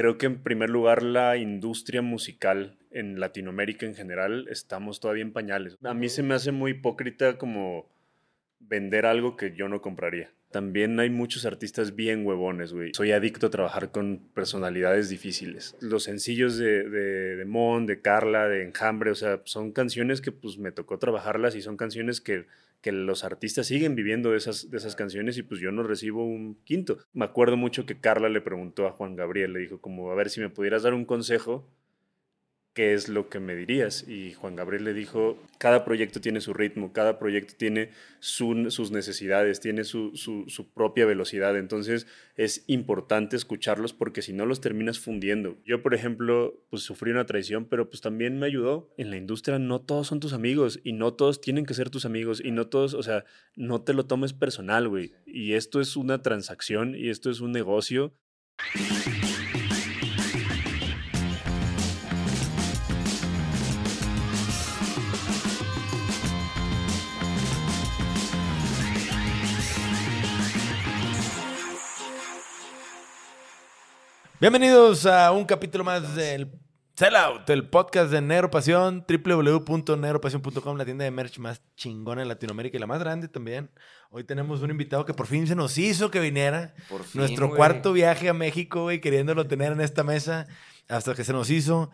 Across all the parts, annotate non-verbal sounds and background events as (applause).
Creo que en primer lugar la industria musical en Latinoamérica en general estamos todavía en pañales. A mí se me hace muy hipócrita como vender algo que yo no compraría. También hay muchos artistas bien huevones, güey. Soy adicto a trabajar con personalidades difíciles. Los sencillos de, de, de Mon, de Carla, de Enjambre, o sea, son canciones que pues me tocó trabajarlas y son canciones que, que los artistas siguen viviendo de esas, de esas canciones y pues yo no recibo un quinto. Me acuerdo mucho que Carla le preguntó a Juan Gabriel, le dijo como, a ver si me pudieras dar un consejo qué es lo que me dirías. Y Juan Gabriel le dijo, cada proyecto tiene su ritmo, cada proyecto tiene sus necesidades, tiene su, su, propia velocidad. Entonces es importante escucharlos porque si no los terminas fundiendo. Yo, por ejemplo, pues sufrí una traición, pero pues también me ayudó. En la industria no todos son tus amigos y no todos tienen que ser tus amigos y no todos, o sea, no te lo tomes personal, güey. Y esto es una transacción y esto es un negocio. Bienvenidos a un capítulo más del Sellout, el podcast de Negro Pasión, www.negropasión.com, la tienda de merch más chingona en Latinoamérica y la más grande también. Hoy tenemos un invitado que por fin se nos hizo que viniera. Por fin, Nuestro cuarto viaje a México, güey, queriéndolo tener en esta mesa hasta que se nos hizo.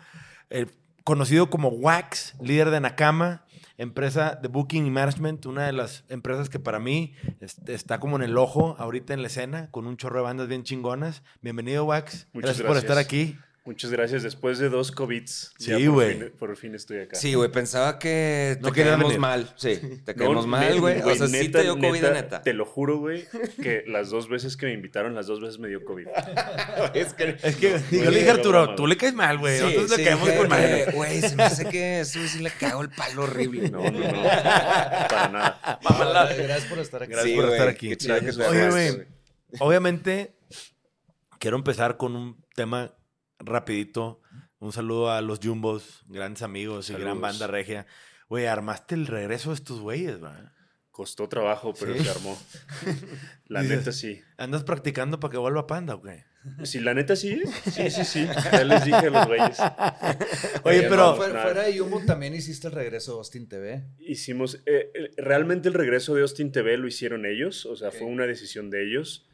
El conocido como Wax, líder de Nakama empresa de Booking y Management, una de las empresas que para mí está como en el ojo ahorita en la escena, con un chorro de bandas bien chingonas. Bienvenido, Wax. Muchas gracias, por estar aquí. Muchas gracias. Después de dos COVIDs. Sí, güey. Por, fin estoy acá. Sí, güey. Pensaba que te (laughs) quedamos mal. Sí, te quedamos mal, güey. O sea, sí te dio COVID, neta, Te lo juro, güey, que las dos veces que me invitaron, las dos veces me dio COVID. (laughs) es que, es que yo le dije a Arturo, tú le caes mal, güey. Nosotros le caemos con mal. Güey, se me hace que eso sí le cago el palo horrible. No, no, no. Para nada. Mamá, gracias por estar aquí. Gracias por estar aquí. Oye, güey. Obviamente, quiero empezar con un tema rapidito un saludo a los Jumbos, grandes amigos y gran banda regia. Güey, armaste el regreso de estos güeyes, ¿verdad? Costó trabajo, pero se armó. (laughs) La neta sí. ¿Andas practicando para que vuelva Panda o qué? Sí, la neta sí. Sí, sí, sí. Ya les dije a los güeyes. (laughs) Oye, pero. fuera, de Jumbo también hiciste el regreso de Austin TV. Hicimos. Eh, eh, realmente el regreso de Austin TV lo hicieron ellos. O sea, fue una decisión de ellos.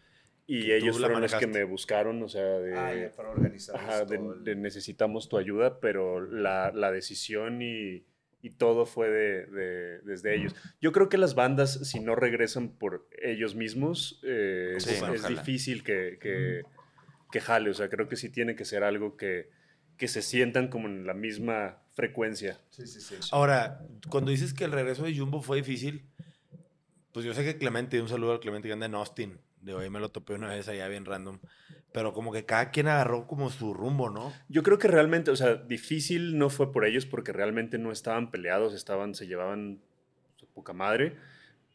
Y ellos fueron los que me buscaron, o sea, de, ah, para organizar. Ajá, de, necesitamos tu ayuda, pero la, la decisión y, y, todo fue de, desde ellos. Yo creo que las bandas, si no regresan por ellos mismos, eh, es, difícil que, que, que, jale, o sea, creo que sí tiene que ser algo que, que se sientan como en la misma frecuencia. Sí, sí, sí. Ahora, cuando dices que el regreso de Jumbo fue difícil, pues yo sé que Clemente, un saludo a Clemente que anda en Austin de hoy me lo topé una vez allá bien random. Pero como que cada quien agarró como su rumbo, ¿no? Yo creo que realmente, o sea, difícil no fue por ellos porque realmente no estaban peleados, estaban, se llevaban su poca madre,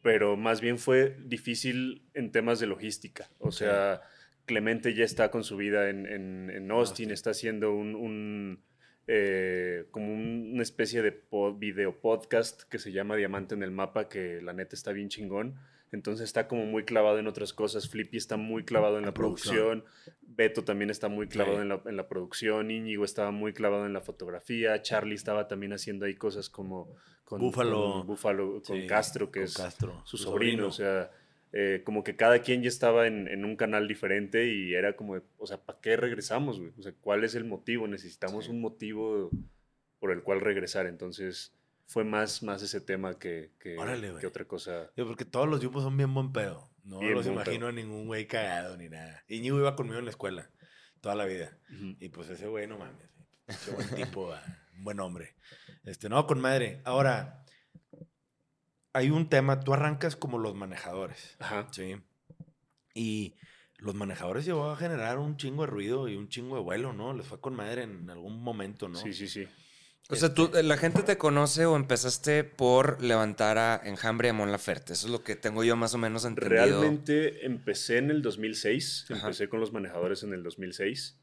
pero más bien fue difícil en temas de logística. O sea, Clemente ya está con su vida en, en, Austin, está haciendo un, eh, como una especie de video podcast que se llama Diamante en el Mapa, que la neta está bien chingón entonces está como muy clavado en otras cosas. Flippy está muy clavado en la, producción. Beto también está muy clavado en, la, en, la, producción. Íñigo estaba muy clavado en la fotografía. Charlie estaba también haciendo ahí cosas como con Búfalo, con, con Castro, que es su, sobrino. O sea, eh, como que cada quien ya estaba en, en, un canal diferente y era como, o sea, ¿para qué regresamos? O sea, ¿cuál es el motivo? Necesitamos un motivo por el cual regresar. Entonces fue más, más ese tema que, que, que otra cosa. porque todos los grupos son bien buen pedo. No los imagino a ningún güey cagado ni nada. Iñigo iba conmigo en la escuela toda la vida. Y pues ese güey, no mames. Ese buen tipo, un buen hombre. Este, no, con madre. Ahora, hay un tema. Tú arrancas como los manejadores. Ajá. Sí. Y los manejadores llegó a generar un chingo de ruido y un chingo de vuelo, ¿no? Les fue con madre en algún momento, ¿no? Sí, sí, sí. O sea, tú, este la gente te conoce o empezaste por levantar a Enjambre y a Mon Laferte. Eso es lo que tengo yo más o menos entendido. Realmente empecé en el 2006. Empecé con los manejadores en el 2006.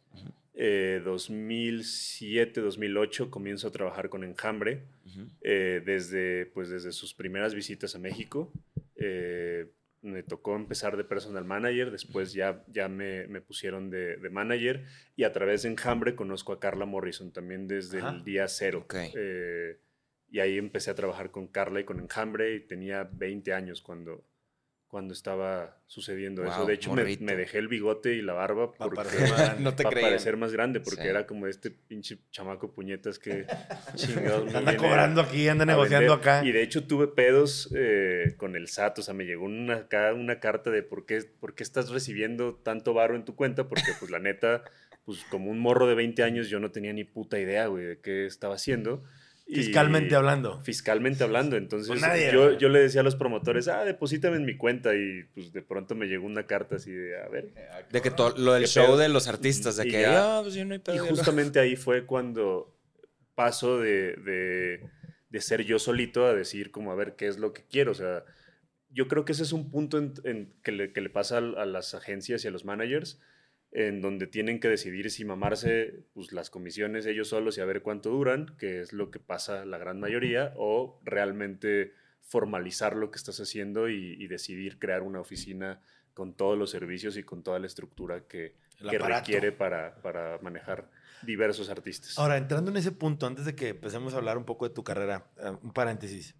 2007, 2008 eh, comienzo a trabajar con Enjambre. Eh, desde, pues, desde sus primeras visitas a México. Eh, me tocó empezar de personal manager, después ya, ya me, me pusieron de, de manager y a través de Enjambre conozco a Carla Morrison también desde Ajá. el día cero. Ok. Eh, y ahí empecé a trabajar con Carla y con Enjambre y tenía 20 años cuando, cuando estaba sucediendo eso. Wow, De hecho, me, me dejé el bigote y la barba porque. (laughs) No te para creían. parecer más grande, porque Sí. era como este pinche chamaco puñetas que (laughs) chingados me Anda cobrando aquí, anda a negociando acá. Y de hecho tuve pedos eh, con el SAT, o sea, me llegó una, una carta de por qué, por qué estás recibiendo tanto varo en tu cuenta, porque pues la neta, pues como un morro de 20 años yo no tenía ni puta idea, güey, de qué estaba haciendo. Y- Fiscalmente hablando. Fiscalmente hablando, entonces Pues nadie, yo, yo le decía a los promotores, ah, deposítame en mi cuenta y pues de pronto me llegó una carta así de, a ver, De que todo lo del ¿Qué show pedo? de los artistas, de Y que, ya. ah, pues yo no hay pedo. Y justamente ahí (laughs) fue cuando paso de, de- de ser yo solito a decir como a ver qué es lo que quiero. O sea, yo creo que ese es un punto en, en que, le, que le pasa al- a, las agencias y a los managers, en donde tienen que decidir si mamarse pues, las comisiones ellos solos y a ver cuánto duran, que es lo que pasa la gran mayoría, o realmente formalizar lo que estás haciendo y, y decidir crear una oficina con todos los servicios y con toda la estructura que, que requiere para, para manejar diversos artistas. Ahora, entrando en ese punto, antes de que empecemos a hablar un poco de tu carrera, eh, un paréntesis.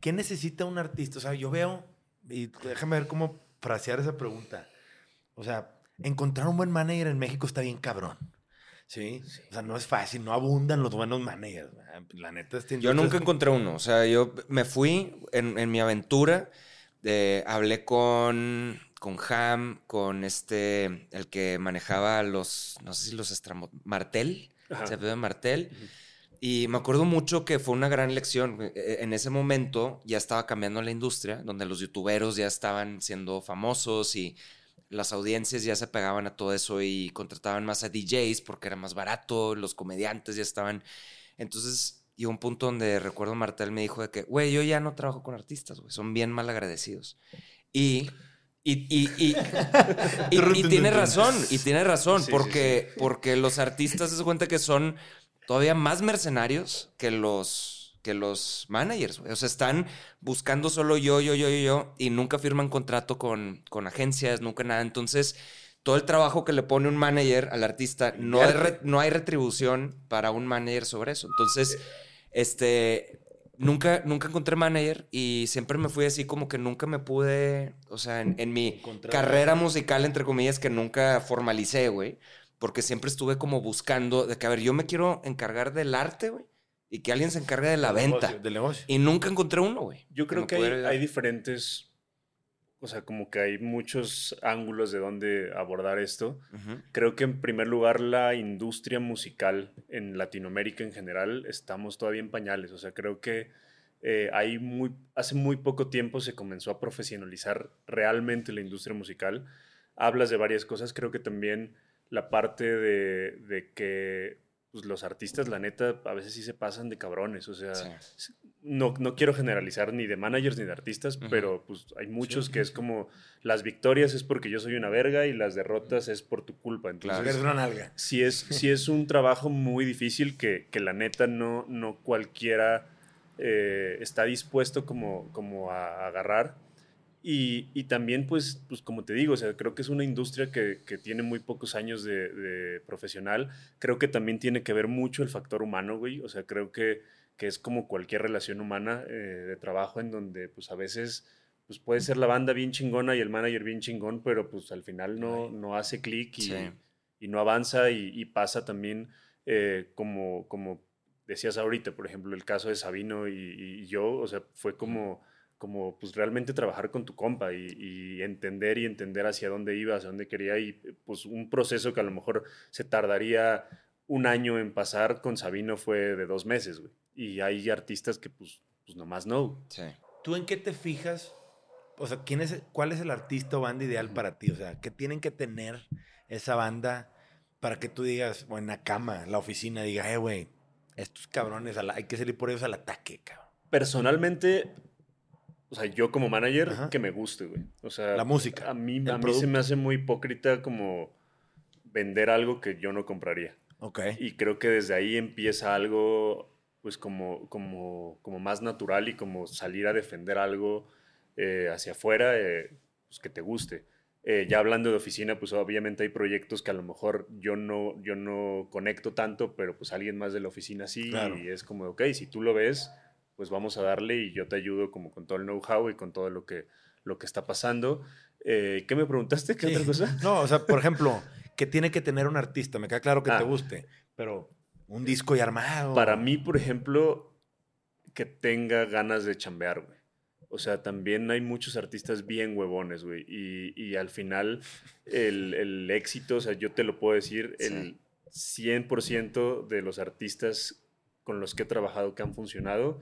¿Qué necesita un artista? O sea, yo veo, y déjame ver cómo frasear esa pregunta. O sea, encontrar un buen manager en México está bien cabrón. ¿Sí? O sea, no es fácil, no abundan los buenos managers. La neta, esta Yo industria nunca es- encontré uno. O sea, yo me fui en, en mi aventura. hablé con, con Ham, con este, el que manejaba los, no sé si los estramos, Martel, Ajá. se apellida Martel. Ujú. Y me acuerdo mucho que fue una gran lección. Eh, En ese momento ya estaba cambiando la industria, donde los youtuberos ya estaban siendo famosos y las audiencias ya se pegaban a todo eso y contrataban más a DJs porque era más barato, los comediantes ya estaban. Entonces llegó un punto donde recuerdo Martel me dijo de que, güey, yo ya no trabajo con artistas, güey, son bien mal agradecidos. Y, y, y, y, (laughs) y- y tiene razón, y tiene razón, Sí, sí, porque, porque los artistas se cuenta que son todavía más mercenarios que los, que los managers, güey. O sea, están buscando solo yo, yo, yo, yo, yo, y nunca firman contrato con, con agencias, nunca nada. Entonces, todo el trabajo que le pone un manager al artista, no hay, re- no hay retribución para un manager sobre eso. Entonces, este, nunca, nunca encontré manager y siempre me fui así como que nunca me pude, o sea, en, en mi carrera musical, entre comillas, que nunca formalicé, güey, porque siempre estuve como buscando de que, a ver, yo me quiero encargar del arte, güey, y que alguien se encargue de la del venta. negocio, del negocio. Y nunca encontré uno, güey. Yo creo que hay, hay diferentes, o sea, como que hay muchos ángulos de dónde abordar esto. Ujú. Creo que en primer lugar la industria musical en Latinoamérica en general estamos todavía en pañales. O sea, creo que eh, hay muy, hace muy poco tiempo se comenzó a profesionalizar realmente la industria musical. Hablas de varias cosas. Creo que también la parte de, de que pues, los artistas, la neta, a veces sí se pasan de cabrones. O sea, Sí. no, no quiero generalizar ni de managers ni de artistas, pero pues hay muchos que es como las victorias es porque yo soy una verga y las derrotas es por tu culpa. Entonces, nalga. sí es, sí es un trabajo muy difícil que, que la neta no, no cualquiera eh, está dispuesto como, como a, a agarrar. Y, y también, pues, pues, como te digo, o sea, creo que es una industria que, que tiene muy pocos años de, de profesional. Creo que también tiene que ver mucho el factor humano, güey. O sea, creo que, que es como cualquier relación humana eh, de trabajo en donde, pues, a veces pues puede ser la banda bien chingona y el manager bien chingón, pero pues al final no, no hace clic y, Sí. y no avanza y, y pasa también eh, como, como decías ahorita, por ejemplo, el caso de Sabino y, y yo, o sea, fue como, como pues realmente trabajar con tu compa y, y entender y entender hacia dónde iba, hacia dónde quería y pues un proceso que a lo mejor se tardaría un año en pasar, con Sabino fue de dos meses, güey. Y hay artistas que pues, pues nomás no. Sí. ¿Tú en qué te fijas? O sea, ¿quién es, ¿cuál es el artista o banda ideal para ti? O sea, ¿qué tienen que tener esa banda para que tú digas, o en la cama, la oficina, diga, eh, güey, estos cabrones, hay que salir por ellos al ataque, cabrón? personalmente, o sea, yo como manager, Ajá. que me guste, güey. O sea, La música, A mí, a mí se me hace muy hipócrita como vender algo que yo no compraría. Ok. Y creo que desde ahí empieza algo, pues, como, como, como más natural y como salir a defender algo eh, hacia afuera. eh, pues, que te guste. Eh, ya hablando de oficina, pues obviamente hay proyectos que a lo mejor yo no, yo no conecto tanto, pero pues alguien más de la oficina sí, Claro. y es como, ok, si tú lo ves, pues vamos a darle y yo te ayudo como con todo el know-how y con todo lo que, lo que está pasando. Eh, ¿Qué me preguntaste? ¿Qué Sí. otra cosa? No, o sea, por (laughs) ejemplo, ¿qué tiene que tener un artista? Me queda claro que Ah. te guste, pero un disco y armado. Para mí, por ejemplo, que tenga ganas de chambear, güey. O sea, también hay muchos artistas bien huevones, güey. Y, y al final, el, el éxito, o sea, yo te lo puedo decir, el 100% de los artistas con los que he trabajado que han funcionado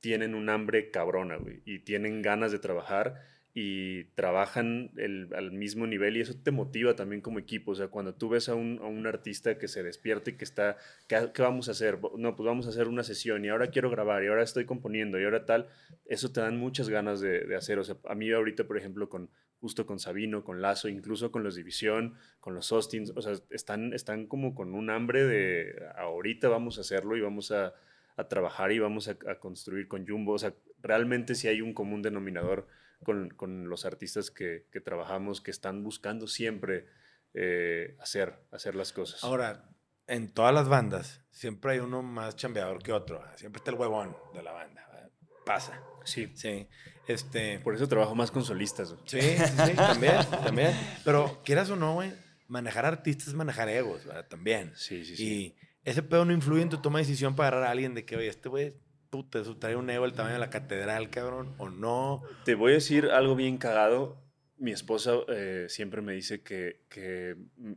tienen un hambre cabrona, güey. Y tienen ganas de trabajar y trabajan el- al mismo nivel y eso te motiva también como equipo. O sea, cuando tú ves a un, a un artista que se despierta y que está, ¿qué, qué vamos a hacer? No, pues vamos a hacer una sesión y ahora quiero grabar y ahora estoy componiendo y ahora tal. Eso te dan muchas ganas de, de hacer. O sea, a mí ahorita, por ejemplo, con justo con Sabino, con Lazo, incluso con los División, con los Austins, o sea, están, están como con un hambre de ahorita vamos a hacerlo y vamos a, a trabajar y vamos a, a construir con Jumbo. O sea, realmente sí hay un común denominador con, con los artistas que, que trabajamos que están buscando siempre eh, hacer, hacer las cosas. Ahora, en todas las bandas, siempre hay uno más chambeador que otro. ¿verdad? Siempre está el huevón de la banda. ¿verdad? Pasa. sí, Sí. Este. por eso trabajo más con solistas. Sí, sí, sí, también, (laughs) también. Pero quieras o no, güey, manejar artistas es manejar egos, ¿verdad? También. Sí, sí, sí. Y ese pedo no influye en tu toma de decisión para agarrar a alguien de que, oye, este güey, puta, eso trae un ego del tamaño de la catedral, cabrón, o no. Te voy a decir algo bien cagado. Mi esposa eh, siempre me dice que, que,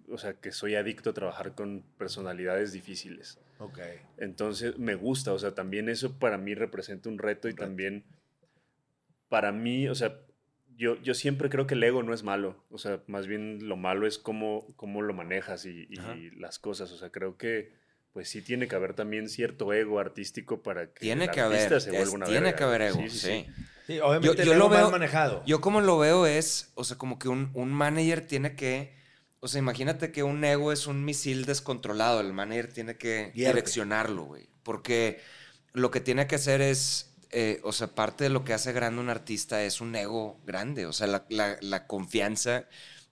o sea, que soy adicto a trabajar con personalidades difíciles. Ok. Entonces me gusta, o sea, también eso para mí representa un reto y Reto. también para mí, o sea, yo, yo siempre creo que el ego no es malo, o sea, más bien lo malo es cómo, cómo lo manejas y, y las cosas, o sea, creo que pues sí tiene que haber también cierto ego artístico para que Tiene el que artista haber. se es- vuelva una tiene verga. que haber ego, Sí, sí. sí, sí. Sí, obviamente Yo- el yo ego lo mal veo- manejado. Yo como lo veo es, o sea, como que un, un manager tiene que, o sea, imagínate que un ego es un misil descontrolado, el manager tiene que Guiarte. direccionarlo, güey, porque lo que tiene que hacer es, eh, o sea, parte de lo que hace grande un artista es un ego grande, o sea, la, la- la confianza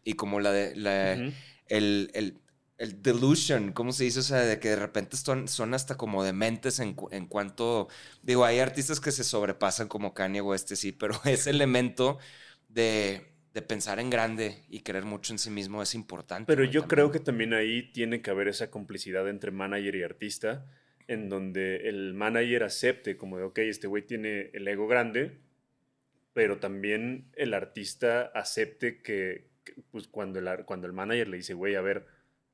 y como la de, la, el, el, el delusion, ¿cómo se dice? O sea, de que de repente son, son hasta como dementes en, en cuanto, digo, hay artistas que se sobrepasan como Kanye West, sí, pero ese elemento de, de pensar en grande y creer mucho en sí mismo es importante. Pero yo también. creo que también ahí tiene que haber esa complicidad entre manager y artista, en donde el manager acepte como de, ok, este güey tiene el ego grande, pero también el artista acepte que, que, pues cuando el, cuando el manager le dice, güey, a ver,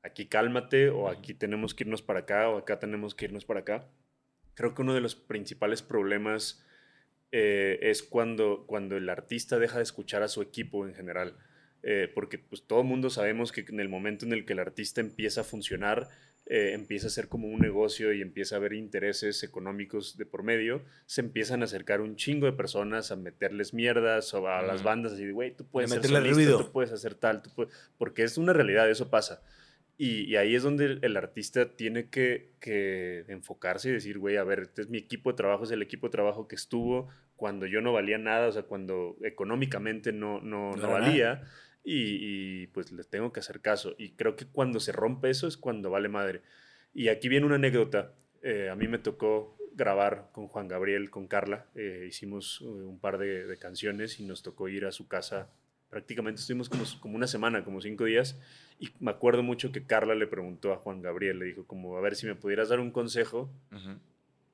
aquí cálmate, o aquí tenemos que irnos para acá, o acá tenemos que irnos para acá. Creo que uno de los principales problemas eh, es cuando, cuando el artista deja de escuchar a su equipo en general. Eh, porque pues todo el mundo sabemos que en el momento en el que el artista empieza a funcionar, eh, empieza a ser como un negocio y empieza a haber intereses económicos de por medio, se empiezan a acercar un chingo de personas a meterles mierdas o a las bandas así de, güey, tú puedes ruido. tú puedes hacer tal, tú puedes-", porque es una realidad, eso pasa. Y, y ahí es donde el, el artista tiene que, que enfocarse y decir, güey, a ver, este es mi equipo de trabajo, es el equipo de trabajo que estuvo cuando yo no valía nada, o sea, cuando económicamente no, no, No valía. Y, y, pues les tengo que hacer caso. Y creo que cuando se rompe eso es cuando vale madre. Y aquí viene una anécdota. Eh, a mí me tocó grabar con Juan Gabriel, con Carla. Eh, hicimos eh, un par de, de canciones y nos tocó ir a su casa. Prácticamente estuvimos como, como una semana, como cinco días. Y me acuerdo mucho que Carla le preguntó a Juan Gabriel, le dijo como, a ver si me pudieras dar un consejo.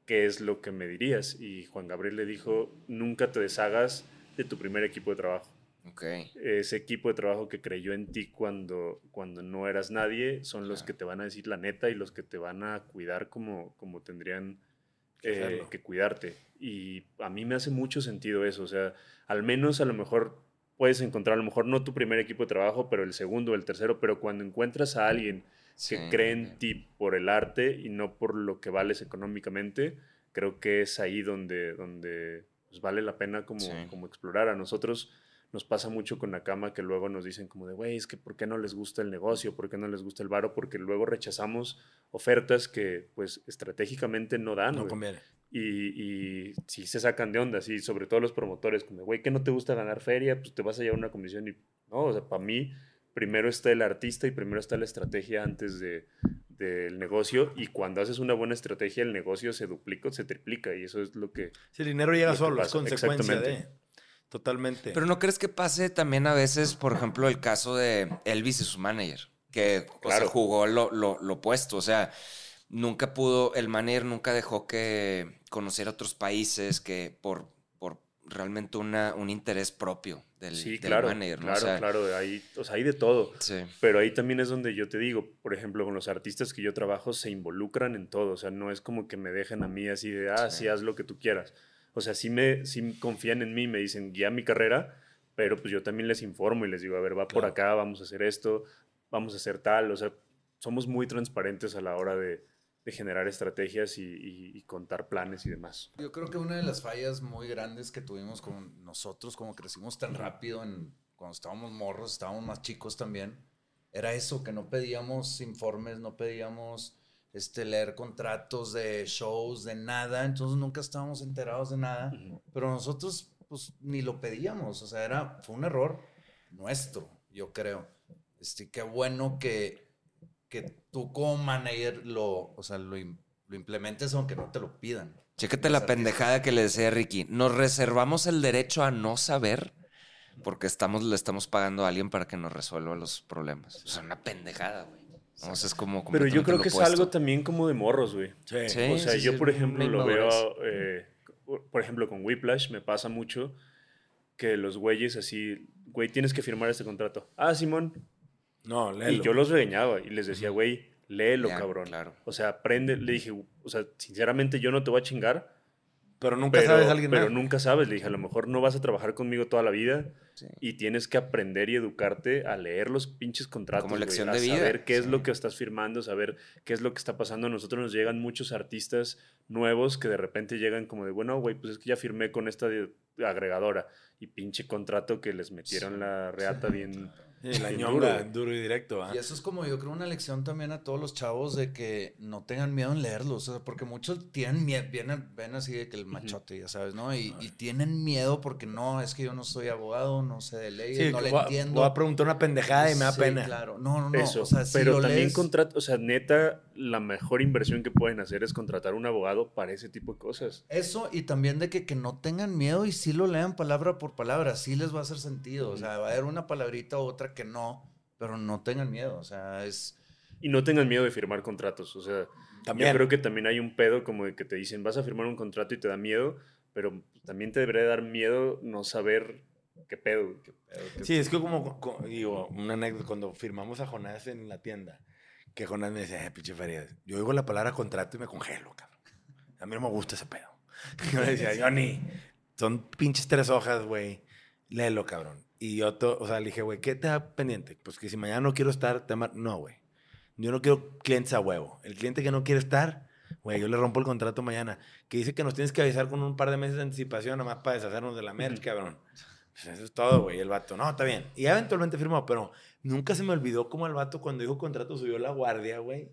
¿qué es lo que me dirías? Y Juan Gabriel le dijo, nunca te deshagas de tu primer equipo de trabajo Ok. ese equipo de trabajo que creyó en ti cuando, cuando no eras nadie son los Claro. que te van a decir la neta y los que te van a cuidar como, como tendrían Que eh, que cuidarte. Y a mí me hace mucho sentido eso. O sea, al menos a lo mejor puedes encontrar, a lo mejor no tu primer equipo de trabajo, pero el segundo, el tercero, pero cuando encuentras a alguien que cree en ti por el arte y no por lo que vales económicamente, creo que es ahí donde, donde pues, vale la pena como, Sí. como explorar. A nosotros nos pasa mucho con Nakama que luego nos dicen como de, güey, es que ¿por qué no les gusta el negocio? ¿Por qué no les gusta el varo? Porque luego rechazamos ofertas que pues estratégicamente no dan. No conviene. Y, y sí se sacan de onda, sí, sobre todo los promotores, como, güey, que no te gusta ganar feria, pues te vas a llevar una comisión y, no, o sea, para mí, primero está el artista y primero está la estrategia antes de, del negocio y cuando haces una buena estrategia el negocio se duplica o se triplica y eso es lo que... Si el dinero llega solo, es consecuencia de... Totalmente. Pero ¿no crees que pase también a veces, por ejemplo, el caso de Elvis y su manager? Que o sea, Claro. jugó lo, lo, lo opuesto. O sea, nunca pudo, el manager nunca dejó que conociera otros países que por, por realmente una, un interés propio del, Sí, del claro, manager. ¿no? claro, O sea, claro, o sea, hay de todo. Sí. Pero ahí también es donde yo te digo, por ejemplo, con los artistas que yo trabajo se involucran en todo, o sea, no es como que me dejen a mí así de, ah, sí, Sí. haz lo que tú quieras. O sea, sí, me, sí confían en mí, me dicen, guía mi carrera, pero pues yo también les informo y les digo, a ver, va por Claro. acá, vamos a hacer esto, vamos a hacer tal, o sea, somos muy transparentes a la hora de, de generar estrategias y, y- y contar planes y demás. Yo creo que una de las fallas muy grandes que tuvimos con nosotros, como crecimos tan rápido en, cuando estábamos morros, estábamos más chicos también, era eso, que no pedíamos informes, no pedíamos este, leer contratos de shows, de nada, entonces nunca estábamos enterados de nada, Ujú. pero nosotros pues ni lo pedíamos, o sea, era, fue un error nuestro, yo creo. Este, qué bueno que, que tú como manager lo, o sea, lo, lo implementes aunque no te lo pidan. Chécate la pendejada que le decía Ricky. Nos reservamos el derecho a no saber porque estamos, le estamos pagando a alguien para que nos resuelva los problemas. O sea, una pendejada, güey. O sea, es como Pero yo creo que es algo también como de morros, güey. Sí. Sí. O sea, yo, sí, por ejemplo, lo veo, eh, por- ejemplo, con Whiplash me pasa mucho que los güeyes así, güey, tienes que firmar este contrato. Ah, Simón. No, léelo. Y yo los regañaba y les decía, güey, léelo, Ya, cabrón. claro. O sea, aprende. Le dije, o sea, sinceramente yo no te voy a chingar, Pero nunca pero, sabes a alguien pero más. nunca sabes. Le dije, a lo mejor no vas a trabajar conmigo toda la vida Sí. y tienes que aprender y educarte a leer los pinches contratos. Como lección de vida, Saber qué es lo que estás firmando, saber qué es lo que está pasando. A nosotros nos llegan muchos artistas nuevos que de repente llegan como de, bueno, güey, pues es que ya firmé con esta agregadora y pinche contrato que les metieron Sí. la reata bien. Sí, la (laughs) ñonga, duro, duro, y directo. ¿ah? Y eso es como yo creo una lección también a todos los chavos de que no tengan miedo en leerlos, o sea, porque muchos tienen miedo, vienen, ven así de que el machote, ya sabes, ¿no? Y, y tienen miedo porque no, es que yo no soy abogado, no sé de leyes, Sí, no le voy, entiendo. voy a preguntar una pendejada y me da Sí, pena. claro, no, no, no, Eso. o sea, si pero lo también lees- contrato, o sea, neta, la mejor inversión que pueden hacer es contratar un abogado para ese tipo de cosas. Eso y también de que, que no tengan miedo y sí lo lean palabra por palabra, sí les va a hacer sentido. O sea, va a haber una palabrita u otra que no, pero no tengan miedo. O sea, es... Y no tengan miedo de firmar contratos. O sea, También. yo creo que también hay un pedo como de que te dicen, vas a firmar un contrato y te da miedo, pero también te debería dar miedo no saber qué pedo. Sí, es que como, co- digo, una anécdota, cuando firmamos a Jonás en la tienda, que Jonás me decía, eh, pinche feria, yo oigo la palabra contrato y me congelo, cabrón. A mí no me gusta ese pedo. (laughs) Yo le decía, Johnny, son pinches tres hojas, güey, léelo, cabrón. Y yo, to- o sea, le dije, güey, ¿qué te da pendiente? Pues que si mañana no quiero estar, te mar- no, güey. Yo no quiero clientes a huevo. El cliente que no quiere estar, güey, yo le rompo el contrato mañana. Que dice que nos tienes que avisar con un par de meses de anticipación, nomás para deshacernos de la merch, Ujú. cabrón. Pues eso es todo, güey. El vato, no, está bien. Y eventualmente firmó, pero nunca se me olvidó cómo el vato cuando dijo contrato subió la guardia, güey.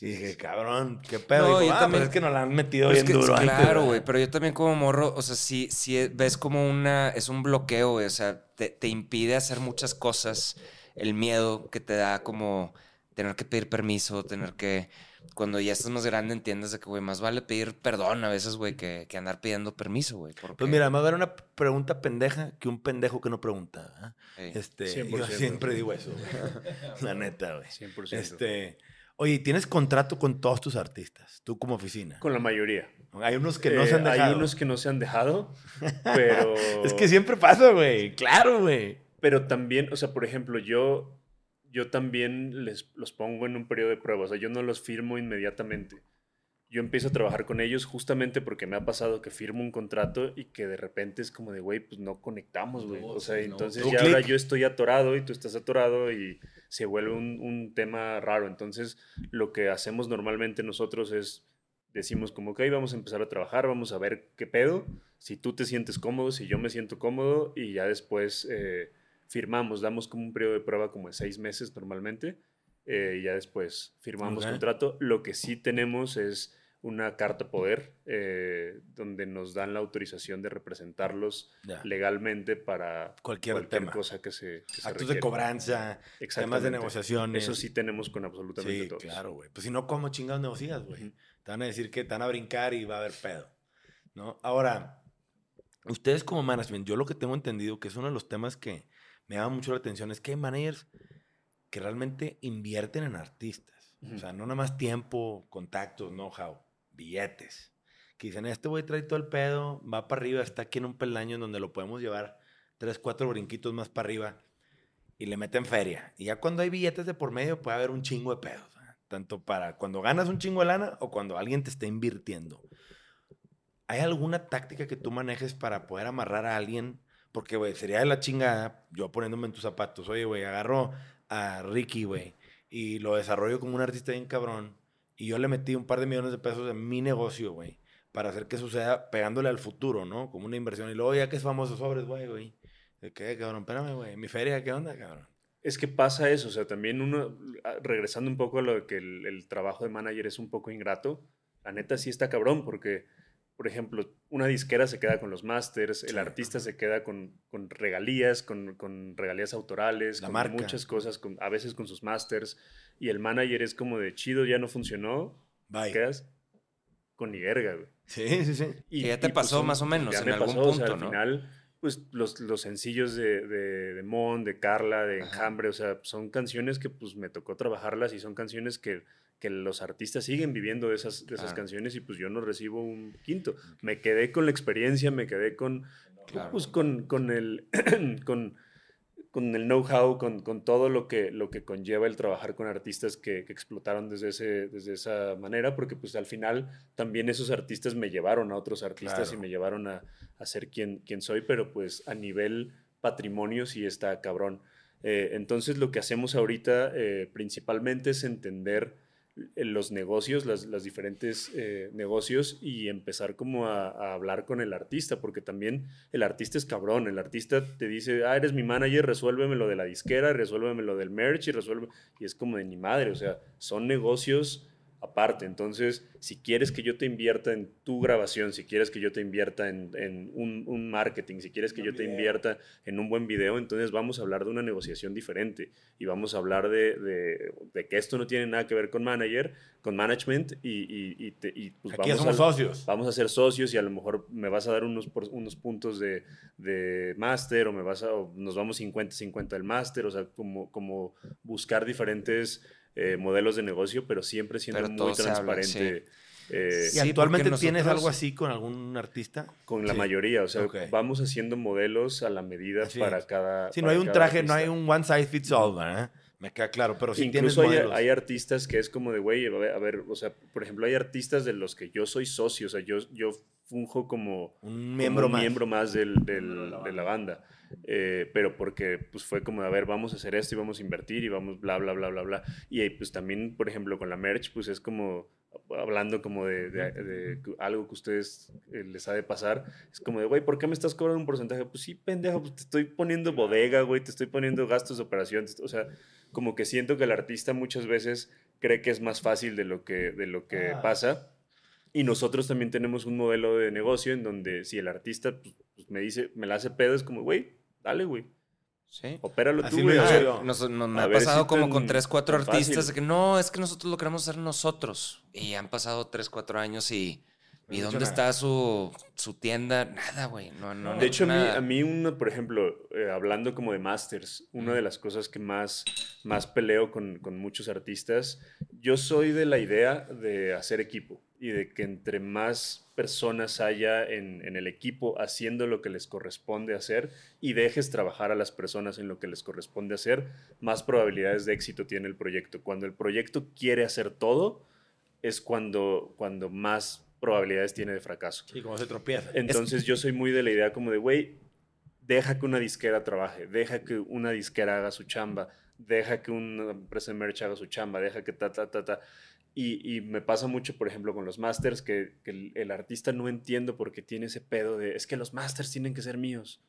Y dije, cabrón, qué pedo. No, Dijo, yo ah, también- pues es que nos la han metido Pero es bien que, duro antes, claro, ¿verdad?". güey, pero yo también como morro, o sea, sí, sí ves como una, es un bloqueo, güey, o sea, te, te impide hacer muchas cosas, el miedo que te da como tener que pedir permiso, tener que, cuando ya estás más grande entiendes de que, güey, más vale pedir perdón a veces, güey, que, que andar pidiendo permiso, güey. porque- Pues mira, más vale una pregunta pendeja que un pendejo que no pregunta. ¿ah? Sí. Este, 100%. yo siempre digo eso, güey. (laughs) La neta, güey. 100%. Este, oye, ¿tienes contrato con todos tus artistas? Tú como oficina. Con la mayoría. Hay unos que no se Eh, han dejado. Hay unos que no se han dejado, (laughs) pero... Es que siempre pasa, güey. Claro, güey. Pero también, o sea, por ejemplo, yo, yo también les, los pongo en un periodo de prueba. O sea, yo no los firmo inmediatamente. Yo empiezo a trabajar con ellos justamente porque me ha pasado que firmo un contrato y que de repente es como de, güey, pues no conectamos, güey. No, O sea, sí, no. entonces Tuvo ya ahora yo estoy atorado y tú estás atorado y se vuelve un, un tema raro. Entonces, lo que hacemos normalmente nosotros es decimos como, ok, vamos a empezar a trabajar, vamos a ver qué pedo, si tú te sientes cómodo, si yo me siento cómodo y ya después eh, firmamos, damos como un periodo de prueba como de seis meses normalmente eh, y ya después firmamos Ok. contrato. Lo que sí tenemos es una carta poder eh, donde nos dan la autorización de representarlos legalmente para Cualquier tema. cosa que se, que se Actos de cobranza, temas de negociaciones. Eso sí tenemos con absolutamente Sí, todos. claro, güey. Pues si no, ¿cómo chingados negocias, güey? Te van a decir que te van a brincar y va a haber pedo, ¿no? Ahora, ustedes como management, yo lo que tengo entendido que es uno de los temas que me llama mucho la atención es que hay managers que realmente invierten en artistas. O sea, no nada más tiempo, contactos, know-how, billetes. Que dicen, este güey trae todo el pedo, va para arriba, está aquí en un peldaño en donde lo podemos llevar tres, cuatro brinquitos más para arriba y le meten feria. Y ya cuando hay billetes de por medio puede haber un chingo de pedos. Tanto para cuando ganas un chingo de lana o cuando alguien te está invirtiendo. ¿Hay alguna táctica que tú manejes para poder amarrar a alguien? Porque, güey, sería de la chingada, yo poniéndome en tus zapatos. Oye, güey, agarro a Ricky, güey, y lo desarrollo como un artista bien cabrón. Y yo le metí un par de millones de pesos en mi negocio, güey, para hacer que suceda pegándole al futuro, ¿no? Como una inversión. Y luego, ya que es famoso, sobres, güey, güey. ¿De qué, cabrón? Espérame, güey. Mi feria, ¿qué onda, cabrón? Es que pasa eso, o sea, también uno, ah, regresando un poco a lo de que el, el trabajo de manager es un poco ingrato, la neta sí está cabrón, porque, por ejemplo, una disquera se queda con los masters, el Sí. artista se queda con, con regalías, con, con regalías autorales, La con marca. muchas cosas, con- a veces con sus masters, y el manager es como de chido, ya no funcionó, Bye. quedas con ni verga, güey. Sí, sí, sí. Y, Que ya te y, pues, pasó más o menos ya en me algún pasó, o sea, punto, al ¿no? final, pues los, los sencillos de, de, de Mon, de Carla, de Ajá. Enjambre, o sea, son canciones que pues me tocó trabajarlas y son canciones que, que los artistas siguen viviendo de esas, de esas Claro. canciones y pues yo no recibo un quinto. Me quedé con la experiencia, me quedé con, Claro. pues, con, con el... (clears throat) con, con el know-how, con, con todo lo que, lo que conlleva el trabajar con artistas que, que explotaron desde, ese, desde esa manera, porque pues al final también esos artistas me llevaron a otros artistas Claro. y me llevaron a, a ser quien, quien soy, pero pues a nivel patrimonio sí está cabrón. Eh, entonces lo que hacemos ahorita eh, principalmente es entender los negocios, las, diferentes eh, negocios y empezar como a, a hablar con el artista, porque también el artista es cabrón, el artista te dice, ah, eres mi manager, resuélveme lo de la disquera, resuélveme lo del merch y resuelve, y es como de ni madre, o sea, son negocios aparte, entonces, si quieres que yo te invierta en tu grabación, si quieres que yo te invierta en, en un, un marketing, si quieres que yo te invierta en un buen video, entonces vamos a hablar de una negociación diferente y vamos a hablar de, de- de que esto no tiene nada que ver con manager, con management y, y, y te- y, pues Aquí vamos somos a, socios. vamos a ser socios y a lo mejor me vas a dar unos, puntos de, de máster o, me vas a, o nos vamos 50-50 del máster, o sea, como, como buscar diferentes eh, modelos de negocio, pero siempre siendo Pero muy habla, transparente. eh, ¿Y Sí, actualmente porque tienes nosotros- algo así con algún artista? con la Sí. mayoría, o sea, Ok. vamos haciendo modelos a la medida Así para es. cada. Si no hay un traje, no artista. hay un one size fits all, ¿verdad? Me queda claro, pero sí Incluso hay, tienes modelos. hay artistas que es como de, güey, a ver, a ver, o sea, por ejemplo, hay artistas de los que yo soy socio, o sea, yo, yo funjo como, un como miembro un más. miembro más del, del- de la banda. Eh, pero porque pues fue como, a ver, vamos a hacer esto y vamos a invertir y vamos bla, bla, bla, bla, bla. Y eh, pues también, por ejemplo, con la merch, pues es como, hablando como de, de- de algo que a ustedes eh, les ha de pasar, es como de, güey, ¿por qué me estás cobrando un porcentaje? Pues sí, pendejo, pues te estoy poniendo bodega, güey, te estoy poniendo gastos de operación, o sea, como que siento que el artista muchas veces cree que es más fácil de lo que, de lo que Ah. pasa. Y nosotros también tenemos un modelo de negocio en donde si el artista pues, pues, me dice, me la hace pedo, es como, güey, dale, güey, Sí. opéralo Así tú, güey. Nos, nos- ha pasado si como con tres, cuatro tan artistas fácil. de que no, es que nosotros lo queremos hacer nosotros. Y han pasado tres, cuatro años y. ¿Y dónde nada. está su, su tienda? Nada, güey. No, no, De hecho, a mí, nada. a mí una, por ejemplo, eh, hablando como de masters, una de las cosas que más, más peleo con, con muchos artistas, yo soy de la idea de hacer equipo y de que entre más personas haya en, en el equipo haciendo lo que les corresponde hacer y dejes trabajar a las personas en lo que les corresponde hacer, más probabilidades de éxito tiene el proyecto. Cuando el proyecto quiere hacer todo, es cuando, cuando más probabilidades tiene de fracaso. Sí, como se tropieza. Entonces yo soy muy de la idea como de, güey, deja que una disquera trabaje, deja que una disquera haga su chamba, deja que una empresa de merch haga su chamba, deja que ta, ta, ta, ta. Y, y me pasa mucho, por ejemplo, con los masters, que, que el, el artista no entiendo por qué tiene ese pedo de, es que los masters tienen que ser míos.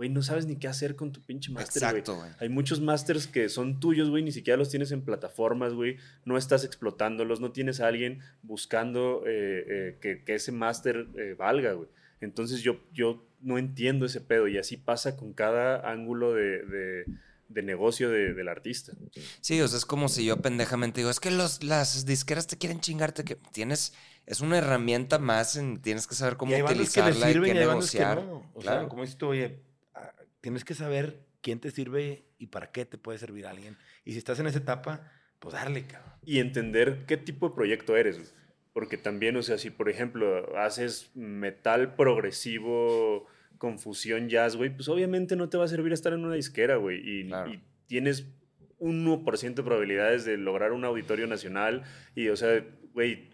Güey, no sabes ni qué hacer con tu pinche máster, güey. Exacto, güey. Hay muchos masters que son tuyos, güey, ni siquiera los tienes en plataformas, güey. No estás explotándolos, no tienes a alguien buscando eh, eh, que, que ese máster eh, valga, güey. Entonces yo, yo no entiendo ese pedo y así pasa con cada ángulo de, de- de negocio de- del artista. Sí, o sea, es como si yo pendejamente digo, es que los, las disqueras te quieren chingarte, que tienes, es una herramienta más, en, tienes que saber cómo y hay bandas que le utilizarla y sirven qué y hay bandas que negociar. no. O Claro. sea, como dices tú, oye, tienes que saber quién te sirve y para qué te puede servir alguien. Y si estás en esa etapa, pues darle, cabrón. y entender qué tipo de proyecto eres. Porque también, o sea, si por ejemplo haces metal progresivo con fusión jazz, güey, pues obviamente no te va a servir estar en una disquera, güey. Y, Claro. y tienes 1% de probabilidades de lograr un auditorio nacional. Y, o sea, güey,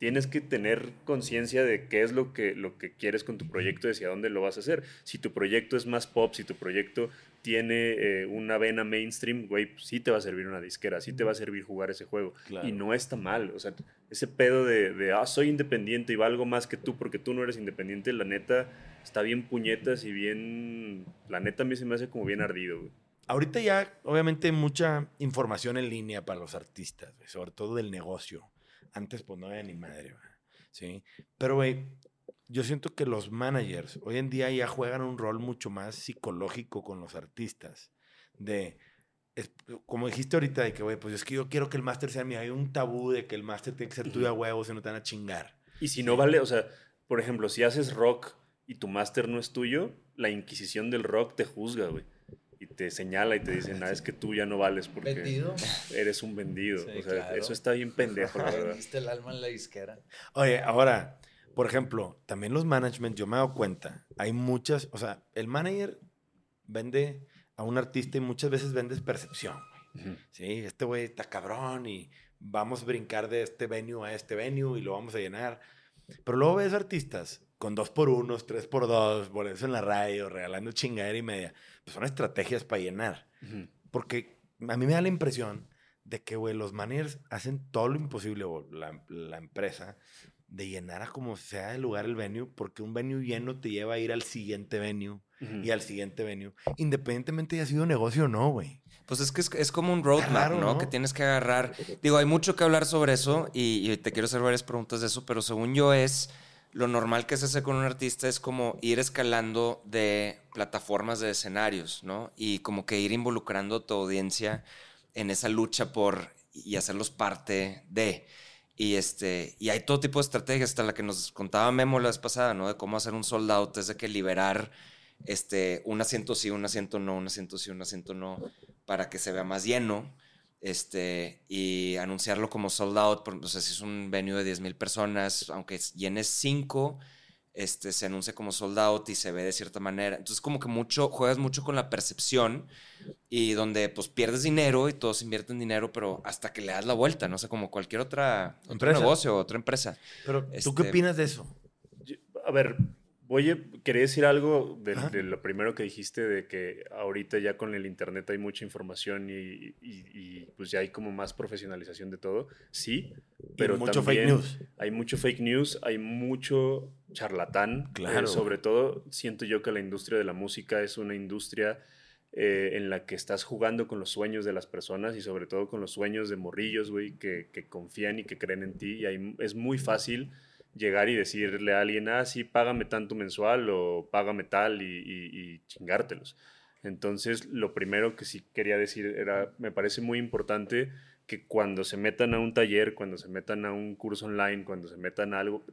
tienes que tener conciencia de qué es lo que, lo que quieres con tu proyecto y hacia dónde lo vas a hacer. Si tu proyecto es más pop, si tu proyecto tiene eh, una vena mainstream, güey, pues sí te va a servir una disquera, sí te va a servir jugar ese juego. Claro. Y no está mal. O sea, ese pedo de, de, ah, soy independiente y valgo más que tú porque tú no eres independiente, la neta está bien puñetas y bien. La neta a mí se me hace como bien ardido, güey. Ahorita ya, obviamente, mucha información en línea para los artistas, sobre todo del negocio. Antes, pues no había ni madre, güey, ¿sí? Pero, güey, yo siento que los managers hoy en día ya juegan un rol mucho más psicológico con los artistas. De, es- como dijiste ahorita, de que, güey, pues es que yo quiero que el máster sea mío. Hay un tabú de que el máster tiene que ser tuyo a huevo, si no te van a chingar. Y si no vale, o sea, por ejemplo, si haces rock y tu máster no es tuyo, la inquisición del rock te juzga, güey. Y te señala y te dice, nada, es que tú ya no vales porque Vendido. eres un vendido. Sí, o sea, claro. eso está bien pendejo, la verdad. Vendiste el alma en la disquera. Oye, ahora, por ejemplo, también los management, yo me he dado cuenta, hay muchas, o sea, el manager vende a un artista y muchas veces vendes percepción. güey. Ujú. Sí, este güey está cabrón y vamos a brincar de este venue a este venue y lo vamos a llenar. Pero luego ves artistas con dos por unos, tres por dos, por eso en la radio, regalando chingadera y media. Pues son estrategias para llenar. Ujú. Porque a mí me da la impresión de que, güey, los managers hacen todo lo imposible, o la, la empresa, de llenar a como sea el lugar el venue, porque un venue lleno te lleva a ir al siguiente venue Ujú. y al siguiente venue, independientemente de haya sido negocio o no, güey. Pues es que es, es como un roadmap, ¿no? ¿no? Que tienes que agarrar. Digo, hay mucho que hablar sobre eso y, y te quiero hacer varias preguntas de eso, pero según yo es lo normal que se hace con un artista es como ir escalando de plataformas de escenarios, ¿no? Y como que ir involucrando a tu audiencia en esa lucha por y hacerlos parte de. Y, este, y hay todo tipo de estrategias, hasta la que nos contaba Memo la vez pasada, ¿no? De cómo hacer un sold out, es de que liberar este, un asiento sí, un asiento no, un asiento sí, un asiento no, para que se vea más lleno. Este, y anunciarlo como sold out, por- o sea, si es un venue de 10 mil personas, aunque llenes 5, este, se anuncia como sold out y se ve de cierta manera. Entonces, como que mucho, juegas mucho con la percepción y donde pues pierdes dinero y todos invierten dinero, pero hasta que le das la vuelta, no sé, como cualquier otra, otro Empresa. negocio, otra empresa. Pero, ¿tú Este- qué opinas de eso? Yo- A ver, voy a, quería decir algo de, de lo primero que dijiste, de que ahorita ya con el internet hay mucha información y, y- y, pues ya hay como más profesionalización de todo. Sí, pero mucho también fake news. hay mucho fake news, hay mucho charlatán. Claro. Eh, sobre todo, siento yo que la industria de la música es una industria eh, en la que estás jugando con los sueños de las personas y sobre todo con los sueños de morrillos, güey, que, que confían y que creen en ti. Y hay- es muy fácil llegar y decirle a alguien, ah, sí, págame tanto mensual o págame tal y, y- chingártelos. Entonces, lo primero que sí quería decir era, me parece muy importante que cuando se metan a un taller, cuando se metan a un curso online, cuando se metan a algo,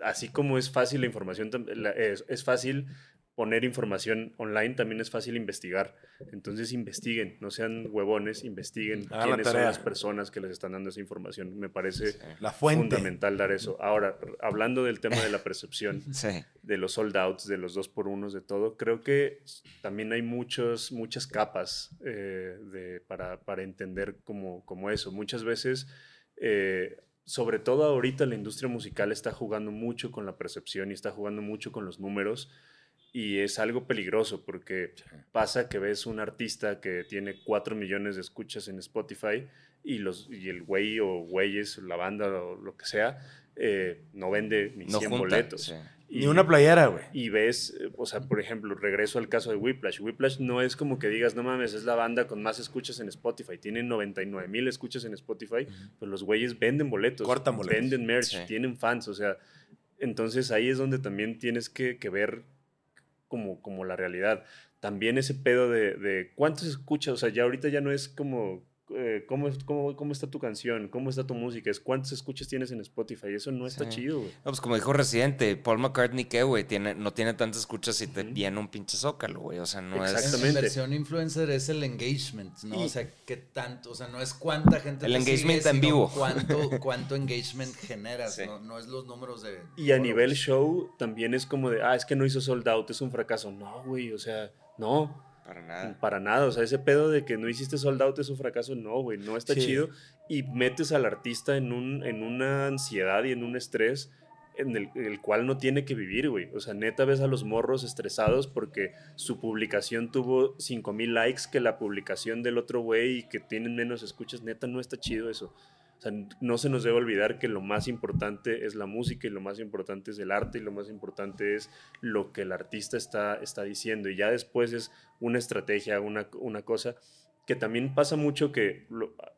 así como es fácil la información, es, es fácil poner información online, también es fácil investigar. Entonces investiguen, no sean huevones, investiguen Hagan la quiénes son las personas que les están dando esa información. Me parece Sí. La fuente. fundamental dar eso. Ahora, hablando del tema de la percepción, (laughs) Sí. de los sold outs, de los dos por unos, de todo, creo que también hay muchos, muchas capas eh, de, para, para entender como, como eso. Muchas veces, eh, sobre todo ahorita, la industria musical está jugando mucho con la percepción y está jugando mucho con los números. Y es algo peligroso porque pasa que ves un artista que tiene 4 millones de escuchas en Spotify y, los, y el güey o güeyes, la banda o lo que sea, eh, no vende ni No 100 junta, boletos. sí. Ni una playera, güey. Y ves, eh, o sea, por ejemplo, regreso al caso de Whiplash. Whiplash no es como que digas, no mames, es la banda con más escuchas en Spotify. Tienen 99 mil escuchas en Spotify, pero los güeyes venden boletos. Cortan boletos. Venden merch, Sí. tienen fans, o sea, entonces ahí es donde también tienes que, que ver como, como la realidad. También ese pedo de, de cuántos escuchas, o sea, ya ahorita ya no es como eh, ¿cómo, es- cómo, cómo está tu canción, cómo está tu música, es cuántos escuchas tienes en Spotify. Eso no está Sí. chido, güey. No, pues como dijo Residente, Paul McCartney, ¿qué, güey? Tiene, no tiene tantas escuchas y te Ujú. llena un pinche zócalo, güey. O sea, no Exacto. es... Exactamente. versión influencer es el engagement, ¿no? Y- o sea, qué tanto, o sea, no es cuánta gente El engagement sigue, en sino vivo. Cuánto, (laughs) cuánto engagement generas, Sí. no, no es los números de... Y a nivel show también es como de, ah, es que no hizo sold out, es un fracaso. No, güey, o sea, no, Para nada. para nada. O sea, ese pedo de que no hiciste sold out es un fracaso, no, güey, no está Sí. chido. Y metes al artista en, un, en una ansiedad y en un estrés en el, el cual no tiene que vivir, güey. O sea, neta ves a los morros estresados porque su publicación tuvo 5000 likes que la publicación del otro güey y que tienen menos escuchas. Neta, no está chido eso. O sea, no se nos debe olvidar que lo más importante es la música y lo más importante es el arte y lo más importante es lo que el artista está, está diciendo. Y ya después es una estrategia, una, una cosa que también pasa mucho que,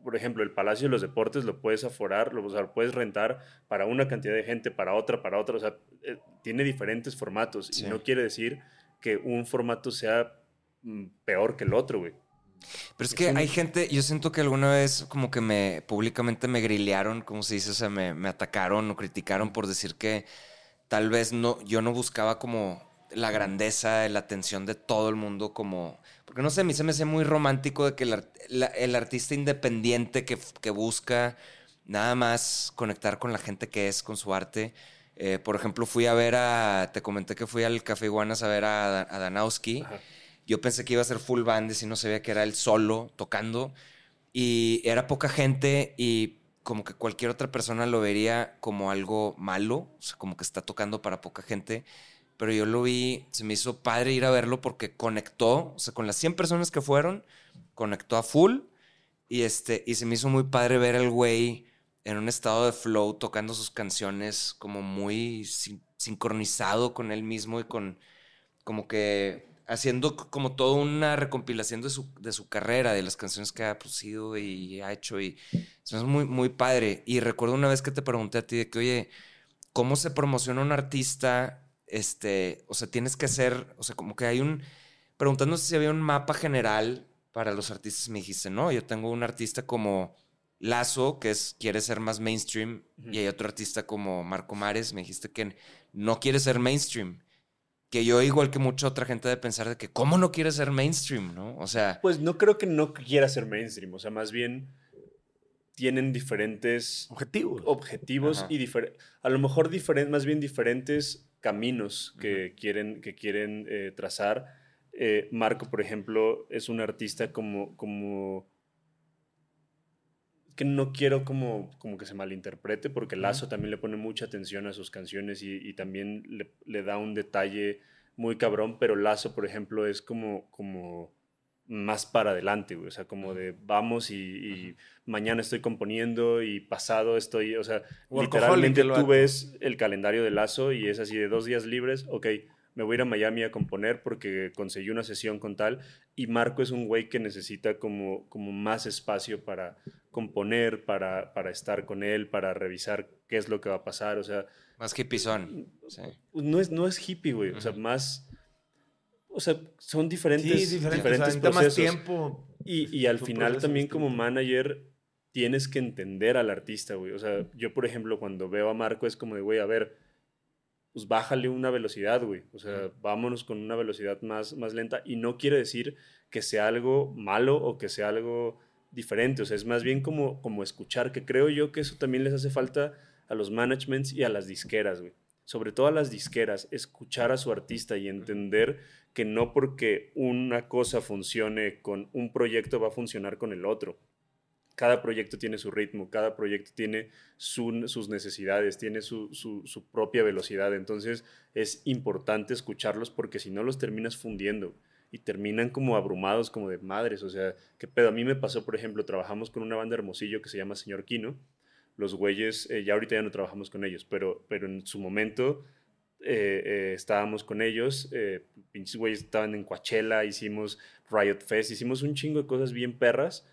por ejemplo, el Palacio de los Deportes lo puedes aforar, lo, o sea, lo puedes rentar para una cantidad de gente, para otra, para otra. O sea, eh, tiene diferentes formatos Sí. y no quiere decir que un formato sea mm, peor que el otro, güey. Pero es que hay gente, yo siento que alguna vez como que me públicamente me grilearon, como se dice, o sea, me, me atacaron o criticaron por decir que tal vez no, yo no buscaba como la grandeza, la atención de todo el mundo, como, porque no sé, a mí se me hace muy romántico de que el, art- la- el artista independiente que, que busca nada más conectar con la gente que es, con su arte. Eh, por ejemplo, fui a ver a, te comenté que fui al Café Iguanas a ver a, Da- a Danowski. Ajá. Yo pensé que iba a ser full band y no sabía que era él solo tocando. Y era poca gente y como que cualquier otra persona lo vería como algo malo, o sea, como que está tocando para poca gente. Pero yo lo vi, se me hizo padre ir a verlo porque conectó, o sea, con las 100 personas que fueron, conectó a full. Y, este, y se me hizo muy padre ver al güey en un estado de flow tocando sus canciones como muy sin- sincronizado con él mismo y con como que haciendo como toda una recompilación de su, de su carrera, de las canciones que ha producido y ha hecho y eso es muy, muy padre. Y recuerdo una vez que te pregunté a ti de que, oye, ¿cómo se promociona un artista? Este, o sea, tienes que hacer, o sea, como que hay un, preguntando si había un mapa general para los artistas, me dijiste, no, yo tengo un artista como Lazo, que es, quiere ser más mainstream, y hay otro artista como Marco Mares, me dijiste que no quiere ser mainstream. Que yo, igual que mucha otra gente, de pensar de que, ¿cómo no quiere ser mainstream, no? O sea, Pues no creo que no quiera ser mainstream, o sea, más bien tienen diferentes Objetivos. objetivos Ajá. y difer- a lo mejor diferen- más bien diferentes caminos que quieren, que quieren eh, trazar. Eh, Marco, por ejemplo, es un artista como, como que no quiero como, como que se malinterprete, porque Lazo también le pone mucha atención a sus canciones y, y también le, le da un detalle muy cabrón, pero Lazo, por ejemplo, es como, como más para adelante, güey, o sea, como de vamos y, y mañana estoy componiendo y pasado estoy, o sea, Workaholic literalmente tú ves el calendario de Lazo y es así de dos días libres, ok, me voy a ir a Miami a componer porque conseguí una sesión con tal y Marco es un güey que necesita como, como más espacio para componer, para, para estar con él, para revisar qué es lo que va a pasar, o sea, más hippizón. Sí. no es, no es hippie, güey, o sea, más, o sea, son diferentes, sí, diferente. diferentes o sea, necesita más procesos. tiempo. Y, y al final también como manager tienes que entender al artista, güey. O sea, yo por ejemplo cuando veo a Marco es como de, güey, a ver, pues bájale una velocidad, güey. O sea, vámonos con una velocidad más, más lenta. Y no quiere decir que sea algo malo o que sea algo diferente. O sea, es más bien como, como escuchar, que creo yo que eso también les hace falta a los managements y a las disqueras, güey. Sobre todo a las disqueras, escuchar a su artista y entender que no porque una cosa funcione con un proyecto va a funcionar con el otro. Cada proyecto tiene su ritmo, cada proyecto tiene su- sus necesidades, tiene su propia velocidad. Entonces es importante escucharlos porque si no los terminas fundiendo y terminan como abrumados, como de madres. O sea, qué pedo. A mí me pasó, por ejemplo, trabajamos con una banda hermosillo que se llama Señor Quino. Los güeyes, eh, ya ahorita ya no trabajamos con ellos, pero, pero en su momento eh, eh, estábamos con ellos, eh, pinches güeyes estaban en Coachella, hicimos Riot Fest, hicimos un chingo de cosas bien perras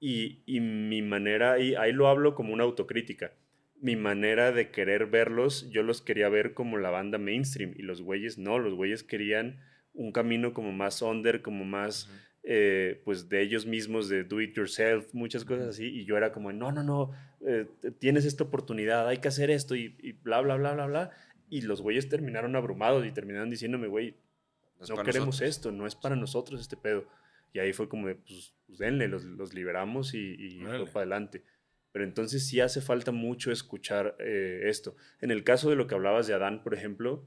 y, y mi manera, y ahí lo hablo como una autocrítica, mi manera de querer verlos, yo los quería ver como la banda mainstream y los güeyes no, los güeyes querían un camino como más under, como más... eh, pues de ellos mismos, de do it yourself, muchas cosas así, y yo era como, no, no, no, eh, tienes esta oportunidad, hay que hacer esto, y, y bla, bla, bla, bla, bla, y los güeyes terminaron abrumados y terminaron diciéndome, güey, no queremos nosotros. esto, no es para nosotros este pedo. Y ahí fue como de, pues, pues denle, los, los liberamos y, y fue Órale. para adelante. Pero entonces sí hace falta mucho escuchar eh, esto. En el caso de lo que hablabas de Adán, por ejemplo,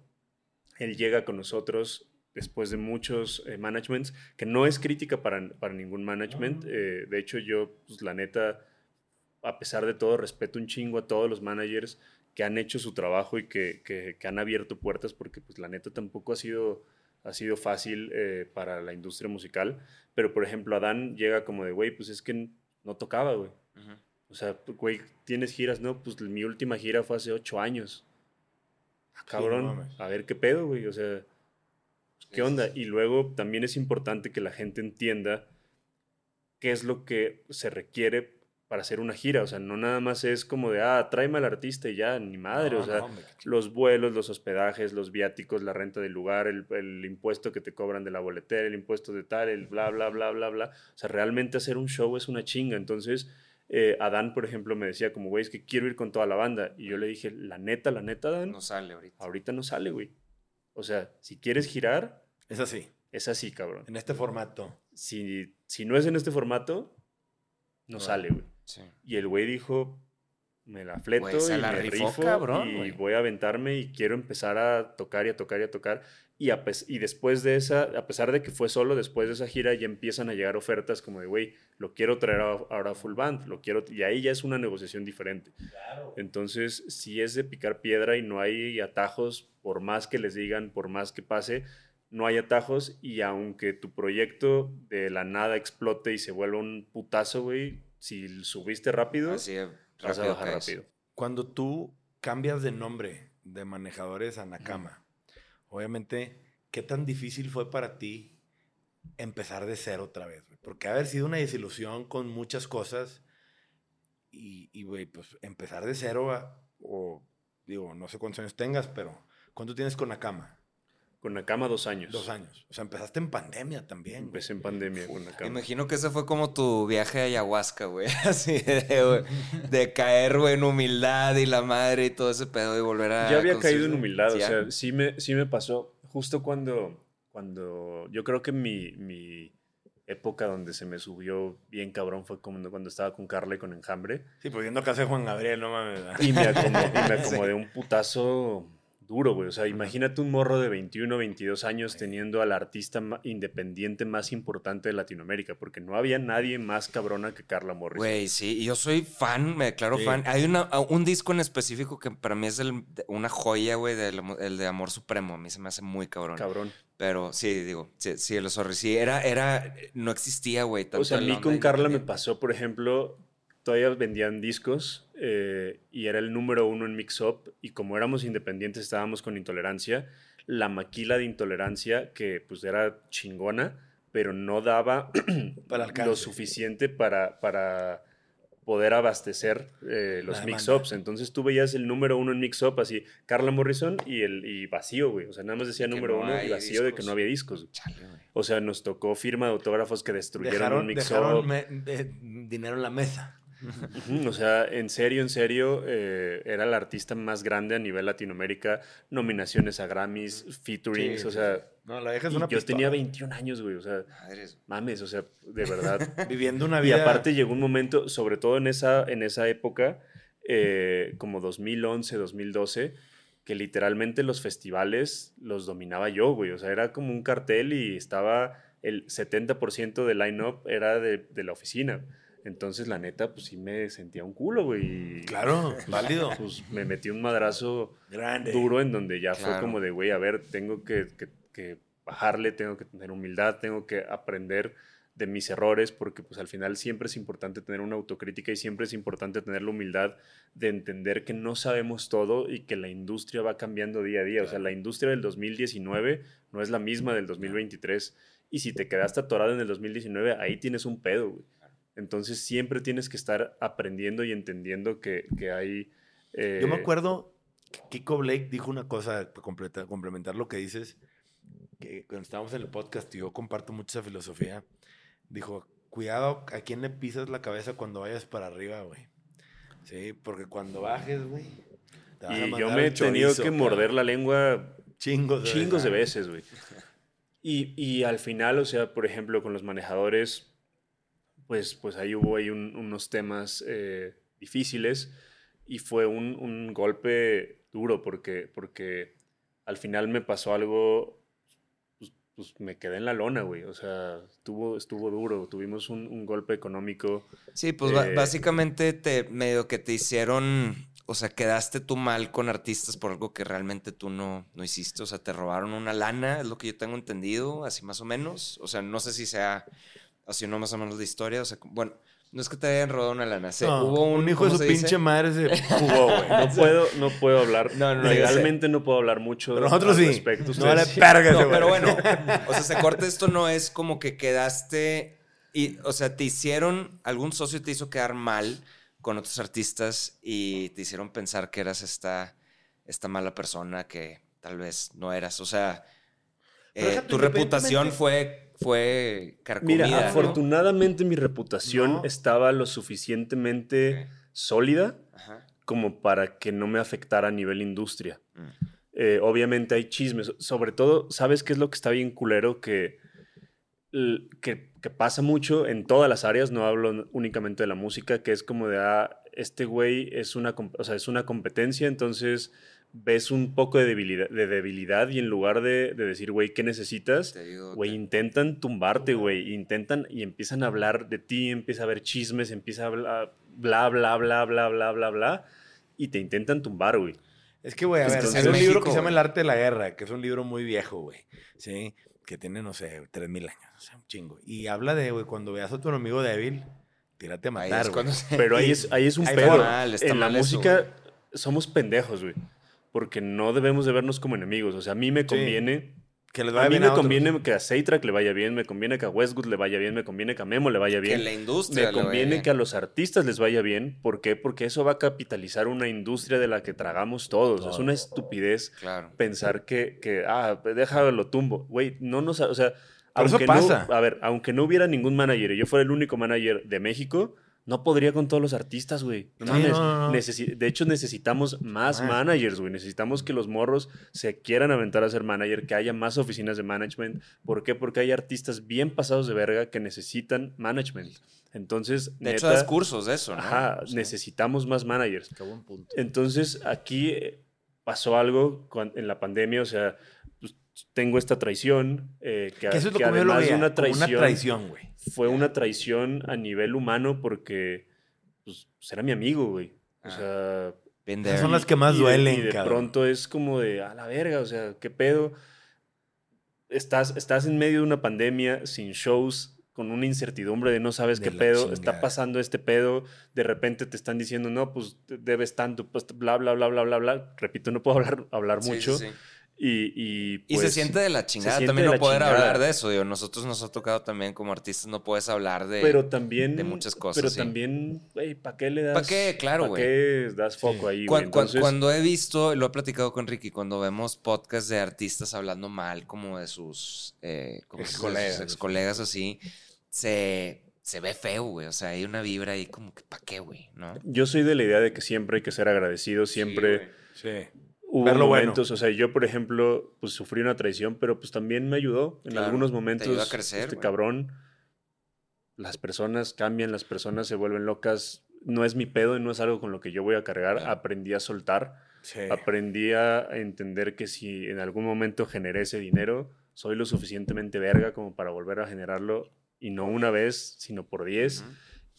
él llega con nosotros después de muchos eh, managements, que no es crítica para, para ningún management. eh, de hecho, yo, pues la neta, a pesar de todo, respeto un chingo a todos los managers que han hecho su trabajo y que, que- que han abierto puertas, porque pues la neta tampoco ha sido, ha sido fácil eh, para la industria musical. Pero, por ejemplo, Adán llega como de, güey, pues es que no tocaba, güey. Ujú. O sea, güey, ¿tienes giras? No, pues mi última gira fue hace ocho años. Ah, Sí, cabrón, no mames. a ver qué pedo, güey. O sea, ¿qué Sí, onda? sí, sí. Y luego también es importante que la gente entienda qué es lo que se requiere para hacer una gira. O sea, no nada más es como de, ah, tráeme al artista y ya, ni madre. No, o sea, no, hombre, qué los vuelos, los hospedajes, los viáticos, la renta del lugar, el, el impuesto que te cobran de la boletera, el impuesto de tal, el bla, bla, bla, bla, bla. O sea, realmente hacer un show es una chinga. Entonces, eh, Adán, por ejemplo, me decía como, güey, es que quiero ir con toda la banda. Y yo le dije, la neta, la neta, Adán, No sale ahorita. ahorita no sale, güey. O sea, si quieres girar, Es así, es así, cabrón. en este formato. Si, si no es en este formato, no sale, güey. Sí. Y el güey dijo, me la fleto se y la me rifó, rifo cabrón, y voy a aventarme y quiero empezar a tocar y a tocar y a tocar. Y, a y después de esa, a pesar de que fue solo, después de esa gira ya empiezan a llegar ofertas como de, güey, lo quiero traer a- ahora a full band, lo quiero, y ahí ya es una negociación diferente. Entonces, si es de picar piedra y no hay atajos, por más que les digan, por más que pase, no hay atajos y aunque tu proyecto de la nada explote y se vuelva un putazo, güey, si subiste rápido, Así de vas a bajar caes. rápido. Cuando tú cambias de nombre de manejadores a Nakama, obviamente, ¿qué tan difícil fue para ti empezar de cero otra vez? Porque ha haber sido una desilusión con muchas cosas y, y, güey, pues empezar de cero a- o, digo, no sé cuántos años tengas, pero ¿cuánto tienes con Nakama? Con Nakama dos años. Dos años. O sea, empezaste en pandemia también. güey. Empecé en pandemia con Nakama. Imagino que ese fue como tu viaje a ayahuasca, güey. (laughs) Así de, güey, de caer, güey, en humildad y la madre y todo ese pedo y volver a. ya había caído en humildad, Sí, o sea, sí me, sí me pasó justo cuando, cuando yo creo que mi, mi época donde se me subió bien cabrón fue cuando, cuando estaba con Carla y con Enjambre Sí, pues viendo casa de Juan Gabriel, no mames. y me acomodé, y me (laughs) Sí. acomodé un putazo duro, güey. O sea, imagínate un morro de 21, 22 años teniendo al artista independiente más importante de Latinoamérica, porque no había nadie más cabrona que Carla Morrison. Güey, sí, yo soy fan, me declaro Sí. fan. Hay una, un disco en específico que para mí es el- una joya, güey, del el de Amor Supremo. A mí se me hace muy cabrón. Cabrón. Pero sí, digo, sí, sí, el sorry, sí, era, era, no existía, güey. O sea, a mí con Carla me pasó, por ejemplo, todavía vendían discos eh, y era el número uno en Mix Up y como éramos independientes estábamos con Intolerancia, la maquila de Intolerancia que pues era chingona, pero no daba (clears throat) Para lo suficiente para, para poder abastecer eh, los La mix-ups. Entonces tú veías el número uno en mix-up, así, Carla Morrison y, el, y vacío, güey. O sea, nada más decía Que número no uno y vacío de que discos. no había discos. güey. Chale, güey. O sea, nos tocó firma de autógrafos que destruyeron Dejaron, un mix-up. dejaron me- de- dinero en la mesa. O sea, en serio, en serio, eh, era la artista más grande a nivel Latinoamérica, nominaciones a Grammys, featurings, Sí, o sea. No, la vieja es y una yo pistola. tenía 21 años, güey, o sea, Madres. mames, o sea, de (laughs) verdad. Viviendo una y vida... aparte llegó un momento, sobre todo en esa, en esa época, eh, como 2011, 2012, que literalmente los festivales los dominaba yo, güey, o sea, era como un cartel y estaba el 70% del line-up era de, de la oficina. Entonces, la neta, pues sí me sentía un culo, güey. Claro, (laughs) válido. (laughs) Pues me metí un madrazo Grande. duro en donde ya fue Claro. como de, güey, a ver, tengo que, que- que bajarle, tengo que tener humildad, tengo que aprender de mis errores, porque pues al final siempre es importante tener una autocrítica y siempre es importante tener la humildad de entender que no sabemos todo y que la industria va cambiando día a día. O sea, la industria del 2019 no es la misma del 2023. Y si te quedaste atorado en el 2019, ahí tienes un pedo, güey. Entonces siempre tienes que estar aprendiendo y entendiendo que, que hay... Yo me eh, acuerdo que Kiko Blake dijo una cosa para completa- complementar lo que dices, que cuando estábamos en el podcast, y yo comparto mucho esa filosofía, dijo, cuidado a quién le pisas la cabeza cuando vayas para arriba, güey. Sí, porque cuando bajes, güey. Y yo me he tenido chorizo, que morder la lengua chingos de chingos de veces, güey. Y, y al final, o sea, por ejemplo, con los manejadores, pues, pues ahí hubo ahí un- unos temas eh, difíciles y fue un, un golpe duro porque, porque al final me pasó algo, pues, pues me quedé en la lona, güey. O sea, estuvo, estuvo duro. Tuvimos un, un golpe económico. Sí, pues Eh, básicamente te medio que te hicieron, o sea, quedaste tú mal con artistas por algo que realmente tú no, no hiciste. O sea, te robaron una lana, es lo que yo tengo entendido, así más o menos. O sea, no sé si sea así no más o menos de historia. O sea, bueno, no es que te hayan robado una lana. se- No, hubo un, hijo de ¿cómo su dice? pinche madre se (laughs) jugó, güey. No puedo, no puedo hablar. No, no, legalmente no puedo hablar mucho Pero nosotros al sí. respecto. No vale sí. perga No, güey. pero bueno, (laughs) o sea, se corta esto no es como que quedaste y, o sea, te hicieron, algún socio te hizo quedar mal con otros artistas y te hicieron pensar que eras esta, esta mala persona que tal vez no eras. O sea, eh, tu reputación fue, fue carcomida. Mira, ¿no? afortunadamente mi reputación No. estaba lo suficientemente sólida Ajá. como para que no me afectara a nivel industria. Mm. Eh, obviamente hay chismes. Sobre todo, ¿sabes qué es lo que está bien culero? Que, que, que pasa mucho en todas las áreas, no hablo únicamente de la música, que es como de, ah, este güey es una, o sea, es una competencia, entonces ves un poco de debilidad, de debilidad y en lugar de, de decir, güey, ¿qué necesitas? Güey, te- intentan tumbarte, güey. Intentan y empiezan a hablar de ti, empieza a haber chismes, empieza a hablar bla, bla, bla, bla, bla, bla, bla. Y te intentan tumbar, güey. Es que, güey, a ver, Entonces- hay un México, libro que se llama. El arte de la guerra, que es un libro muy viejo, güey. Sí, que tiene, no sé, 3000 años, o sea, un chingo. Y habla de, güey, cuando veas a tu enemigo débil, tírate a ahí matar, es güey. cuando se- Pero ahí es, ahí es un Ahí pedo. mal, está en la eso, música somos pendejos, güey. Porque no debemos de vernos como enemigos. O sea, a mí me conviene... Que les A vaya mí bien me a conviene que a Seitrack le vaya bien, me conviene que a Westwood le vaya bien, me conviene que a Memo le vaya que bien. la industria Me conviene que a los artistas les vaya bien. ¿Por qué? Porque eso va a capitalizar una industria de la que tragamos todos. Es una estupidez Claro. pensar que, que ah, déjalo tumbo. Güey, no nos, o sea, Pero eso aunque pasa. no, a ver, aunque no hubiera ningún manager y yo fuera el único manager de México, no podría con todos los artistas, güey. No Sí, no, no, no. Necesi- de hecho, necesitamos más managers, güey. Necesitamos que los morros se quieran aventar a ser manager, que haya más oficinas de management. ¿Por qué? Porque hay artistas bien pasados de verga que necesitan management. Entonces, De hecho, das cursos de eso, ¿no? ajá, Sí. necesitamos más managers. Qué buen punto. Entonces, aquí eh, pasó algo en la pandemia, o sea, tengo esta traición, eh, que, Que eso es lo que que yo lo además de veía, una traición, güey. fue una traición a nivel humano porque pues, pues, era mi amigo, güey. O Ah. sea, Esas son las que más y duelen, Y de cabrón. pronto es como de, a la verga, o sea, ¿qué pedo? Estás, estás en medio de una pandemia, sin shows, con una incertidumbre de no sabes De qué pedo, chingada. está pasando este pedo, de repente te están diciendo, no, pues debes tanto, pues bla, bla, bla, bla, bla, bla. Repito, no puedo hablar, hablar Sí, sí, mucho. sí. Y, y, Y se pues, siente de la chingada también de no la poder chingada. hablar de eso. Digo, nosotros nos ha tocado también como artistas, no puedes hablar de. Pero también. de muchas cosas, Pero sí. también, güey, ¿para qué le das? ¿Pa' qué? Claro, ¿pa' güey. qué das foco ahí, cuando he visto, lo he platicado con Ricky, cuando vemos podcasts de artistas hablando mal como de sus, eh, como sus ex colegas así, se, se ve feo, güey. O sea, hay una vibra ahí como que, ¿pa' qué, güey? ¿No? Yo soy de la idea de que siempre hay que ser agradecido, siempre Sí. Hubo Ver lo bueno. momentos, o sea, yo por ejemplo, pues sufrí una traición, pero pues también me ayudó en Claro, algunos te momentos. ayudó a crecer, este güey. cabrón, las personas cambian, las personas se vuelven locas. No es mi pedo y no es algo con lo que yo voy a cargar. Claro. Aprendí a soltar, Sí. aprendí a entender que si en algún momento generé ese dinero, soy lo suficientemente verga como para volver a generarlo y no una vez, sino por diez. Ujú.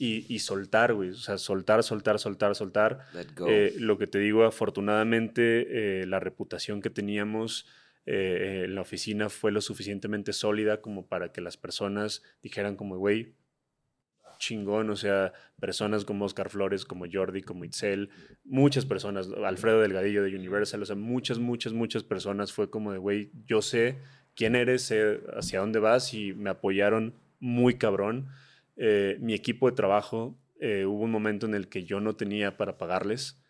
Y, y soltar, güey. O sea, soltar, soltar, soltar, soltar. Eh, lo que te digo, afortunadamente, eh, la reputación que teníamos eh, en la oficina fue lo suficientemente sólida como para que las personas dijeran como, güey, chingón, o sea, personas como Oscar Flores, como Jordi, como Itzel, muchas personas, Alfredo Delgadillo de Universal, o sea, muchas, muchas, muchas personas fue como de, güey, yo sé quién eres, sé hacia dónde vas y me apoyaron muy cabrón. Eh, mi equipo de trabajo, eh, hubo un momento en el que yo no tenía para pagarles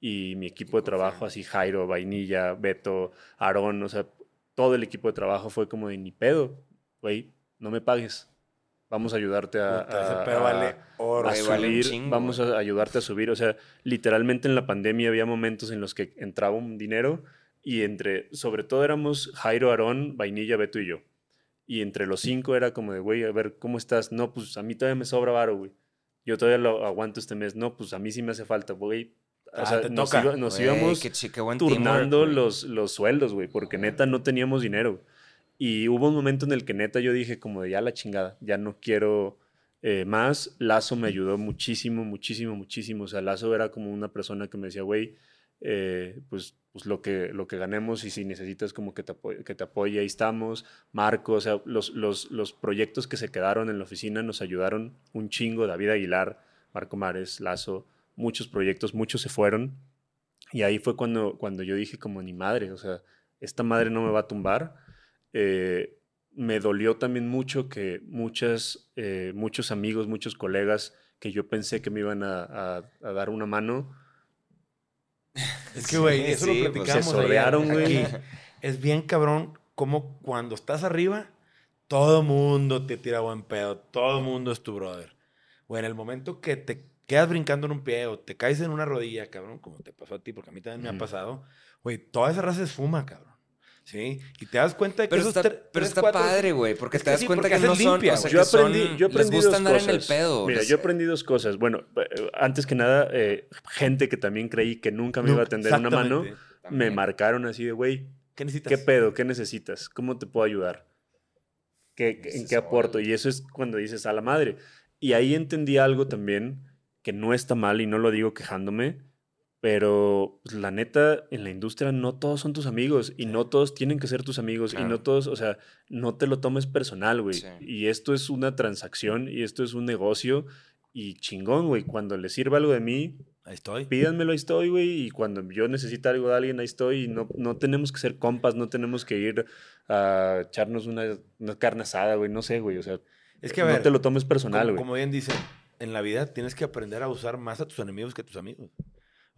y mi equipo de trabajo, así Jairo, Vainilla, Beto, Aarón, o sea, todo el equipo de trabajo fue como de ni pedo, güey, no me pagues. Vamos a ayudarte a, a- vale oro. a vale subir, chingo, vamos a ayudarte a subir. O sea, literalmente en la pandemia había momentos en los que entraba un dinero y entre, sobre todo éramos Jairo, Aarón, Vainilla, Beto y yo. Y entre los cinco era como de, güey, a ver, ¿cómo estás? No, pues a mí todavía me sobra varo, güey. Yo todavía lo aguanto este mes. No, pues a mí sí me hace falta, güey. O Ah, sea, te nos, toca. iba- nos íbamos qué turnando teamwork, los, los sueldos, güey, porque neta no teníamos dinero. Y hubo un momento en el que neta yo dije como de ya la chingada, ya no quiero eh, más. Lazo me ayudó muchísimo, muchísimo, muchísimo. O sea, Lazo era como una persona que me decía, güey, eh, pues, pues lo, que, lo que ganemos y si necesitas como que te, apoye, que te apoye, ahí estamos. Marco, o sea, los, los, los proyectos que se quedaron en la oficina nos ayudaron un chingo. David Aguilar, Marco Mares, Lazo, muchos proyectos, muchos se fueron. Y ahí fue cuando, cuando yo dije como ni madre, o sea, esta madre no me va a tumbar. Eh, me dolió también mucho que muchas, eh, muchos amigos, muchos colegas que yo pensé que me iban a, dar una mano, Es que, güey, Sí, eso sí, lo pues, platicamos se ayer sordearon, güey. Es bien cabrón como cuando estás arriba, todo mundo te tira buen pedo, todo mundo es tu brother. Güey, en el momento que te quedas brincando en un pie o te caes en una rodilla, cabrón, como te pasó a ti, porque a mí también me ha pasado, güey, toda esa raza es fuma, cabrón. ¿Sí? Y te das cuenta de que Pero esos está, pero está cuatro- padre, güey, porque Es te das sí, cuenta que no son, limpia, o sea, güey. yo son- aprendí, yo les aprendí gusta dos andar cosas. en el pedo. Mira, les- yo aprendí dos cosas. Bueno, eh, antes que nada, eh, gente que también creí que nunca me iba a tender una mano, me marcaron así de, güey, ¿Qué necesitas? ¿qué pedo? ¿Qué necesitas? ¿Cómo te puedo ayudar? ¿Qué, qué- ¿En qué aporto? Y eso es cuando dices a la madre. Y ahí entendí algo también que no está mal y no lo digo quejándome, pero pues, la neta, en la industria no todos son tus amigos y Sí. no todos tienen que ser tus amigos y no todos, o sea, no te lo tomes personal, güey. Sí. Y esto es una transacción y esto es un negocio y chingón, güey. Cuando le sirva algo de mí, Ahí estoy. pídanmelo, ahí estoy, güey. Y cuando yo necesite algo de alguien, ahí estoy. Y no, no tenemos que ser compas, no tenemos que ir a echarnos una, una carne asada, güey. No sé, güey. O sea, Es que, a no ver, te lo tomes personal, como, güey. como bien dicen, en la vida tienes que aprender a usar más a tus enemigos que a tus amigos.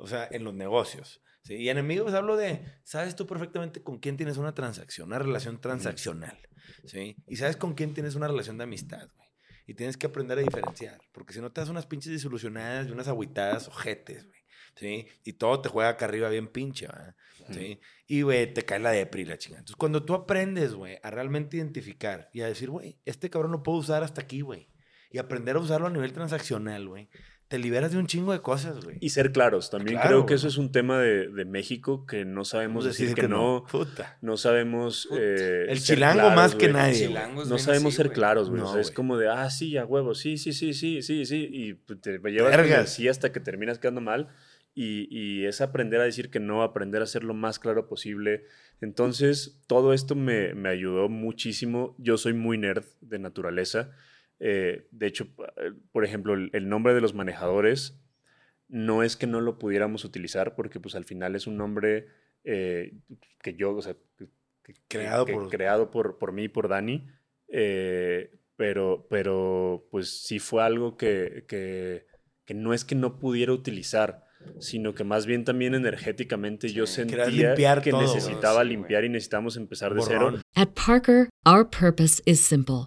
O sea, en los negocios. ¿sí? Y enemigos hablo de, sabes tú perfectamente con quién tienes una transacción, una relación transaccional. ¿sí? Y sabes con quién tienes una relación de amistad, güey. Y tienes que aprender a diferenciar. Porque si no te das unas pinches disolucionadas y unas agüitadas ojetes, güey. ¿Sí? Y todo te juega acá arriba bien pinche, ¿verdad? ¿Sí? Y, güey, te cae la depri, la chingada. Entonces, cuando tú aprendes, güey, a realmente identificar y a decir, güey, este cabrón lo puedo usar hasta aquí, güey. Y aprender a usarlo a nivel transaccional, güey. Te liberas de un chingo de cosas, güey. Y ser claros. También Claro, creo que güey. eso es un tema de, de México que no sabemos a decir, que, no. Puta. No sabemos. Puta. eh, El ser chilango claros, más que güey. nadie. güey. Chilangos No sabemos así, ser güey. claros, güey. No, o sea, es como de, ah, sí, a huevo, sí, sí, sí, sí, sí, sí. Y pues, te llevas así hasta que terminas quedando mal. Y, y es aprender a decir que no, aprender a ser lo más claro posible. Entonces, todo esto me, me ayudó muchísimo. Yo soy muy nerd de naturaleza. Eh, de hecho, eh, por ejemplo, el, el nombre de los manejadores no es que no lo pudiéramos utilizar, porque pues al final es un nombre eh, que yo, o sea, que- Creado que- por- creado por, por mí y por Dani. eh, pero, pero pues sí fue algo que, que, que no es que no pudiera utilizar, sino que más bien también energéticamente yo Sí, sentía limpiar que todo, necesitaba limpiar y necesitamos empezar de cero. At Parker, our purpose is simple.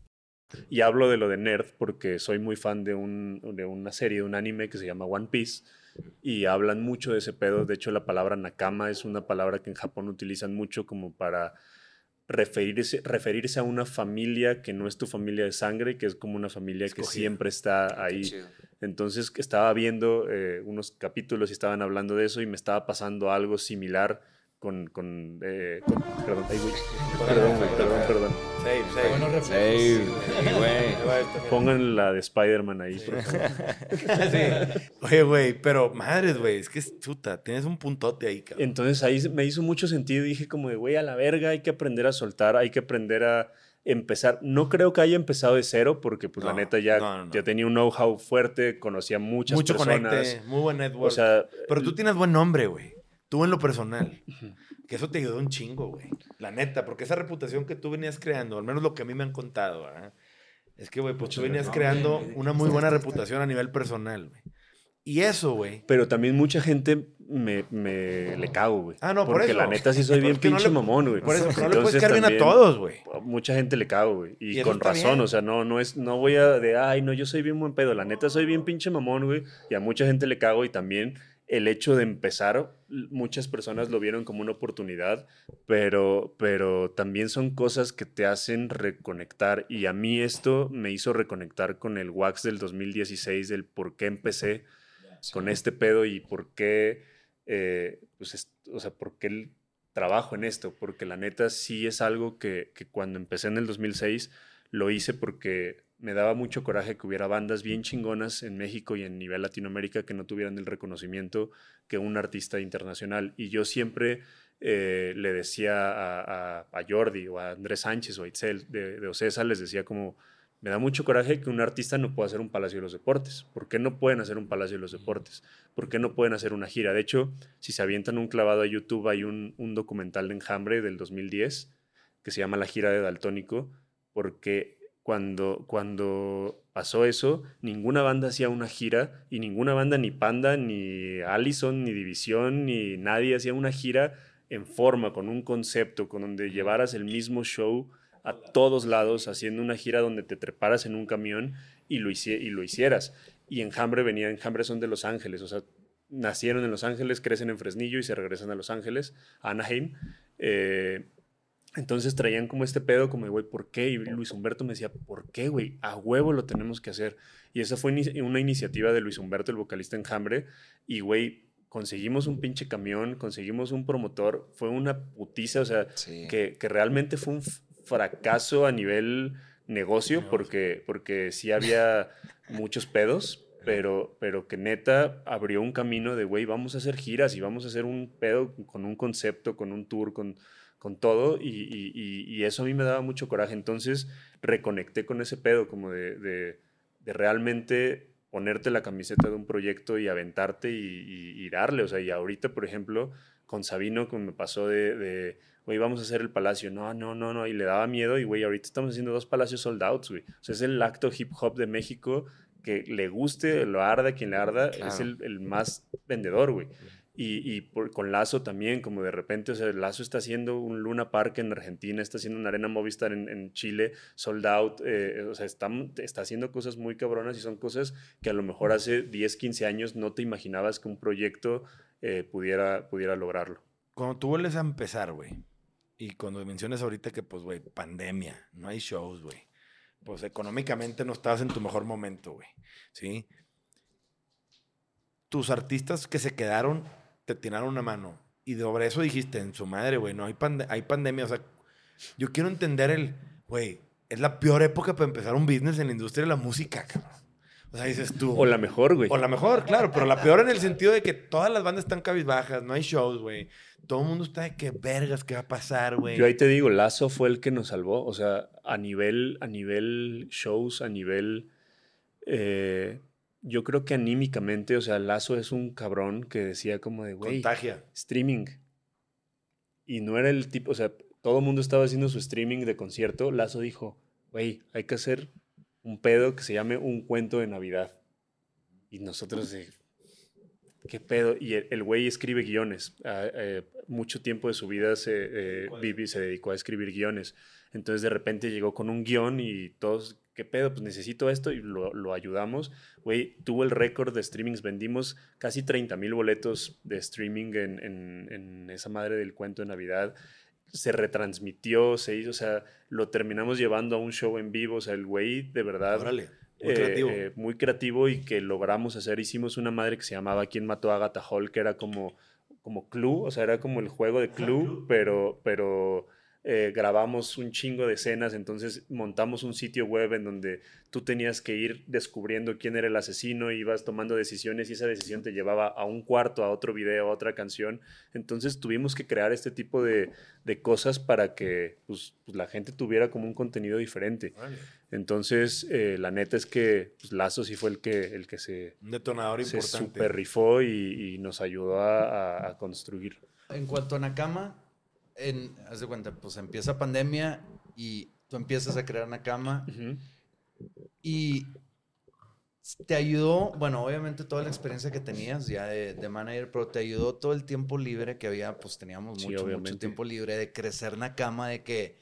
Y hablo de lo de nerd porque soy muy fan de, un, de una serie, de un anime que se llama One Piece. Y hablan mucho de ese pedo. De hecho, la palabra nakama es una palabra que en Japón utilizan mucho como para referirse, referirse a una familia que no es tu familia de sangre, que es como una familia que siempre está ahí. Entonces estaba viendo eh, unos capítulos y estaban hablando de eso y me estaba pasando algo similar con... con, eh, con- perdón, ay, güey. perdón, güey, perdón, perdón. Save, save. buenos reflejos. Sí, Sí, güey. Pongan la de Spider-Man ahí. por favor. (laughs) Sí. Oye, güey, pero madres, güey, es que es chuta, tienes un puntote ahí, cabrón. Entonces ahí me hizo mucho sentido y dije como de, güey, a la verga, hay que aprender a soltar, hay que aprender a empezar. No creo que haya empezado de cero porque pues la neta ya, no, no, no. ya tenía un know-how fuerte, conocía muchas Mucho personas. conecte, muy buen network. O sea, pero tú tienes buen nombre, güey. Tú en lo personal. Que eso te ayudó un chingo, güey. La neta, porque esa reputación que tú venías creando, al menos lo que a mí me han contado, ¿verdad? Es que, güey, pues tú venías creando una muy buena reputación a nivel personal, güey. Y eso, güey. pero también mucha gente me, me le cago, güey. Ah, no, por Porque eso. la neta sí soy (laughs) bien Porque no pinche le- mamón, güey. Por eso, pero no le puedes caer bien a todos, güey. Mucha gente le cago, güey. Y, con razón, bien. o sea, no, no es, no voy a de, ay, no, yo soy bien buen pedo. La neta soy bien pinche mamón, güey. Y a mucha gente le cago y también el hecho de empezar, muchas personas lo vieron como una oportunidad, pero, pero también son cosas que te hacen reconectar. Y a mí esto me hizo reconectar con el Wax del 2016, del por qué empecé con este pedo y por qué, eh, pues, es- o sea, por qué el trabajo en esto, porque la neta sí es algo que, que cuando empecé en el 2006 lo hice porque me daba mucho coraje que hubiera bandas bien chingonas en México y en nivel Latinoamérica que no tuvieran el reconocimiento que un artista internacional. Y yo siempre eh, le decía a, a- a Jordi o a Andrés Sánchez o a Itzel de, de Ocesa, les decía como, me da mucho coraje que un artista no pueda hacer un Palacio de los Deportes. ¿Por qué no pueden hacer un Palacio de los Deportes? ¿Por qué no pueden hacer una gira? De hecho, si se avientan un clavado a YouTube, hay un, un documental de Enjambre del 2010 que se llama La gira de Daltónico, porque cuando, cuando pasó eso, ninguna banda hacía una gira y ninguna banda, ni Panda, ni Allison, ni División, ni nadie hacía una gira en forma, con un concepto, con donde llevaras el mismo show a todos lados, haciendo una gira donde te treparas en un camión y lo, hici- y lo hicieras. Y Enjambre venía, Enjambre son de Los Ángeles, o sea, nacieron en Los Ángeles, crecen en Fresnillo y se regresan a Los Ángeles, a Anaheim. Eh, entonces traían como este pedo, como de, güey, ¿por qué? Y Luis Humberto me decía, ¿por qué, güey? A huevo lo tenemos que hacer. Y esa fue una iniciativa de Luis Humberto, el vocalista Enjambre. Y, güey, conseguimos un pinche camión, conseguimos un promotor. Fue una putiza, o sea, Sí. que, que realmente fue un fracaso a nivel negocio, porque, porque sí había (laughs) muchos pedos, pero, pero que neta abrió un camino de, güey, vamos a hacer giras y vamos a hacer un pedo con un concepto, con un tour, con, con todo, y, y- y- y eso a mí me daba mucho coraje. Entonces reconecté con ese pedo, como de, de- de realmente ponerte la camiseta de un proyecto y aventarte y, darle. O sea, y ahorita, por ejemplo, con Sabino, como me pasó de, de güey, vamos a hacer el palacio. No, no, no, no. Y le daba miedo. Y, güey, ahorita estamos haciendo dos palacios sold out, güey. O sea, es el acto hip hop de México que le guste, lo arda, quien le arda, es el más vendedor, güey. Y, y por- con Lazo también, como de repente, o sea, Lazo está haciendo un Luna Park en Argentina, está haciendo una Arena Movistar en, en Chile, sold out, eh, o sea, está, está haciendo cosas muy cabronas y son cosas que a lo mejor hace 10, 15 años no te imaginabas que un proyecto eh, pudiera, pudiera lograrlo. Cuando tú vuelves a empezar, güey, y cuando mencionas ahorita que, pues, güey, pandemia, no hay shows, güey. Pues económicamente no estabas en tu mejor momento, güey. ¿Sí? Tus artistas que se quedaron te tiraron una mano. Y sobre eso dijiste, en su madre, güey, no hay, pande- hay pandemia. O sea, yo quiero entender el, güey, es la peor época para empezar un business en la industria de la música, cabrón. O sea, dices tú. O la mejor, güey. O la mejor, claro, pero la peor en el sentido de que todas las bandas están cabizbajas, no hay shows, güey. Todo el mundo está de qué vergas, qué va a pasar, güey. Yo ahí te digo, Lazo fue el que nos salvó. O sea, a nivel, a nivel shows, a nivel. eh, yo creo que anímicamente, o sea, Lazo es un cabrón que decía como de, güey, Contagia. streaming. Y no era el tipo, o sea, todo el mundo estaba haciendo su streaming de concierto. Lazo dijo, güey, hay que hacer un pedo que se llame un cuento de Navidad. Y nosotros de, ¿qué pedo? Y el güey escribe guiones. Ah, eh, mucho tiempo de su vida se, eh, vivi- se dedicó a escribir guiones. Entonces de repente llegó con un guion y todos, ¿qué pedo? Pues necesito esto y lo, lo ayudamos. Güey, tuvo el récord de streamings. Vendimos casi 30 mil boletos de streaming en, en- en esa madre del cuento de Navidad. se retransmitió, se hizo, o sea, lo terminamos llevando a un show en vivo, o sea, el güey de verdad... Órale. Muy eh, creativo. eh, muy creativo y que logramos hacer. Hicimos una madre que se llamaba ¿Quién mató a Agatha Hall? Que era como, como Clue, o sea, era como el juego de Clue, pero, pero eh, grabamos un chingo de escenas, entonces montamos un sitio web en donde tú tenías que ir descubriendo quién era el asesino, ibas tomando decisiones y esa decisión te llevaba a un cuarto, a otro video, a otra canción. Entonces tuvimos que crear este tipo de, de cosas para que pues, pues, la gente tuviera como un contenido diferente. Entonces, eh, la neta es que pues, Lazo sí fue el que, el que se, Un detonador se importante. super rifó y, y nos ayudó a, a- a construir. En cuanto a Nakama, en, haz de cuenta, pues empieza pandemia y tú empiezas a crear Nakama Ujú. y te ayudó, bueno, obviamente toda la experiencia que tenías ya de, de manager, pero te ayudó todo el tiempo libre que había, pues teníamos Sí, mucho, tiempo libre de crecer Nakama, de que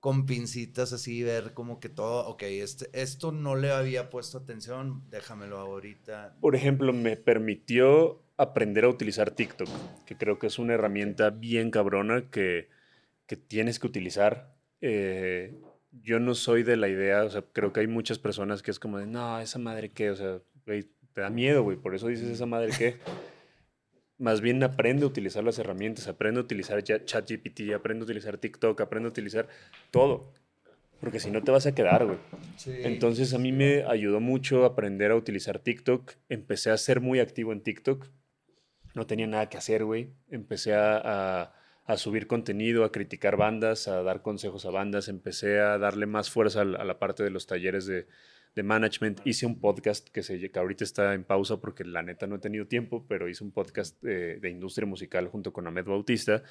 con pincitas así ver como que todo, ok, este, esto no le había puesto atención, déjamelo ahorita. Por ejemplo, me permitió aprender a utilizar TikTok, que creo que es una herramienta bien cabrona que, que tienes que utilizar. Eh, yo no soy de la idea, o sea, creo que hay muchas personas que es como de, no, esa madre qué, o sea, güey, te da miedo, güey, por eso dices esa madre qué. Más bien aprende a utilizar las herramientas, aprende a utilizar ChatGPT, aprende a utilizar TikTok, aprende a utilizar todo. Porque si no te vas a quedar, güey. Entonces a mí me ayudó mucho aprender a utilizar TikTok. Empecé a ser muy activo en TikTok. No tenía nada que hacer, güey. Empecé a, a- a subir contenido, a criticar bandas, a dar consejos a bandas. Empecé a darle más fuerza a la, a la parte de los talleres de, de management. Hice un podcast que, se, que ahorita está en pausa porque la neta no he tenido tiempo, pero hice un podcast eh, de industria musical junto con Ahmed Bautista.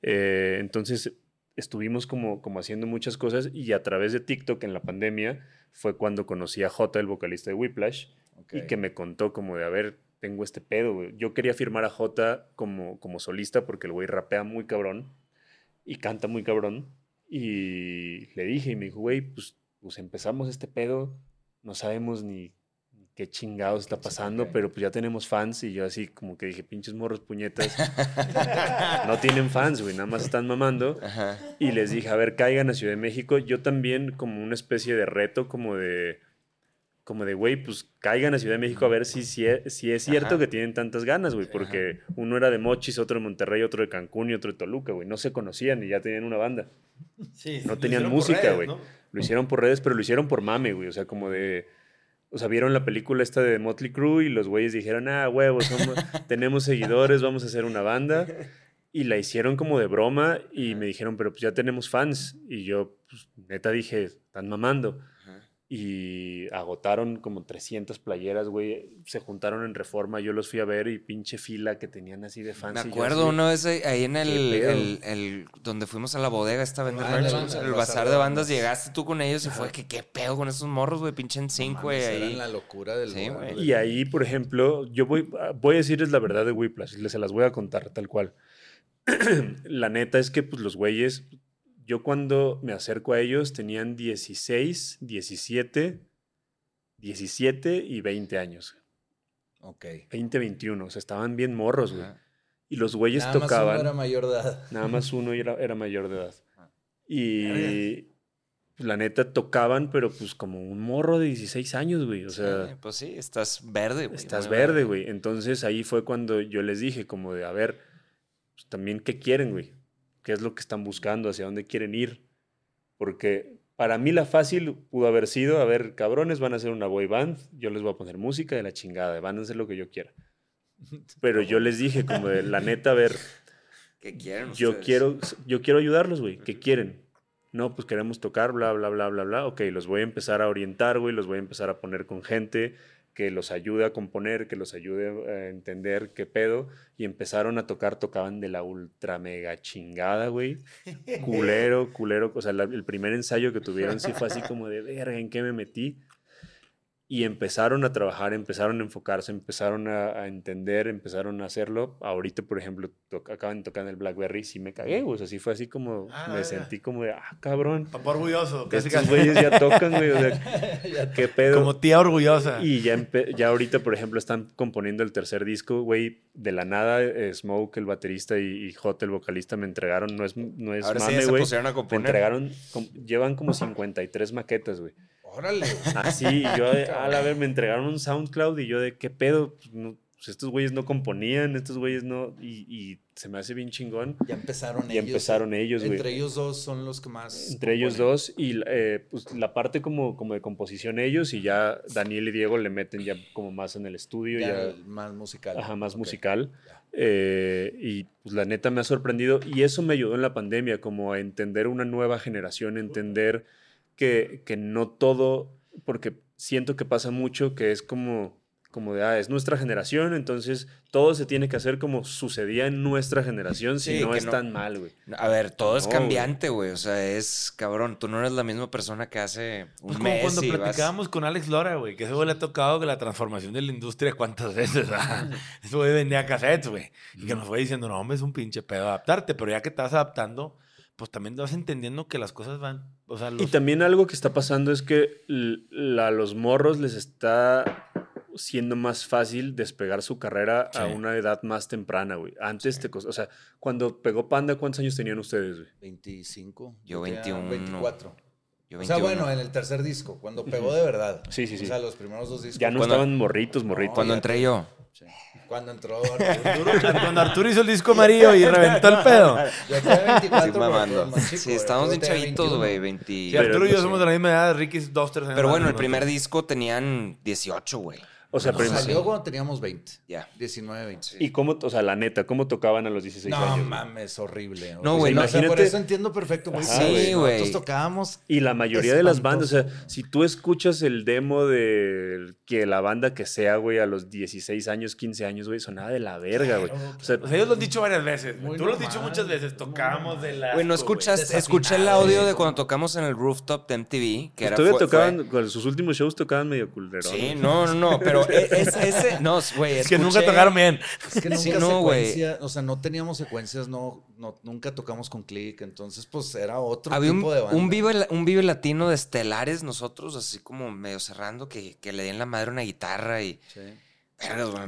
Eh, entonces estuvimos como, como haciendo muchas cosas y a través de TikTok en la pandemia fue cuando conocí a Jota, el vocalista de Whiplash, y que me contó como de, a ver, tengo este pedo, güey. Yo quería firmar a Jota como, como solista porque el güey rapea muy cabrón y canta muy cabrón. Y le dije y me dijo, güey, pues, pues empezamos este pedo, no sabemos ni qué chingados está pasando, ok. pero pues ya tenemos fans y yo así como que dije, pinches morros puñetas, (laughs) no tienen fans, güey, nada más están mamando. Ajá. Y les dije, a ver, caigan a Ciudad de México. Yo también como una especie de reto, como de, como de, güey, pues caigan a Ciudad de México a ver si, si, es, si es cierto Ajá. que tienen tantas ganas, güey. Porque uno era de Mochis, otro de Monterrey, otro de Cancún y otro de Toluca, güey. No se conocían y ya tenían una banda. Sí, No tenían música, güey. ¿no? Lo hicieron por redes, pero lo hicieron por mame, güey. O sea, como de... O sea, vieron la película esta de Motley Crue y los güeyes dijeron, ah, huevos, somos- (laughs) tenemos seguidores, vamos a hacer una banda. Y la hicieron como de broma y me dijeron, pero pues ya tenemos fans. Y yo, pues, neta dije, están mamando. Y agotaron como 300 playeras, güey. Se juntaron en Reforma, yo los fui a ver y pinche fila que tenían así de fans. Me acuerdo así, una vez ahí en el, el- el- donde fuimos a la bodega esta vender Ah, merch, el- el, el bazar bazar de bandas, bandas. llegaste tú con ellos y fue que qué pedo con esos morros, güey, pinche en cinco, güey, ahí. la locura del Sí, lugar, güey. Y ahí, por ejemplo, yo voy, voy a decirles la verdad de Whiplash, les se las voy a contar tal cual. (clears throat) la neta es que pues los güeyes, yo cuando me acerco a ellos tenían 16, 17, 17 y 20 años. Ok. 20, 21, o sea, estaban bien morros, güey. Y los güeyes Nada más uno tocaban, era mayor de edad. nada más uno era, era mayor de edad. Ah. Y pues, la neta tocaban, pero pues como un morro de 16 años, güey. O sea, Sí, pues sí, estás verde, güey. Estás verde, güey. Entonces ahí fue cuando yo les dije, como de, a ver, pues, también qué quieren, güey. ¿Qué es lo que están buscando? ¿Hacia dónde quieren ir? Porque para mí la fácil pudo haber sido, a ver, cabrones, van a hacer una boy band, yo les voy a poner música de la chingada, van a hacer lo que yo quiera. (laughs) Pero yo les dije, como de, la neta, a ver, (laughs) ¿Qué quieren yo ustedes? quiero, yo quiero ayudarlos, güey. ¿Qué quieren? No, pues queremos tocar, bla, bla, bla, bla, bla. Ok, los voy a empezar a orientar, güey. Los voy a empezar a poner con gente que los ayude a componer, que los ayude a entender qué pedo. Y empezaron a tocar, tocaban de la ultra mega chingada, güey. (laughs) Culero, culero. O sea, la- el primer ensayo que tuvieron sí fue así como de, verga, ¿en qué me metí? Y empezaron a trabajar, empezaron a enfocarse, empezaron a, a entender, empezaron a hacerlo. Ahorita, por ejemplo, to- acaban de tocar en el Blackberry, sí me cagué, güey. O sea, sí fue así como, Ah, me sentí como de, ah, cabrón. Papá orgulloso. Casi, Estos güeyes ya tocan, güey. O sea, (laughs) qué pedo. Como tía orgullosa. Y ya, ya ahorita, por ejemplo, están componiendo el tercer disco, güey. De la nada, eh, Smoke, el baterista, y, y Hot, el vocalista, me entregaron, no es, no es Ahora sí ya mame, se güey. pusieron a me componer. entregaron, com- llevan como 53 maquetas, güey. Órale. Así, y yo, (laughs) de, a la ver, me entregaron un SoundCloud y yo de, ¿qué pedo? Pues, no- pues estos güeyes no componían, estos güeyes no, y, y se me hace bien chingón. Ya empezaron Ya ellos. empezaron ellos, güey. Entre ellos dos son los que más. Entre ellos dos y eh, pues, la parte como, como de composición ellos y ya Daniel y Diego le meten ya como más en el estudio, Ya ya, el más musical. ajá, más musical. Ya. Eh, y pues la neta me ha sorprendido y eso me ayudó en la pandemia, como a entender una nueva generación, entender que, que no todo, porque siento que pasa mucho que es como, como de, ah, es nuestra generación, entonces todo se tiene que hacer como sucedía en nuestra generación, si Sí, no que es no- tan mal, güey. A ver, todo es No, güey. cambiante, güey. O sea, es cabrón. Tú no eres la misma persona que hace un Pues como mes. cuando y vas- platicábamos con Alex Lora, güey, que ese güey le ha tocado que la transformación de la industria cuántas veces. (laughs) ah? ese güey vendía cassettes, güey. Y que nos fue diciendo, no, hombre, es un pinche pedo adaptarte, pero ya que te vas adaptando, pues también te vas entendiendo que las cosas van. O sea, Y también algo que está pasando es que a los morros les está siendo más fácil despegar su carrera a Sí. una edad más temprana, güey. Antes te costó, o sea, cuando pegó Panda, ¿cuántos años tenían ustedes, güey? 25. Yo tenía 21. 24. Yo O sea, 21. bueno, en el tercer disco, cuando pegó de verdad. Sí, sí, sí. O sea, los primeros dos discos. Ya no Cuando- estaban morritos, morritos. Cuando entré yo. Sí. Cuando entró (laughs) Arturo. cuando Arturo hizo el disco amarillo y reventó el (laughs) pedo. Yo tenía 24, Sí, mamando. más chico, Sí, güey. estábamos bien Arturo tenía chavitos, 21. güey. 20. Sí, Pero, Arturo y yo pues, somos de la misma edad, Ricky es dos, tres años Pero bueno, el primer disco tenían 18, güey. O sea, No, pero- salió cuando teníamos 20. Ya. 19, 20. ¿y cómo, o sea, la neta, cómo tocaban a los 16 No años? güey? mames, horrible. No, horrible. güey, no, O sea, por imagínate- eso entiendo perfecto. Muy Ajá, Sí, güey. Nosotros tocábamos. Y la mayoría de las bandas, o sea, si tú escuchas el demo de que la banda que sea, güey, a los 16 años, 15 años, güey, sonaba de la verga, güey. O sea, O sea, ellos lo han dicho varias veces. Tú lo has dicho muchas veces. Tocábamos de la. Güey, no escuchas, escuché el audio de cuando tocamos en el rooftop de MTV, que pues era todavía fue- tocaban, fue- con sus últimos shows tocaban medio culero. Sí, no, no, no, pero (laughs) e- es, ese, no, güey, Es que nunca tocaron bien. Es que (laughs) nunca Sí, no, o sea, no teníamos secuencias, no, no, nunca tocamos con click, entonces pues era otro Había un, tipo de banda. un, vive, un vive latino de estelares nosotros, así como medio cerrando, que, que le den la madre una guitarra y... Sí.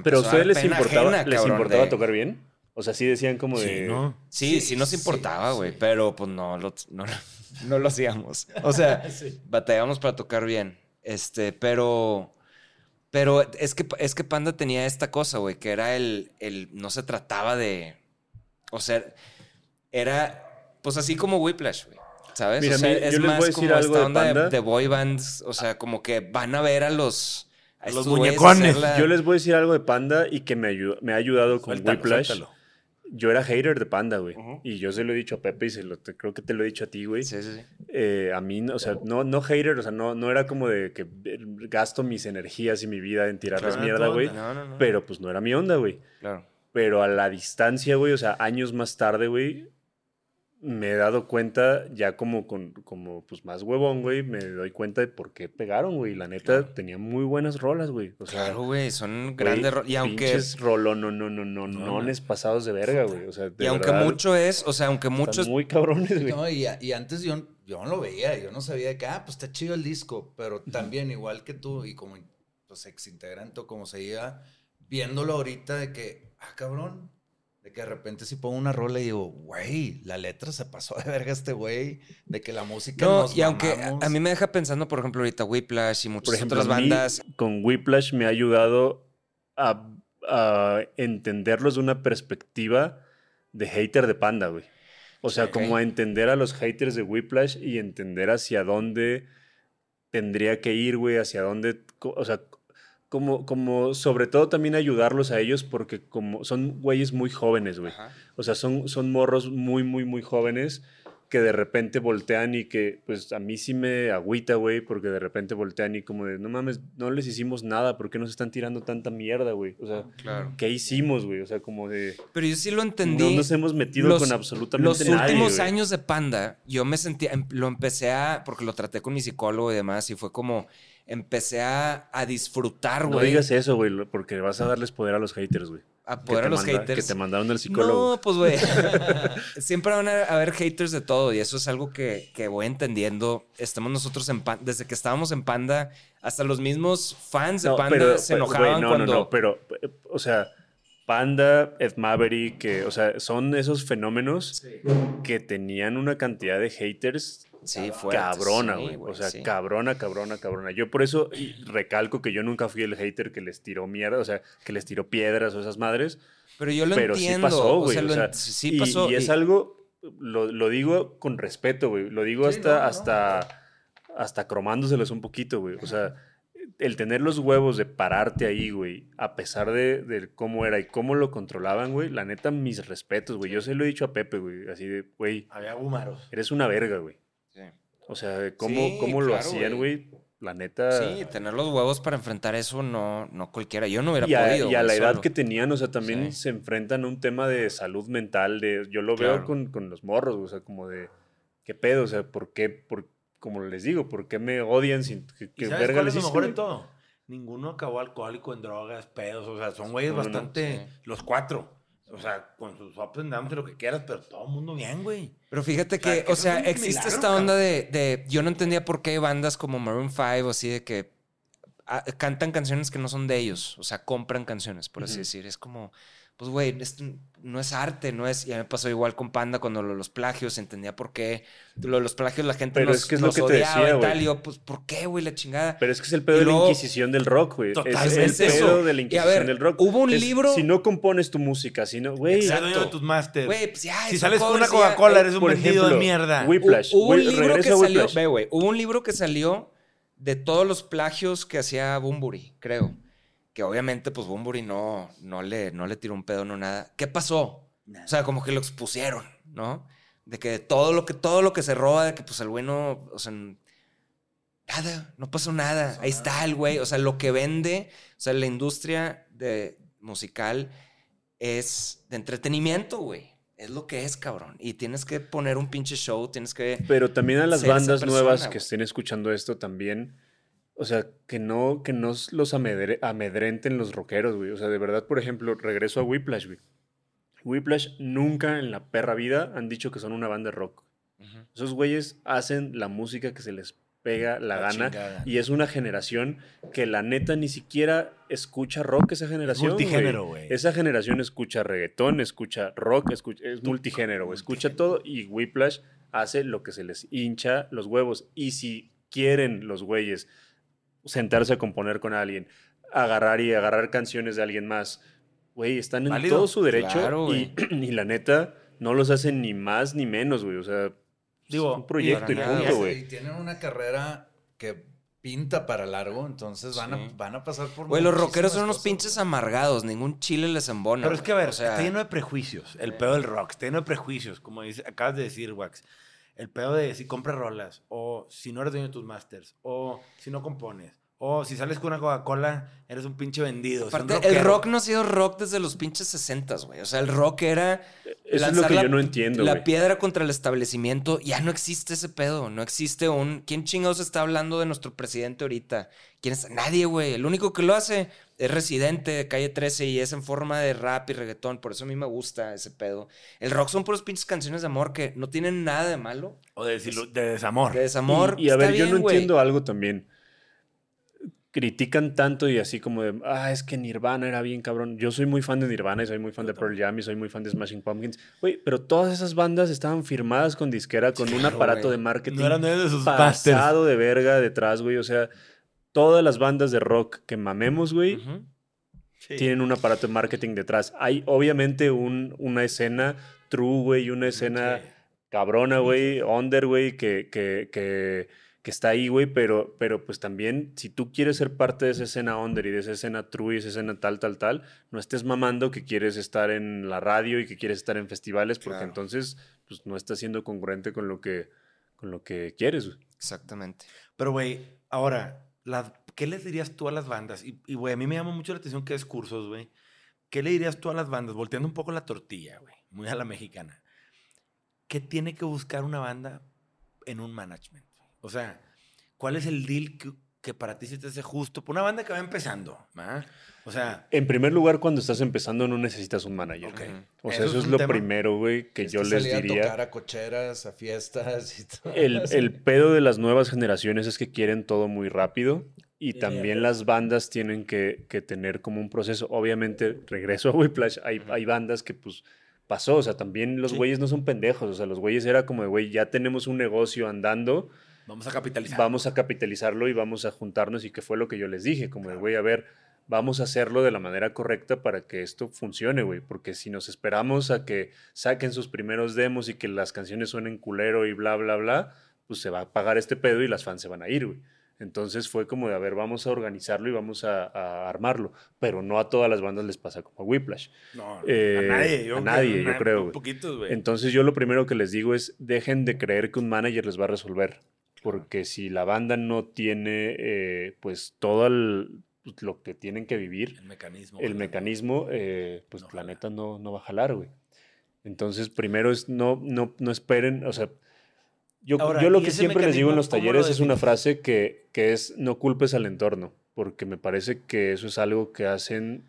Pero a ustedes les importaba, ajena, les cabrón, importaba de- tocar bien. O sea, sí decían como de. Sí, ¿no? Sí, Sí, sí nos importaba, güey, sí. pero pues no lo, no, no lo hacíamos. O sea, (laughs) batallamos para tocar bien. Este, pero... Pero es que, es que Panda tenía esta cosa, güey, que era el, el... No se trataba de... O sea, era... Pues así como Whiplash, güey. ¿Sabes? Mira, o sea, es yo les voy a más decir como algo esta de onda de, Panda. de boy bands. O sea, como que van a ver a los... A Los muñecones. la- Yo les voy a decir algo de Panda y que me, ayu- me ha ayudado con Suéltalo, Whiplash. suéltalo. Yo era hater de Panda, güey. Y yo se lo he dicho a Pepe y se lo, te- creo que te lo he dicho a ti, güey. Sí, sí, sí. Eh, a mí, o sea, no, no hater, o sea, no, no era como de que gasto mis energías y mi vida en tirarles Claro, mierda, güey. No, no, no. Pero pues no era mi onda, güey. Claro. Pero a la distancia, güey, o sea, años más tarde, güey, me he dado cuenta, ya como con, como pues más huevón, güey, me doy cuenta de por qué pegaron, güey. La neta, tenía muy buenas rolas, güey. O sea, Claro, güey, son güey, grandes... ro- Y aunque... pinches rolón, no, no, no, no, No, nones pasados de verga, güey. O sea, de Y aunque verdad, mucho es... O sea, aunque están mucho es... muy cabrones, güey. No, y, y antes yo, yo no lo veía, yo no sabía de que, ah, pues está chido el disco, pero también igual que tú y como pues ex integrante o como se iba, viéndolo ahorita de que, ah, cabrón, de que de repente si pongo una rola y digo, güey, la letra se pasó de verga este güey, de que la música No, nos y aunque a- mamamos. a mí me deja pensando, por ejemplo, ahorita Whiplash y Por muchas ejemplo, otras a mí, bandas. con Whiplash me ha ayudado a, a entenderlos de una perspectiva de hater de Panda, güey. O sea, como a entender a los haters de Whiplash y entender hacia dónde tendría que ir, güey, hacia dónde, o sea, como, como sobre todo también ayudarlos a ellos porque como son güeyes muy jóvenes, güey. Ajá. O sea, son, son morros muy, muy, muy jóvenes que de repente voltean y que, pues, a mí sí me agüita, güey, porque de repente voltean y como de, no mames, no les hicimos nada, ¿por qué nos están tirando tanta mierda, güey? O sea, Claro. ¿qué hicimos, güey? O sea, como de, Pero yo sí lo entendí. no nos hemos metido Los- con absolutamente Los nadie, últimos güey. años de Panda, yo me sentía, em- lo empecé a, porque lo traté con mi psicólogo y demás, y fue como, empecé a, a disfrutar, No güey. digas eso, güey, porque vas a darles poder a los haters, güey. a poder a los manda- haters. Que te mandaron al psicólogo. No, pues, güey. (laughs) (laughs) Siempre van a haber haters de todo y eso es algo que, que voy entendiendo. Estamos nosotros en Panda, desde que estábamos en Panda, hasta los mismos fans de No, Panda pero, se enojaban güey, no, cuando... No, no, pero, o sea, Panda, Ed Maverick, que, o sea, son esos fenómenos que tenían una cantidad de haters Sí, fuertes, cabrona, sí, güey. o sea, sí. cabrona, cabrona, cabrona. Yo por eso recalco que yo nunca fui el hater que les tiró mierda, o sea, que les tiró piedras o esas madres. Pero yo lo pero entiendo. sí pasó, o güey. sea, o sea, sí y, pasó. y es y- algo, lo, lo digo con respeto, güey. Lo digo Sí, hasta, no, no. hasta, hasta cromándoselos un poquito, güey. O sea, el tener los huevos de pararte ahí, güey, a pesar de, de cómo era y cómo lo controlaban, güey, la neta, mis respetos, güey. Yo se lo he dicho a Pepe, güey, así de, güey, Había gumaros. eres una verga, güey. O sea, cómo, Sí, cómo lo claro, hacían, güey. la neta. Sí, tener los huevos para enfrentar eso no, no cualquiera. Yo no hubiera y a, podido. y a la edad solo. que tenían, o sea, también Sí. se enfrentan a un tema de salud mental, de, yo lo Claro. veo con, con los morros, o sea, como de, ¿qué pedo? O sea, ¿por qué, por, como les digo, ¿por qué me odian sin que, ¿Y que sabes verga cuál les es lo mejor en todo? Ninguno acabó alcohólico en drogas, pedos. O sea, son güeyes No, no, no. bastante. Sí. Los cuatro. O sea, con sus ups and downs y lo que quieras, pero todo el mundo bien, güey. Pero fíjate O sea, que, que o sea, existe milagro, esta onda de, de- Yo no entendía por qué bandas como Maroon 5 o así de que ah, cantan canciones que no son de ellos. O sea, compran canciones, por así decir. Es como, pues, güey, esto no es arte, no es... Ya me pasó igual con Panda cuando lo de los plagios, entendía por qué. Lo de los plagios la gente Pero nos, es que es lo nos que te odiaba decía, y tal. Y yo, pues, ¿por qué, güey, la chingada? Pero es que es el pedo Y de luego- la Inquisición del rock, güey. Es Totalmente el eso. pedo de la Y a Inquisición ver, del rock. hubo un Es, libro- Si no compones tu música, si no, güey. De tus masters. Güey, pues ya... si es sales con una Coca-Cola, eh, eres un por vendido de mierda. Whip- Whiplash. Hubo un libro que a salió, ve, güey, hubo un libro que salió de todos los plagios que hacía Bumburi, creo. Que obviamente, pues Bumburi no, no, le, no le tiró un pedo, no nada. ¿Qué pasó? O sea, como que lo expusieron, ¿no? De que todo lo que, todo lo que se roba, de que pues el güey no, o sea, nada, no pasó nada. Ahí está el güey. O sea, lo que vende, o sea, la industria de musical es de entretenimiento, güey. Es lo que es, cabrón. Y tienes que poner un pinche show, tienes que... Pero también a las bandas persona, nuevas que estén escuchando esto también, o sea, que no, que no los amedre- amedrenten los rockeros, güey. O sea, de verdad, por ejemplo, regreso a Whiplash, güey. Whiplash nunca en la perra vida han dicho que son una banda de rock. Ujú. Esos güeyes hacen la música que se les pega la, La gana chingada. y es una generación que la neta ni siquiera escucha rock esa generación. multigénero, güey. Esa generación escucha reggaetón, escucha rock, escucha, es multigénero, güey. escucha todo y Whiplash hace lo que se les hincha los huevos. Y si quieren los güeyes sentarse a componer con alguien, agarrar y agarrar canciones de alguien más, güey, están en Válido. todo su derecho Claro, y, (clears throat) y la neta no los hacen ni más ni menos, güey. O sea, Digo, es un proyecto y punto, Y güey. tienen una carrera que pinta para largo, entonces van, Sí. a, van a pasar por Güey, los rockeros son unos cosas, pinches amargados. Ningún chile les embona. Pero es que, a ver, o sea, está lleno de prejuicios. El pedo del rock, está lleno de prejuicios, como dice, acabas de decir, Wax. El pedo de si compras rolas, o si no eres dueño de tus masters, o si no compones, o si sales con una Coca-Cola, eres un pinche vendido. Aparte, el rock no ha sido rock desde los pinches 60, güey. O sea, el rock era. Eso es lo que la- yo no entiendo, La piedra contra el establecimiento. Ya no existe ese pedo. No existe un. ¿Quién chingados está hablando de nuestro presidente ahorita? ¿Quién está? Nadie, güey. El único que lo hace es residente de calle 13 y es en forma de rap y reggaetón. Por eso a mí me gusta ese pedo. El rock son puros pinches canciones de amor que no tienen nada de malo. O de, de desamor. De desamor. Y, y a ver, yo bien, no entiendo algo también. Critican tanto y así como de, ah, es que Nirvana era bien cabrón. Yo soy muy fan de Nirvana y soy muy fan de Pearl Jam y soy muy fan de Smashing Pumpkins. Güey, pero todas esas bandas estaban firmadas con disquera, con un aparato de marketing No eran de sus masters. pasado de verga detrás, güey. O sea, todas las bandas de rock que mamemos, güey. Sí. tienen un aparato de marketing detrás. Hay obviamente un, una escena true, güey, y una escena Sí. cabrona, güey, under, güey, que, que, que, que está ahí, güey, pero, pero pues también, si tú quieres ser parte de esa escena under y de esa escena true y esa escena tal, tal, tal, no estés mamando que quieres estar en la radio y que quieres estar en festivales, porque Claro. entonces, pues no estás siendo congruente con lo que, con lo que quieres, güey. Exactamente. Pero, güey, ahora, las- ¿qué les dirías tú a las bandas? Y, güey, a mí me llama mucho la atención que es cursos, güey. ¿Qué le dirías tú a las bandas? Volteando un poco la tortilla, güey. Muy a la mexicana. ¿Qué tiene que buscar una banda en un management? güey? O sea, ¿cuál es el deal que, que para ti se te hace justo? Por una banda que va empezando, ¿va? O sea, En primer lugar, cuando estás empezando no necesitas un manager. Ok. O sea, Eso eso, es es lo tema. primero, güey, que Es yo les salía a diría. tocar a cocheras, a fiestas y todo. El, el pedo de las nuevas generaciones es que quieren todo muy rápido y también las bandas tienen que, que tener como un proceso. Obviamente, regreso (laughs) a Whiplash, hay, hay bandas que pues pasó, o sea, también los Sí. güeyes no son pendejos, o sea, los güeyes era como de, güey, ya tenemos un negocio andando, vamos a capitalizar. vamos a capitalizarlo y vamos a juntarnos y que fue lo que yo les dije, como de, güey, a ver, vamos a hacerlo de la manera correcta para que esto funcione, güey, porque si nos esperamos a que saquen sus primeros demos y que las canciones suenen culero y bla, bla, bla, pues se va a pagar este pedo y las fans se van a ir, güey. Entonces fue como de, a ver, vamos a organizarlo y vamos a, a armarlo, pero no a todas las bandas les pasa como a Whiplash. No, Eh, a nadie. Yo a nadie, yo creo, güey. Poquitos, güey. Entonces yo lo primero que les digo es dejen de creer que un manager les va a resolver. Porque si la banda no tiene eh, pues todo el- pues, lo que tienen que vivir, el mecanismo. el mecanismo, eh, pues No la neta no, no va a jalar, güey. Entonces primero es no, no, no esperen, o sea, yo, Ahora, yo lo ¿y que siempre les digo en los cómo lo talleres es una frase que, que es no culpes al entorno, porque me parece que eso es algo que hacen,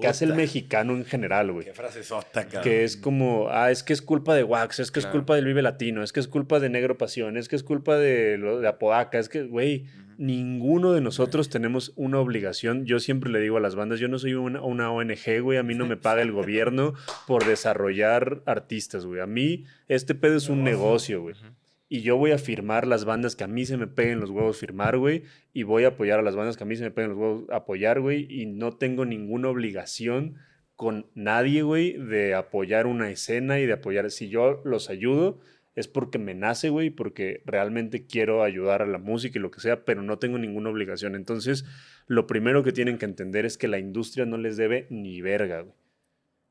que hace el mexicano en general, güey Qué frase sota, cabrón. que es como, ah, es que es culpa de Wax, es que es Claro. culpa del Vive Latino, es que es culpa de Negro Pasión, es que es culpa de, lo, de Apodaca, es que, güey, ninguno de nosotros tenemos una obligación. Yo siempre le digo a las bandas, yo no soy una, una ONG, güey, a mí no me paga el gobierno por desarrollar artistas, güey. A mí este pedo es un negocio, güey. Y yo voy a firmar las bandas que a mí se me peguen los huevos firmar, güey. Y voy a apoyar a las bandas que a mí se me peguen los huevos apoyar, güey. Y no tengo ninguna obligación con nadie, güey, de apoyar una escena y de apoyar. Si yo los ayudo, es porque me nace, güey, porque realmente quiero ayudar a la música y lo que sea, pero no tengo ninguna obligación. Entonces, lo primero que tienen que entender es que la industria no les debe ni verga, güey.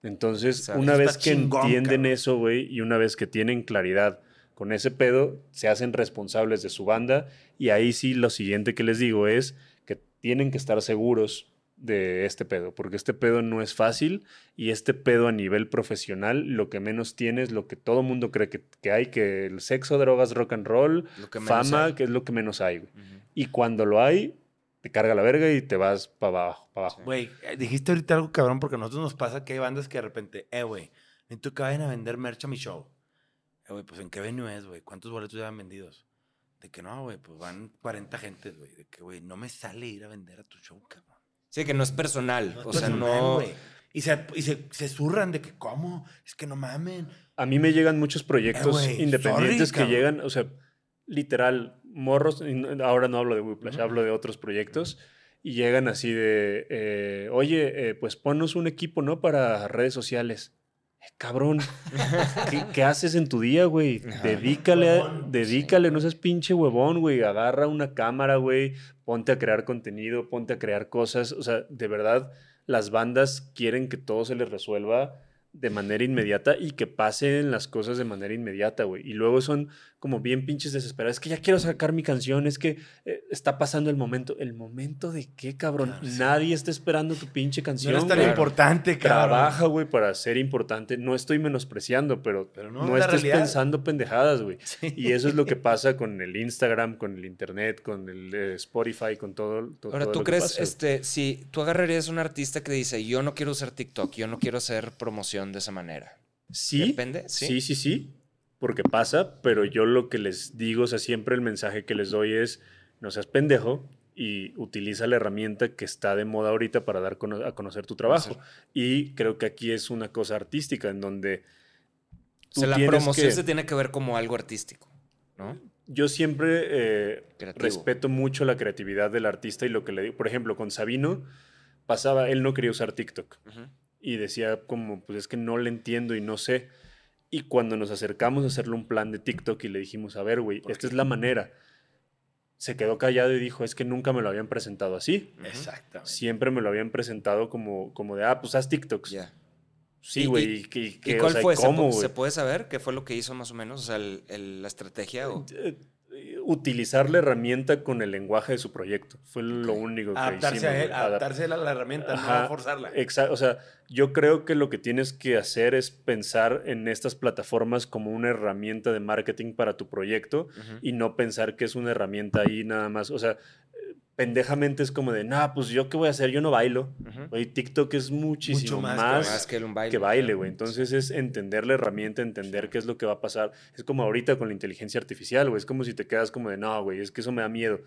Entonces, una vez que chingón, entienden cabrón. eso, güey, y una vez que tienen claridad con ese pedo, se hacen responsables de su banda. Y ahí sí, lo siguiente que les digo es que tienen que estar seguros de este pedo, porque este pedo no es fácil y este pedo a nivel profesional lo que menos tiene es lo que todo mundo cree que, que hay, que el sexo, drogas, rock and roll, Lo que fama, hay. que es lo que menos hay. güey. Ujú. Y cuando lo hay, te carga la verga y te vas para abajo, para abajo. Güey, eh, dijiste ahorita algo cabrón porque a nosotros nos pasa que hay bandas que de repente, eh, güey, necesito que vayan a vender merch a mi show. Eh, güey, pues ¿en qué venue es, güey? ¿Cuántos boletos ya han vendidos? De que no, güey, pues van 40 gentes, güey. De que, güey, no me sale ir a vender a tu show, cabrón. Sí, que no es personal. No es o sea, no. güey. Y, se, y se, se zurran de que, ¿cómo? Es que no mamen. A mí me llegan muchos proyectos Eh, independientes sorry, que llegan, o sea, literal, morros, ahora no hablo de Whiplash, hablo de otros proyectos, y llegan así de, eh, oye, eh, pues ponnos un equipo, ¿no? Para redes sociales. Cabrón, ¿qué, qué haces en tu día, güey? Dedícale, dedícale, no seas pinche huevón, güey. Agarra una cámara, güey, ponte a crear contenido, ponte a crear cosas. O sea, de verdad, las bandas quieren que todo se les resuelva de manera inmediata y que pasen las cosas de manera inmediata, güey. Y luego son como bien pinches desesperados. Es que ya quiero sacar mi canción, es que eh, está pasando el momento. ¿El momento de qué, cabrón? Claro, sí. Nadie está esperando tu pinche No canción. eres tan güey. importante, cabrón. Trabaja, güey, para ser importante. No estoy menospreciando, pero, Pero no, no, es estés realidad. pensando pendejadas, güey. Sí. Y eso es lo que (laughs) pasa con el Instagram, con el Internet, con el eh, Spotify, con todo. to- Ahora, todo ¿tú lo que crees, pasa, este, si tú agarrarías un artista que dice, yo no quiero usar TikTok, yo no quiero hacer promoción de esa manera? Sí. Depende, sí. Sí, sí, sí. Porque pasa, pero yo lo que les digo, o sea, siempre el mensaje que les doy es: no seas pendejo y utiliza la herramienta que está de moda ahorita para dar cono- a conocer tu trabajo. Y creo que aquí es una cosa artística en donde. O sea, la promoción que- se tiene que ver como algo artístico, ¿no? Yo siempre eh, respeto mucho la creatividad del artista y lo que le digo. Por ejemplo, con Sabino pasaba, él no quería usar TikTok y decía como, pues es que no le entiendo y no sé. Y cuando nos acercamos a hacerle un plan de TikTok y le dijimos, a ver, güey, esta es la manera, se quedó callado y dijo, es que nunca me lo habían presentado así. Exactamente. Siempre me lo habían presentado como, como de, ah, pues haz TikToks. Ya. Sí, ¿Y- güey. y- ¿Y, qué- ¿Y qué- o cuál sea, fue? ¿Se, ¿Cómo? ¿Se puede saber qué fue lo que hizo más o menos? O sea, el- el- la estrategia o... Utilizar la herramienta con el lenguaje de su proyecto. Fue lo único que Adaptarse hicimos, a él. Adap- adaptarse a la, herramienta, Ajá, no forzarla. Exacto. O sea, yo creo que lo que tienes que hacer es pensar en estas plataformas como una herramienta de marketing para tu proyecto y no pensar que es una herramienta ahí nada más. O sea, pendejamente es como de, nah, pues yo qué voy a hacer, yo no bailo. Ujú. Güey, TikTok es muchísimo Mucho más más, que Más que un baile. que baile, güey. Entonces es entender la herramienta, entender qué es lo que va a pasar. Es como ahorita con la inteligencia artificial, güey. Es como si te quedas como de, no, güey, es que eso me da miedo.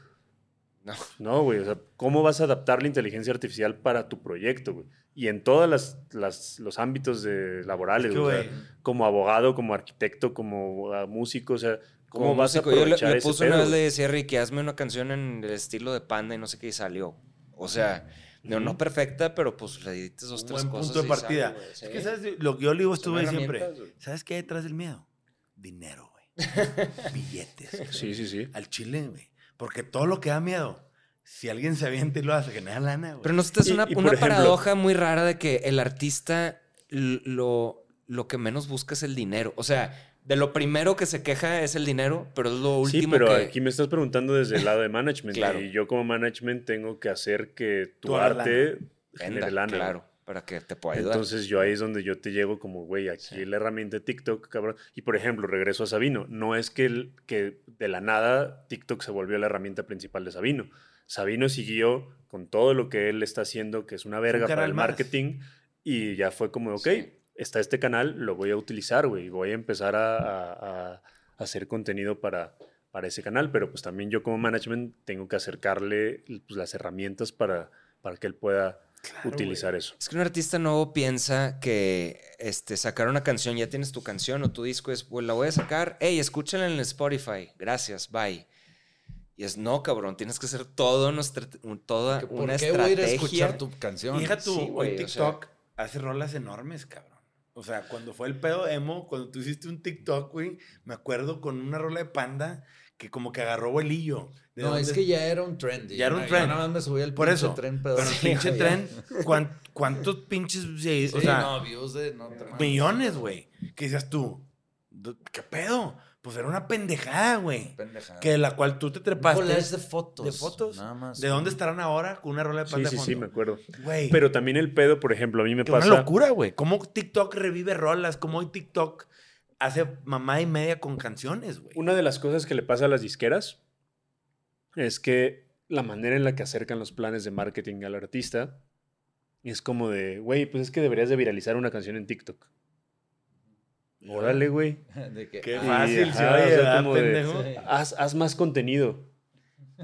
No. No, güey. O sea, ¿cómo vas a adaptar la inteligencia artificial para tu proyecto, güey? Y en todos las, las- los ámbitos de, laborales, Es que, güey. O sea, como abogado, como arquitecto, como ah, músico, o sea, ¿cómo Como vas músico, a yo le, puse una vez, le decía a Ricky, hazme una canción en el estilo de Panda y no sé qué, y salió. O sea, no, no perfecta, pero pues le edites dos, un tres buen cosas punto de partida. sale, Es que, ¿sabes? Lo que yo le digo güey siempre. ¿Sabes qué hay detrás del miedo? Dinero, güey. (laughs) Billetes. güey. Sí, sí, sí. Al chile, güey. Porque todo lo que da miedo, si alguien se avienta y lo hace, genera lana, güey. Pero no sé, es una, y, una ejemplo- paradoja muy rara de que el artista lo, lo que menos busca es el dinero. O sea, de lo primero que se queja es el dinero, pero es lo último Sí, pero que... aquí me estás preguntando desde el lado de (laughs) management. Claro. Y yo como management tengo que hacer que tu hagas arte Venda, genere lana. claro, para que te pueda ayudar. Entonces yo ahí es donde yo te llego como, güey, aquí Sí. la herramienta de TikTok, cabrón. Y por ejemplo, regreso a Sabino. No es que, el- que de la nada TikTok se volvió la herramienta principal de Sabino. Sabino siguió con todo lo que él está haciendo, que es una verga para el más. marketing. Y ya fue como, ok, Sí. Está este canal, lo voy a utilizar, güey. Voy a empezar a, a- a- a hacer contenido para, para ese canal. Pero pues también yo como management tengo que acercarle pues, las herramientas para, para que él pueda utilizar eso. Es que un artista nuevo piensa que este, sacar una canción, ya tienes tu canción o tu disco, es, pues la voy a sacar, hey, escúchala en el Spotify, gracias, bye. Y es, no, cabrón, tienes que hacer todo nuestra, toda ¿Por una qué voy a ir a estrategia. escuchar tu canción? Deja tú, Sí, o TikTok hace rolas enormes, cabrón. O sea, cuando fue el pedo emo, cuando tú hiciste un TikTok, güey, me acuerdo con una rola de panda que como que agarró vuelillo. ¿De No, dónde- es que ya era un trend. Ya era un trend. nada más me subí al Por pinche eso. tren Pero el pinche tren, ¿cuán- ¿cuántos pinches... (laughs) sí, o sea, no, views de... No, millones, güey. ¿Qué decías tú? "D- ¿Qué pedo? Pues era una pendejada, güey. Pendejada. Que de la cual tú te Un trepaste. collage de fotos. de fotos. Nada más. ¿De dónde estarán ahora con una rola de Sí, panda sí, de sí, me acuerdo. Güey. Pero también el pedo, por ejemplo, a mí me Que pasa... una locura, güey. ¿Cómo TikTok revive rolas? ¿Cómo hoy TikTok hace mamá y media con canciones, güey? Una de las cosas que le pasa a las disqueras es que la manera en la que acercan los planes de marketing al artista es como de, güey, pues es que deberías de viralizar una canción en TikTok. Órale, güey. (laughs) Qué fácil ajá, se o sea. Haz, haz más contenido.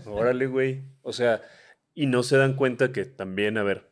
Órale, güey. O sea, y no se dan cuenta que también, a ver,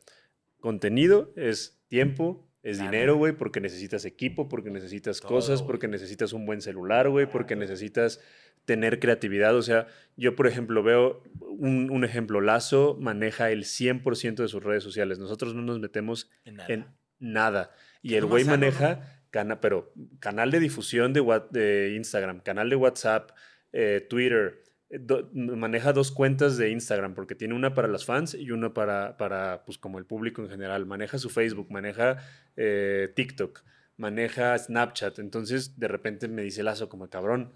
contenido es tiempo, es dinero, güey, porque necesitas equipo, porque necesitas Todo, cosas, porque necesitas un buen celular, güey, porque necesitas tener creatividad. O sea, yo, por ejemplo, veo un, un ejemplo, Lazo maneja el 100% de sus redes sociales. Nosotros no nos metemos En nada. en nada. Y el güey maneja, pero canal de difusión de, de Instagram, canal de WhatsApp, eh, Twitter. eh, maneja dos cuentas de Instagram porque tiene una para las fans y una para, para pues, como el público en general. Maneja su Facebook, maneja eh, TikTok, maneja Snapchat. Entonces, de repente me dice Lazo como, cabrón,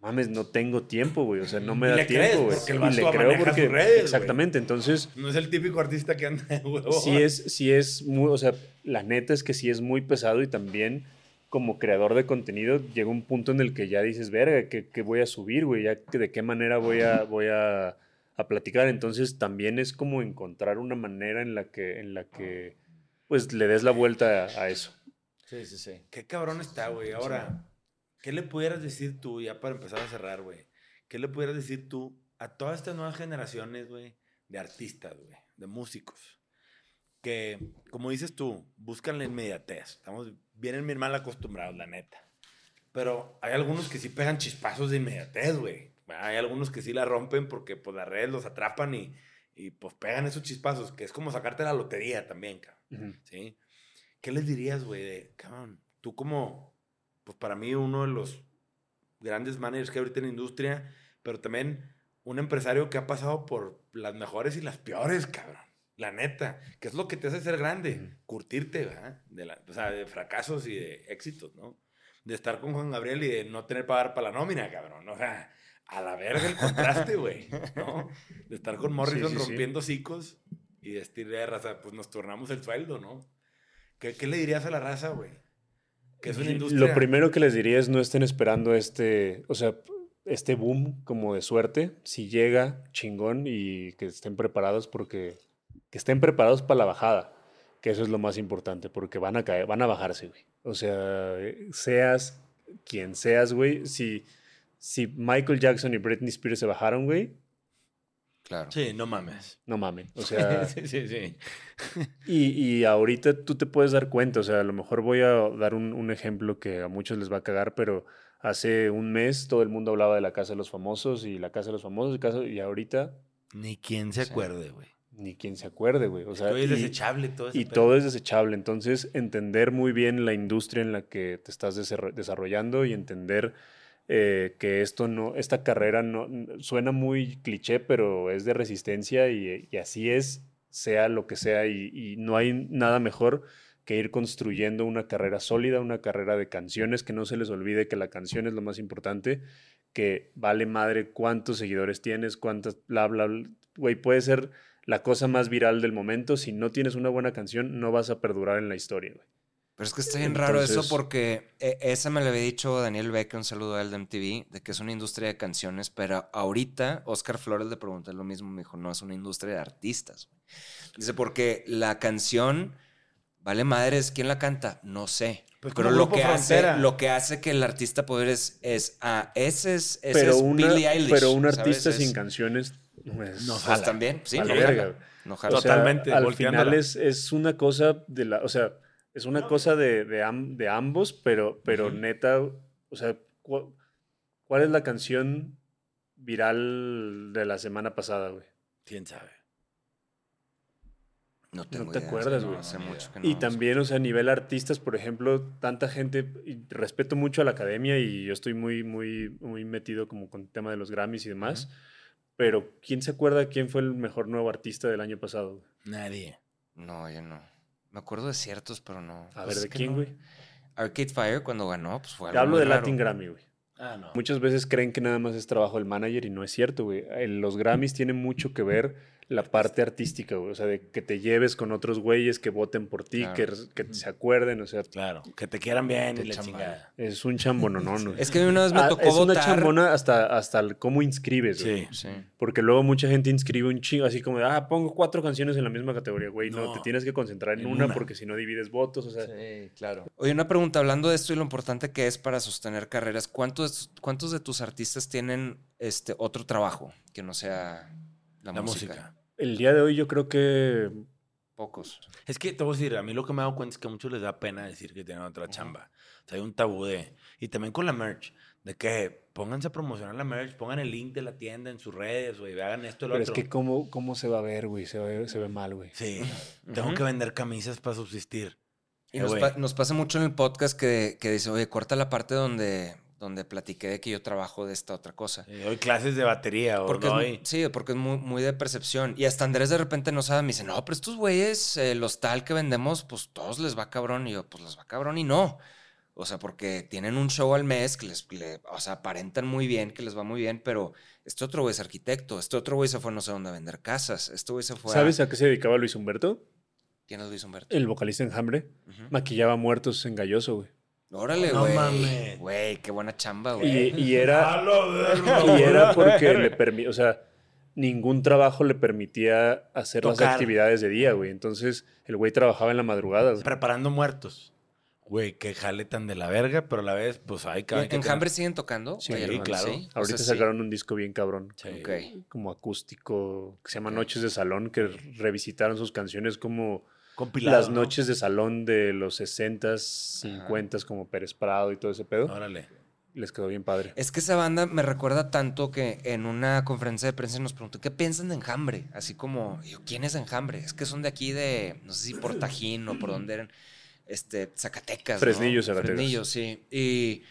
mames, no tengo tiempo, güey. O sea, no me Y da le crees, tiempo, güey. porque el Y vato le creo porque... sus redes, exactamente. Entonces... No es el típico artista que anda de huevo. Sí es, sí es muy, o sea, la neta es que sí es muy pesado y también como creador de contenido llega un punto en el que ya dices, verga, ¿qué, qué voy a subir, güey? Ya, que ¿De qué manera voy a, voy a, a platicar? Entonces también es como encontrar una manera en la que, en la que pues le des la vuelta a, a eso. Sí, sí, sí. Qué cabrón está, güey. Ahora, ¿qué le pudieras decir tú, ya para empezar a cerrar, güey? ¿Qué le pudieras decir tú a todas estas nuevas generaciones, güey, de artistas, güey, de músicos? Que, como dices tú, buscan la inmediatez. Estamos, vienen bien mal acostumbrados, la neta. Pero hay algunos que sí pegan chispazos de inmediatez, güey. Hay algunos que sí la rompen porque, pues, las redes los atrapan y, y pues, pegan esos chispazos, que es como sacarte la lotería también, cabrón. ¿sí? ¿Qué les dirías, güey? De, cabrón, tú como, pues para mí uno de los grandes managers que hay ahorita en la industria, pero también un empresario que ha pasado por las mejores y las peores, cabrón. La neta, que es lo que te hace ser grande, curtirte, ¿verdad? De la, o sea, de fracasos y de éxitos, ¿no? De estar con Juan Gabriel y de no tener para dar para la nómina, cabrón. O sea, a la verga el contraste, güey, ¿no? De estar con Morrison sí, sí. rompiendo hocicos y decirle a raza, pues nos turnamos el sueldo, ¿no? ¿Qué, qué le dirías a la raza, güey? Que es una industria. Lo primero que les diría es no estén esperando este, o sea, este boom como de suerte, si llega chingón y que estén preparados porque que estén preparados para la bajada, que eso es lo más importante, porque van a caer, van a bajarse, güey. O sea, seas quien seas, güey, si, si Michael Jackson y Britney Spears se bajaron, güey, Claro. Sí, no mames. no mamen. O (laughs) sea, sí, sí, sí. (laughs) y, y ahorita tú te puedes dar cuenta, o sea, a lo mejor voy a dar un, un ejemplo que a muchos les va a cagar, pero hace un mes todo el mundo hablaba de la Casa de los Famosos y la Casa de los Famosos y, casa- y ahorita Ni quien se acuerde, güey. ni quien se acuerde, güey. O sea, Todo es y- desechable todo Y pedo. todo es desechable. Entonces, entender muy bien la industria en la que te estás desarro- desarrollando y entender eh, que esto no, esta carrera no suena muy cliché, pero es de resistencia y, y así es, sea lo que sea. Y, y no hay nada mejor que ir construyendo una carrera sólida, una carrera de canciones, que no se les olvide que la canción es lo más importante, que vale madre cuántos seguidores tienes, cuántas, bla, bla, bla. Güey, puede ser la cosa más viral del momento. Si no tienes una buena canción, no vas a perdurar en la historia, güey. Pero es que está bien raro eso porque eh, esa me lo había dicho Daniel Becker, un saludo a él de MTV, de que es una industria de canciones, pero ahorita Oscar Flores le pregunté lo mismo, me dijo, no, es una industria de artistas. güey". Dice, porque la canción, vale madres, ¿quién la canta? No sé. Pues pero lo que, hace, lo que hace que el artista poder es, es ah, ese es, ese Pero, es una, Billie Eilish. pero un ¿sabes? artista Es- sin canciones pues, No Pues jala. también, sí, vale no verga, jala. No jala. O sea, Totalmente, al final es, es una cosa de la, o sea, es una cosa de, de, am- de ambos, pero, pero neta, o sea, cu- ¿cuál es la canción viral de la semana pasada, güey? ¿Quién sabe? No, tengo te idea, acuerdas, no, güey. Hace mucho que Y no- también, o sea, a nivel artistas, por ejemplo, tanta gente, y respeto mucho a la academia y yo estoy muy, muy, muy metido como con el tema de los Grammys y demás, pero ¿quién se acuerda quién fue el mejor nuevo artista del año pasado? güey? Nadie. No, yo no. Me acuerdo de ciertos, pero no. A Pues ver, ¿de quién, no. güey? Arcade Fire cuando ganó, pues fue Te algo hablo muy de raro. Latin Grammy, güey. Ah, no. Muchas veces creen que nada más es trabajo del manager y no es cierto, güey. En Los Grammys tienen mucho que ver la parte artística, güey. O sea, de que te lleves con otros güeyes que voten por ti, Claro. que, que se acuerden, o sea, Claro, que te quieran bien y la chingada. es un chambononón, (laughs) güey. Es que a mí una vez me Ah, tocó es una chambona hasta, hasta el cómo inscribes, güey. Sí. Sí. Porque luego mucha gente inscribe un chingo, así como, de, ah, pongo cuatro canciones en la misma categoría, güey. No, No, te tienes que concentrar en, en una, una. porque si no divides votos, o sea. Sí, claro. Oye, una pregunta, hablando de esto y lo importante que es para sostener carreras, ¿cuántos, cuántos de tus artistas tienen este otro trabajo que no sea la, La música? música. El día de hoy yo creo que Pocos. Es que te voy a decir, a mí lo que me he dado cuenta es que a muchos les da pena decir que tienen otra chamba. O sea, hay un tabú de... Y también con la merch, de que pónganse a promocionar la merch, pongan el link de la tienda en sus redes, güey, hagan esto y lo Pero es otro. que cómo, cómo se va a ver, güey. Se, ve- se ve mal, güey. Sí, tengo que vender camisas para subsistir. Y Eh, nos, güey. pa- nos pasa mucho en el podcast que, que dice, oye, corta la parte donde, donde platiqué de que yo trabajo de esta otra cosa. Sí, doy clases de batería o Porque es, doy... mu- sí, porque es muy, muy de percepción. Y hasta Andrés de repente no sabe, me dice, no, pero estos güeyes, eh, los tal que vendemos, pues todos les va cabrón. Y yo, pues les va cabrón y no. O sea, porque tienen un show al mes que les, le- o sea, aparentan muy bien, que les va muy bien, pero este otro güey es arquitecto, este otro güey se fue no sé dónde a vender casas, este güey se fue ¿Sabes a... a qué se dedicaba Luis Humberto? ¿Quién es Luis Humberto? El vocalista en Hambre. Ujú. Maquillaba muertos en Galloso, güey. Órale, No güey. mames. Güey, qué buena chamba, güey. Y, y era, (laughs) y era porque le permitía, o sea, ningún trabajo le permitía hacer las actividades de día, güey. Entonces, el güey trabajaba en la madrugada. Preparando muertos. Güey, que jale tan de la verga, pero a la vez, pues hay que... ¿Y hay que ¿En tener- Hambre siguen tocando? Sí, hermano, claro. ¿sí? O Ahorita sí. sacaron un disco bien cabrón. Sí. Ok. Como acústico, que se llama. Noches de Salón, que revisitaron sus canciones como Compilado, las ¿no? noches de salón de los 60s, 50s, como Pérez Prado y todo ese pedo. Órale. Les quedó bien padre. Es que esa banda me recuerda tanto que en una conferencia de prensa nos preguntó, ¿qué piensan de Enjambre? Así como, yo, ¿quién es Enjambre? Es que son de aquí de, no sé si por Tajín o por dónde eran, este, Zacatecas. ¿no? Fresnillo, Zacatecas. Fresnillo, sí. Y,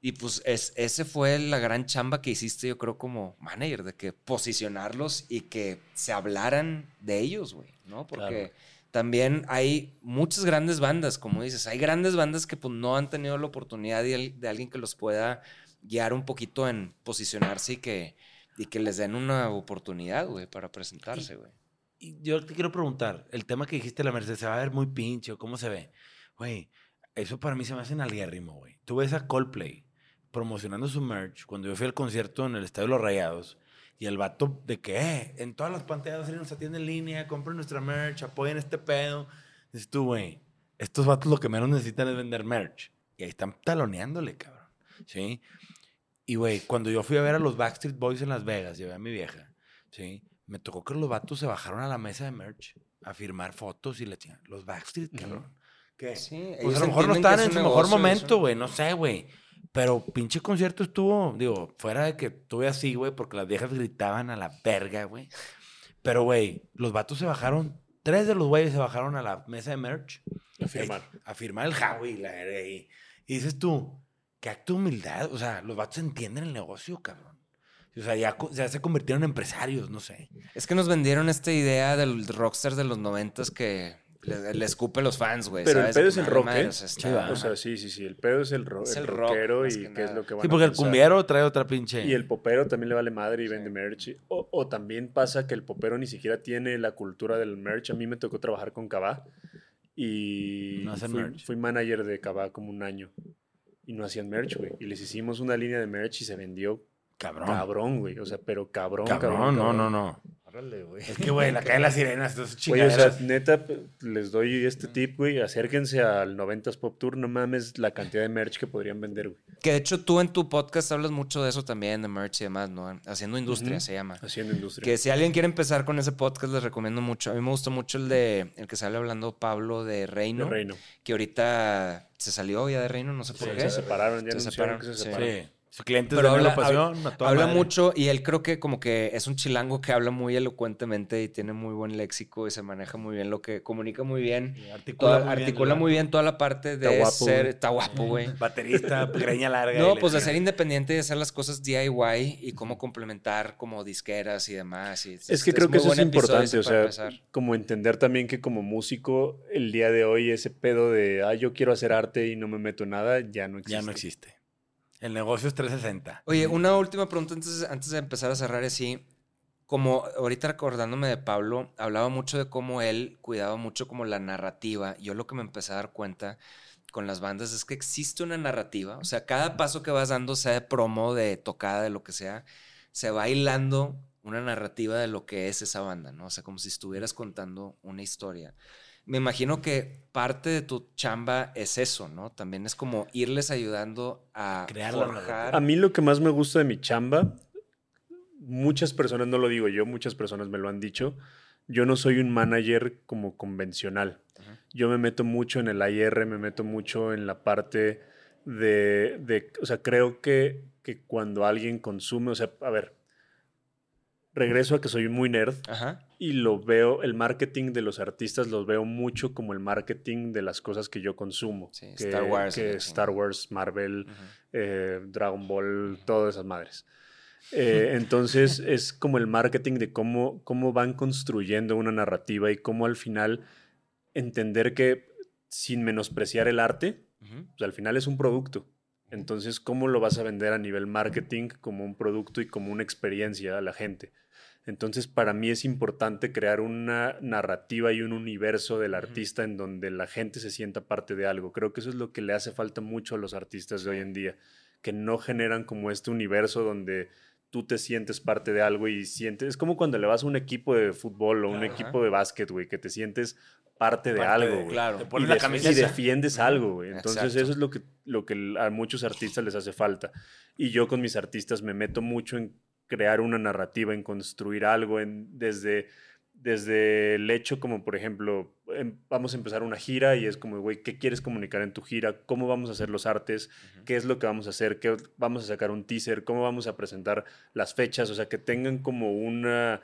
y pues es, ese fue la gran chamba que hiciste, yo creo, como manager, de que posicionarlos y que se hablaran de ellos, güey, ¿no? Porque Claro. También hay muchas grandes bandas, como dices, hay grandes bandas que pues, no han tenido la oportunidad de, de alguien que los pueda guiar un poquito en posicionarse y que, y que les den una oportunidad, güey, para presentarse, güey. Yo te quiero preguntar, el tema que dijiste de la Mercedes, ¿se va a ver muy pinche o cómo se ve? Güey, eso para mí se me hace en alguérrimo, güey. Tú ves a Coldplay, promocionando su merch cuando yo fui al concierto en el Estadio de los Rayados. Y el vato de que, eh, en todas las pantallas nos atiende en línea, compren nuestra merch, apoyen este pedo. Dices tú, güey, estos vatos lo que menos necesitan es vender merch. Y ahí están taloneándole, cabrón. ¿Sí? Y, güey, cuando yo fui a ver a los Backstreet Boys en Las Vegas, llevé a mi vieja, ¿sí? Me tocó que los vatos se bajaron a la mesa de merch a firmar fotos y le los Backstreet, cabrón. ¿Qué? Sí, Pues a lo mejor no estaban es en su mejor momento, güey, no sé, güey. Pero pinche concierto estuvo, digo, fuera de que estuve así, güey, porque las viejas gritaban a la verga, güey. Pero, güey, los vatos se bajaron, tres de los güeyes se bajaron a la mesa de merch. A firmar. A firmar el Howie, la ahí. Y dices tú, qué acto de humildad. O sea, los vatos entienden el negocio, cabrón. O sea, ya, ya se convirtieron en empresarios, no sé. Es que nos vendieron esta idea del rockstar de los noventas que le, le escupe a los fans, güey. Pero el pedo es el rock, madre, ¿eh? o sea, Sí, está- va. O sea, sí, sí, sí. El pedo es el, ro Es el el rock, rockero más y que qué es lo que van Sí, a porque el cumbiero trae otra pinche. Y el popero también le vale madre y vende merch. O, o también pasa que el popero ni siquiera tiene la cultura del merch. A mí me tocó trabajar con Cabá y No fui, merch. fui manager de Cabá como un año. Y no hacían merch, güey. Y les hicimos una línea de merch y se vendió Cabrón. cabrón, güey. O sea, pero cabrón, Cabrón, cabrón. no, cabrón. no, no. Órale, güey. Es que, güey, la calle de las sirenas, estos Oye, o sea, neta, les doy este tip, güey. Acérquense al 90s Pop Tour. No mames la cantidad de merch que podrían vender, güey. Que de hecho tú en tu podcast hablas mucho de eso también, de merch y demás, ¿no? Haciendo industria se llama. Haciendo industria. Que si alguien quiere empezar con ese podcast, les recomiendo mucho. A mí me gustó mucho el de el que sale hablando Pablo de De Reino, Reino. que ahorita se salió ya de Reino, no sé por Sí, qué. se separaron, ya Se separaron, que se separaron. Sí. Clientes Pero de habla- la pasión, a toda Habla madre. mucho y él creo que como que es un chilango que habla muy elocuentemente y tiene muy buen léxico y se maneja muy bien lo que comunica muy bien. Y Articula, Toda- muy, bien, articula ¿verdad? muy bien toda la parte de Está guapo, ser... Está guapo, güey. (laughs) Baterista, greña larga. No, pues de ser independiente y de hacer las cosas DIY y cómo complementar como disqueras y demás. y Es que creo que eso es importante, o sea, empezar. como entender también que como músico, el día de hoy ese pedo de, ah, yo quiero hacer arte y no me meto en nada, ya no existe. Ya no existe. El negocio es 360. Oye, una última pregunta antes, antes de empezar a cerrar así. Como ahorita recordándome de Pablo, hablaba mucho de cómo él cuidaba mucho como la narrativa. Yo lo que me empecé a dar cuenta con las bandas es que existe una narrativa. O sea, cada paso que vas dando, sea de promo, de tocada, de lo que sea, se va hilando una narrativa de lo que es esa banda, ¿no? O sea, como si estuvieras contando una historia. Me imagino que parte de tu chamba es eso, ¿no? También es como irles ayudando a Crear forjar. A mí lo que más me gusta de mi chamba, muchas personas, no lo digo yo, muchas personas me lo han dicho, yo no soy un manager como convencional. Yo me meto mucho en el IR, me meto mucho en la parte de, de- o sea, creo que, que cuando alguien consume, o sea, a ver, regreso a que soy muy nerd Ajá. y lo veo, el marketing de los artistas los veo mucho como el marketing de las cosas que yo consumo. Sí, que, Star Wars, que Star. Wars, Marvel, eh, Dragon Ball, todas esas madres. Eh, (laughs) entonces es como el marketing de cómo, cómo van construyendo una narrativa y cómo al final entender que sin menospreciar el arte, pues al final es un producto. Entonces, ¿cómo lo vas a vender a nivel marketing como un producto y como una experiencia a la gente? Entonces, para mí es importante crear una narrativa y un universo del artista en donde la gente se sienta parte de algo. Creo que eso es lo que le hace falta mucho a los artistas de hoy en día, que no generan como este universo donde tú te sientes parte de algo y sientes, es como cuando le vas a un equipo de fútbol o un equipo de básquet, güey, que te sientes parte de Parte algo, de- güey claro. Te y, la defiendes algo, güey. Entonces Exacto. eso es lo que, lo que a muchos artistas les hace falta. Y yo con mis artistas me meto mucho en crear una narrativa, en construir algo, en, desde, desde el hecho como, por ejemplo, em- vamos a empezar una gira y es como, güey, ¿qué quieres comunicar en tu gira? ¿Cómo vamos a hacer los artes? ¿Qué es lo que vamos a hacer? ¿Qué vamos a sacar un teaser? ¿Cómo vamos a presentar las fechas? O sea, que tengan como una...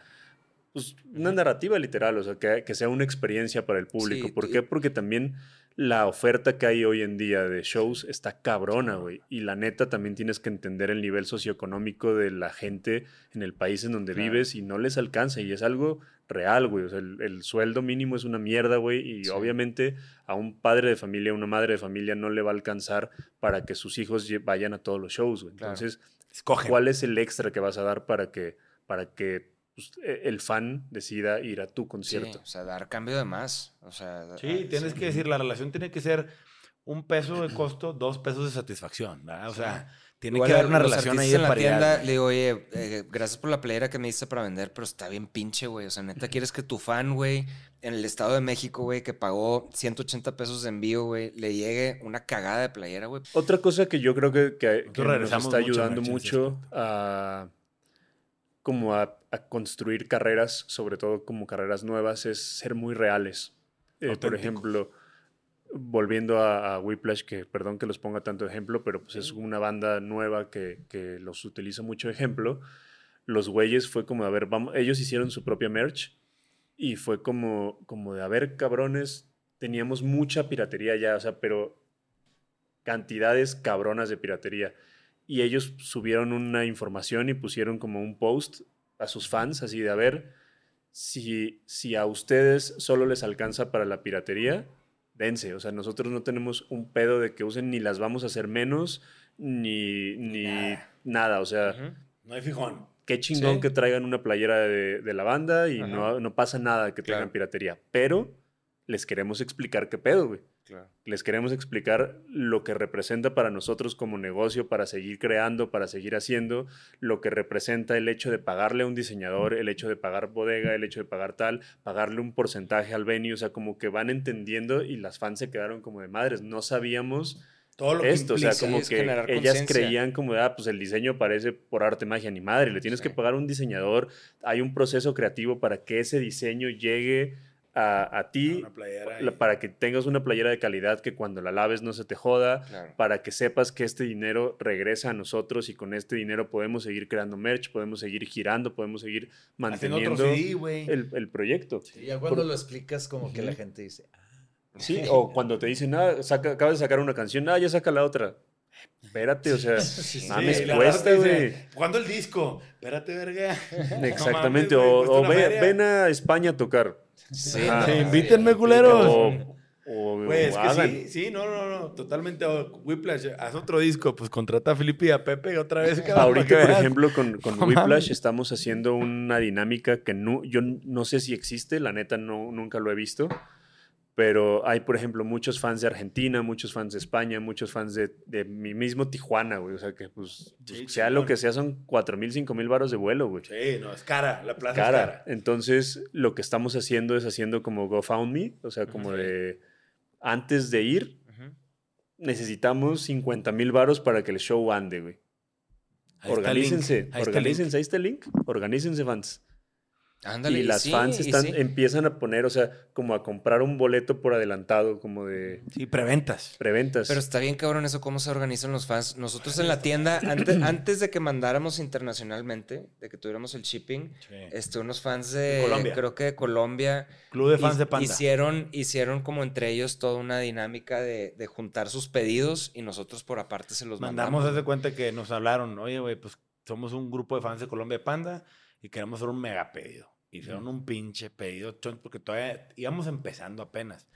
pues, una narrativa literal, o sea, que, que sea una experiencia para el público. Sí, ¿Por qué? Porque también la oferta que hay hoy en día de shows está cabrona, güey. Y la neta también tienes que entender el nivel socioeconómico de la gente en el país en donde Claro. vives y no les alcanza. Y es algo real, güey. O sea, el, el sueldo mínimo es una mierda, güey. Y Sí. obviamente a un padre de familia, a una madre de familia no le va a alcanzar para que sus hijos vayan a todos los shows, güey. Entonces. ¿cuál es el extra que vas a dar para que, para que pues, e- el fan decida ir a tu Sí, concierto? o sea, dar cambio de más. O sea, Sí, ah, tienes sí. que decir, la relación tiene que ser un peso de costo, dos pesos de satisfacción, ¿verdad? O sea, Tiene Igual que haber una relación ahí de en la paridad. tienda, le digo, oye, eh, gracias por la playera que me diste para vender, pero está bien pinche, güey. O sea, neta, ¿quieres que tu fan, güey, en el Estado de México, güey, que pagó 180 pesos de envío, güey, le llegue una cagada de playera, güey? Otra cosa que yo creo que, que- que nos está mucho ayudando mucho a como a, a construir carreras, sobre todo como carreras nuevas, es ser muy reales. Eh, por ejemplo, volviendo a, a Whiplash, que perdón que los ponga tanto ejemplo, pero pues es una banda nueva que, que los utiliza mucho ejemplo. Los güeyes fue como, a ver, vamos, ellos hicieron su propia merch y fue como, como de, a ver, cabrones, teníamos mucha piratería ya, o sea, pero cantidades cabronas de piratería. Y ellos subieron una información y pusieron como un post a sus fans, así de, a ver, si, si a ustedes solo les alcanza para la piratería, dense. O sea, nosotros no tenemos un pedo de que usen ni las vamos a hacer menos, ni, ni Nada. nada. O sea. No hay fijón. qué chingón Sí. que traigan una playera de, de la banda y no, no pasa nada que tengan Claro. piratería. Pero les queremos explicar qué pedo, güey. Claro. Les queremos explicar lo que representa para nosotros como negocio, para seguir creando, para seguir haciendo, lo que representa el hecho de pagarle a un diseñador, el hecho de pagar bodega, el hecho de pagar tal, pagarle un porcentaje al venue, o sea, como que van entendiendo y las fans se quedaron como de madres, no sabíamos Todo lo que esto, o sea, como es que ellas creían como, de, ah, pues el diseño parece por arte, magia, ni madre, le tienes Sí. que pagar a un diseñador, hay un proceso creativo para que ese diseño llegue a, a ti, y- para que tengas una playera de calidad que cuando la laves no se te joda, Claro. para que sepas que este dinero regresa a nosotros y con este dinero podemos seguir creando merch, podemos seguir girando, podemos seguir manteniendo CD, el, el proyecto. Y ya cuando Por- lo explicas, como que la gente dice, "Ah, Sí, o cuando te dicen, ah, saca, acabas de sacar una canción, ah, ya saca la otra. Espérate, o sea, Sí, mames, cuesta, güey. ¿Cuándo el disco? Espérate, verga. (laughs) Exactamente, No mames, güey, o, o ve- ven a España a tocar. Sí, invítenme, sí, culeros. O, o- Güey, es o que sí, sí, no, no, no, totalmente. O Whiplash, haz otro disco, pues contrata a Felipe y a Pepe otra vez, Ahorita, por ejemplo, con, con Whiplash estamos haciendo una dinámica que no, yo no sé si existe, la neta no, nunca lo he visto, pero hay, por ejemplo, muchos fans de Argentina, muchos fans de España, muchos fans de, de mi mismo Tijuana, güey. O sea, que pues, Sí, pues, sea lo que sea, son 4 mil, 5 mil varos de vuelo, güey. Sí, no, es cara, la plaza cara. es cara. Entonces, lo que estamos haciendo es haciendo como GoFundMe, o sea, como de antes de ir, necesitamos 50 mil varos para que el show ande, güey. Ahí Organícense, ahí organícense, ahí está el link, organícense fans. Ándale, y las sí, fans y están, sí. empiezan a poner, o sea, como a comprar un boleto por adelantado, como de Sí, preventas. preventas. Pero está bien cabrón eso, cómo se organizan los fans. Nosotros en la tienda, antes, (clears throat) antes de que mandáramos internacionalmente, de que tuviéramos el shipping, este, unos fans de, Colombia. creo que de Colombia, Club de fans de Panda. Hicieron, hicieron como entre ellos toda una dinámica de, de juntar sus pedidos y nosotros por aparte se los Mandamos, mandamos. de cuenta que nos hablaron, oye, güey, pues somos un grupo de fans de Colombia de Panda y queremos hacer un mega pedido. Hicieron un pinche pedido, porque todavía íbamos empezando apenas.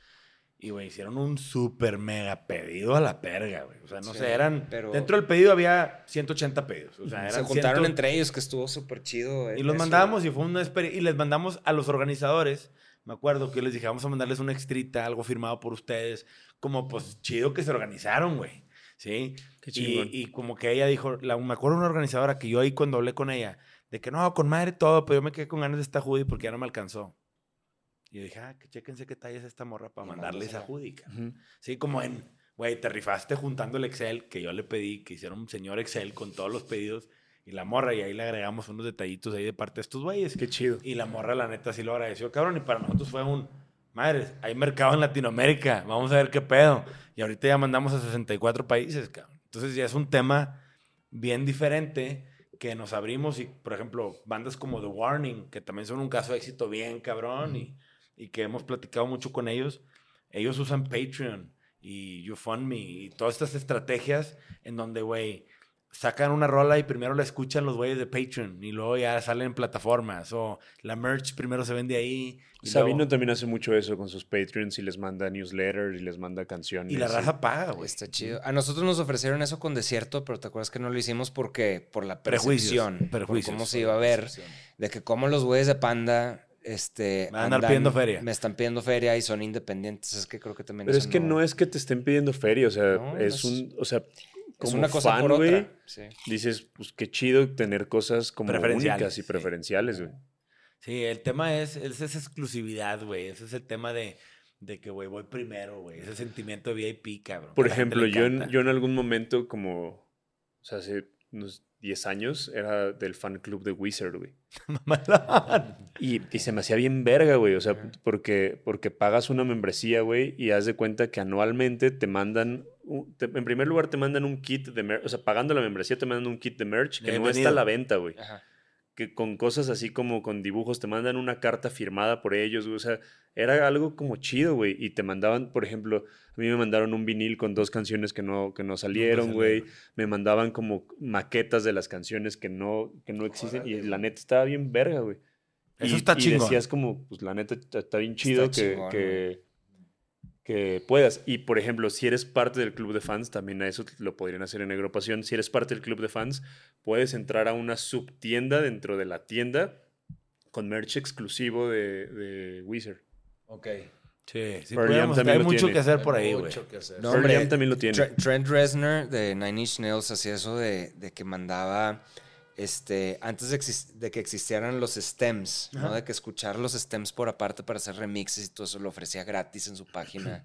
Y, güey, hicieron un súper mega pedido a la perga, güey. O sea, no Sí, sé, eran... pero- Dentro del pedido había 180 pedidos. O sea, se eran juntaron 100 entre ellos, que estuvo súper chido. eh, Y los eso. mandábamos y fue una experiencia. Y les mandamos a los organizadores. Me acuerdo que les dije, vamos a mandarles una extrita, algo firmado por ustedes. Como, pues, chido que se organizaron, güey. ¿Sí? Qué Y, y como que ella dijo, la, me acuerdo una organizadora que yo ahí cuando hablé con ella, de que no, con madre todo, pero yo me quedé con ganas de esta hoodie porque ya no me alcanzó. Y yo dije, ah, que chéquense qué talla es esta morra para mandarle esa cabrón". Ujú. Sí, como en, güey, te rifaste juntando el Excel que yo le pedí, que hiciera un señor Excel con todos los pedidos y la morra, y ahí le agregamos unos detallitos ahí de parte de estos güeyes. Qué chido. Y la morra, la neta, sí lo agradeció, cabrón. Y para nosotros fue un, madres, hay mercado en Latinoamérica, vamos a ver qué pedo. Y ahorita ya mandamos a 64 países, cabrón. Entonces ya es un tema bien diferente que nos abrimos y, por ejemplo, bandas como The Warning, que también son un caso de éxito bien cabrón y, y que hemos platicado mucho con ellos, ellos usan Patreon y YouFundMe y todas estas estrategias en donde, güey, sacan una rola y primero la escuchan los güeyes de Patreon y luego ya salen en plataformas o la merch primero se vende ahí. Y, Sabino luego- también hace mucho eso con sus Patreons y les manda newsletters y les manda canciones. y la raza paga, güey. Está chido. A nosotros nos ofrecieron eso con Desierto, pero te acuerdas que no lo hicimos porque por la Prejuicios, percepción. por prejuicios. cómo se iba a ver. De que como los güeyes de Panda este, Me van a andar pidiendo feria. Me están pidiendo feria y son independientes. Es que creo que también Pero es que no es que te estén pidiendo feria, o sea, No, es un, o sea, Es como una cosa fan, por güey, otra. Sí. dices, pues qué chido tener cosas como únicas y sí. preferenciales, güey. Sí, el tema es, es esa exclusividad, güey. Ese es el tema de, de que, güey, voy primero, güey. Ese sentimiento de VIP, cabrón. Por ejemplo, yo en, yo en algún momento, como, o sea, hace unos 10 años, era del fan club de Wizard, güey. (laughs) Y, y se me hacía bien verga, güey. O sea, porque, porque pagas una membresía, güey, y haz de cuenta que anualmente te mandan. un- te- en primer lugar, te mandan un kit de merch. O sea, pagando la membresía, te mandan un kit de merch que no está a la venta, güey. Ajá. Que con cosas así como con dibujos, te mandan una carta firmada por ellos, güey. O sea, era algo como chido, güey. Y te mandaban, por ejemplo, a mí me mandaron un vinil con dos canciones que no, que no salieron, güey. Me mandaban como maquetas de las canciones que no, que no existen. Y la neta estaba bien verga, güey. Eso Y- está y chingón. decías como, pues la neta está- está bien chido Está que, chingón, que, que puedas. Y por ejemplo, si eres parte del club de fans, también a eso lo podrían hacer en Agrupación. Si eres parte del club de fans, puedes entrar a una subtienda dentro de la tienda con merch exclusivo de, de Wizard. Ok. Sí, sí, podemos- hay mucho tiene. que hacer Hay por ahí, güey. mucho que hacer. No, hombre, también lo tiene. Tre- Trent Reznor de Nine Inch Nails hacía eso de, de que mandaba, este, antes de, de que existieran los stems, ¿no? De que escuchar los stems por aparte para hacer remixes y todo eso lo ofrecía gratis en su página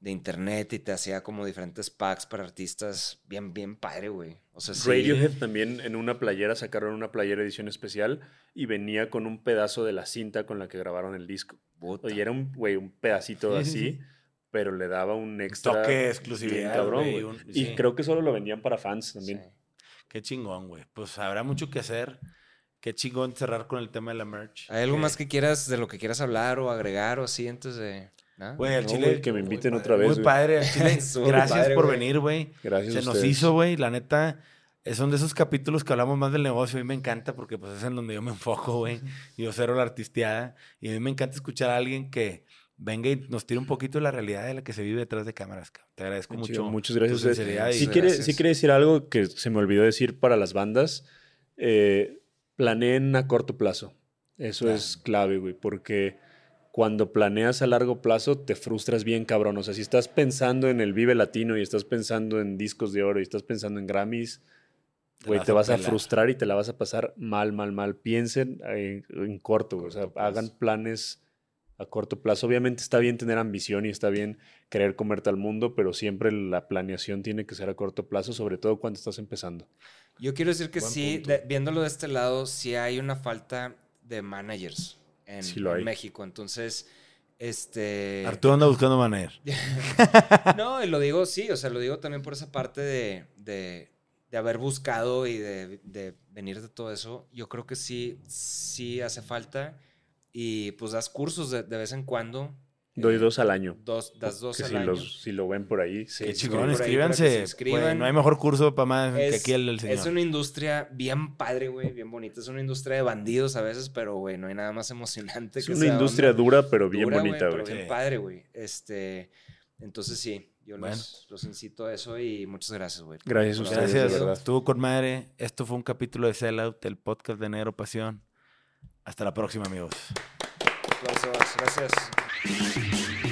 de internet y te hacía como diferentes packs para artistas bien, bien padre, güey. O sea, sí. Radiohead también en una playera sacaron una playera edición especial y venía con un pedazo de la cinta con la que grabaron el disco. Puta. Y era un, güey, un pedacito Sí, sí, así, sí. pero le daba un extra. toque exclusividad, cabrón, un- Y sí. creo que solo lo vendían para fans también. Sí. Qué chingón, güey. Pues habrá mucho que hacer. Qué chingón cerrar con el tema de la merch. ¿Hay algo más que quieras, de lo que quieras hablar o agregar o así antes de...? ¿no? Güey, al No, chile. güey, que me inviten muy otra vez. Muy güey. padre, al chile. (laughs) Gracias padre, por güey. venir, güey. Gracias Se a nos ustedes. hizo, güey. La neta, son de esos capítulos que hablamos más del negocio. A mí me encanta porque pues es en donde yo me enfoco, güey. Yo cero la artisteada. Y a mí me encanta escuchar a alguien que venga y nos tire un poquito de la realidad de la que se vive detrás de cámaras. Te agradezco mucho. chido, Muchas gracias. tu a sinceridad Sí, quiere, sí quiere decir algo que se me olvidó decir para las bandas. Eh, planeen a corto plazo. Eso Claro. es clave, güey, porque cuando planeas a largo plazo te frustras bien, cabrón. O sea, si estás pensando en el Vive Latino y estás pensando en discos de oro y estás pensando en Grammys, Te güey, te a vas a pelar. frustrar y te la vas a pasar mal, mal, mal. Piensen en, en corto, güey. O sea, Corto plazo. hagan planes a corto plazo. Obviamente está bien tener ambición y está bien querer comerte al mundo, pero siempre la planeación tiene que ser a corto plazo, sobre todo cuando estás empezando. Yo quiero decir que Buen sí, de- viéndolo de este lado, sí hay una falta de managers en, Sí lo en hay. México. Entonces, este... Arturo anda buscando manager. (laughs) No, y lo digo, sí, o sea, lo digo también por esa parte de, de, de haber buscado y de, de venir de todo eso. Yo creo que sí, sí hace falta. Y pues das cursos de, de vez en cuando. Doy Eh, dos al año. Dos, das dos que al si, año. los, si lo ven por ahí. Sí, Qué chingón, por ahí para que se escríbanse. inscriban. güey, no hay mejor curso para más que Es, aquí el del señor. es una industria bien padre, güey, bien bonita. Es una industria de bandidos a veces, pero, güey, no hay nada más emocionante Es que una esa industria onda. dura, pero bien Dura, bonita, güey. bien Sí. padre, güey. Este, entonces sí, yo Bueno. los, los incito a eso y muchas gracias, güey. Gracias a ustedes, Gracias, verdad. estuvo con madre. Esto fue un capítulo de Sellout, el podcast de Negro Pasión. Hasta la próxima, amigos. Aplausos, gracias.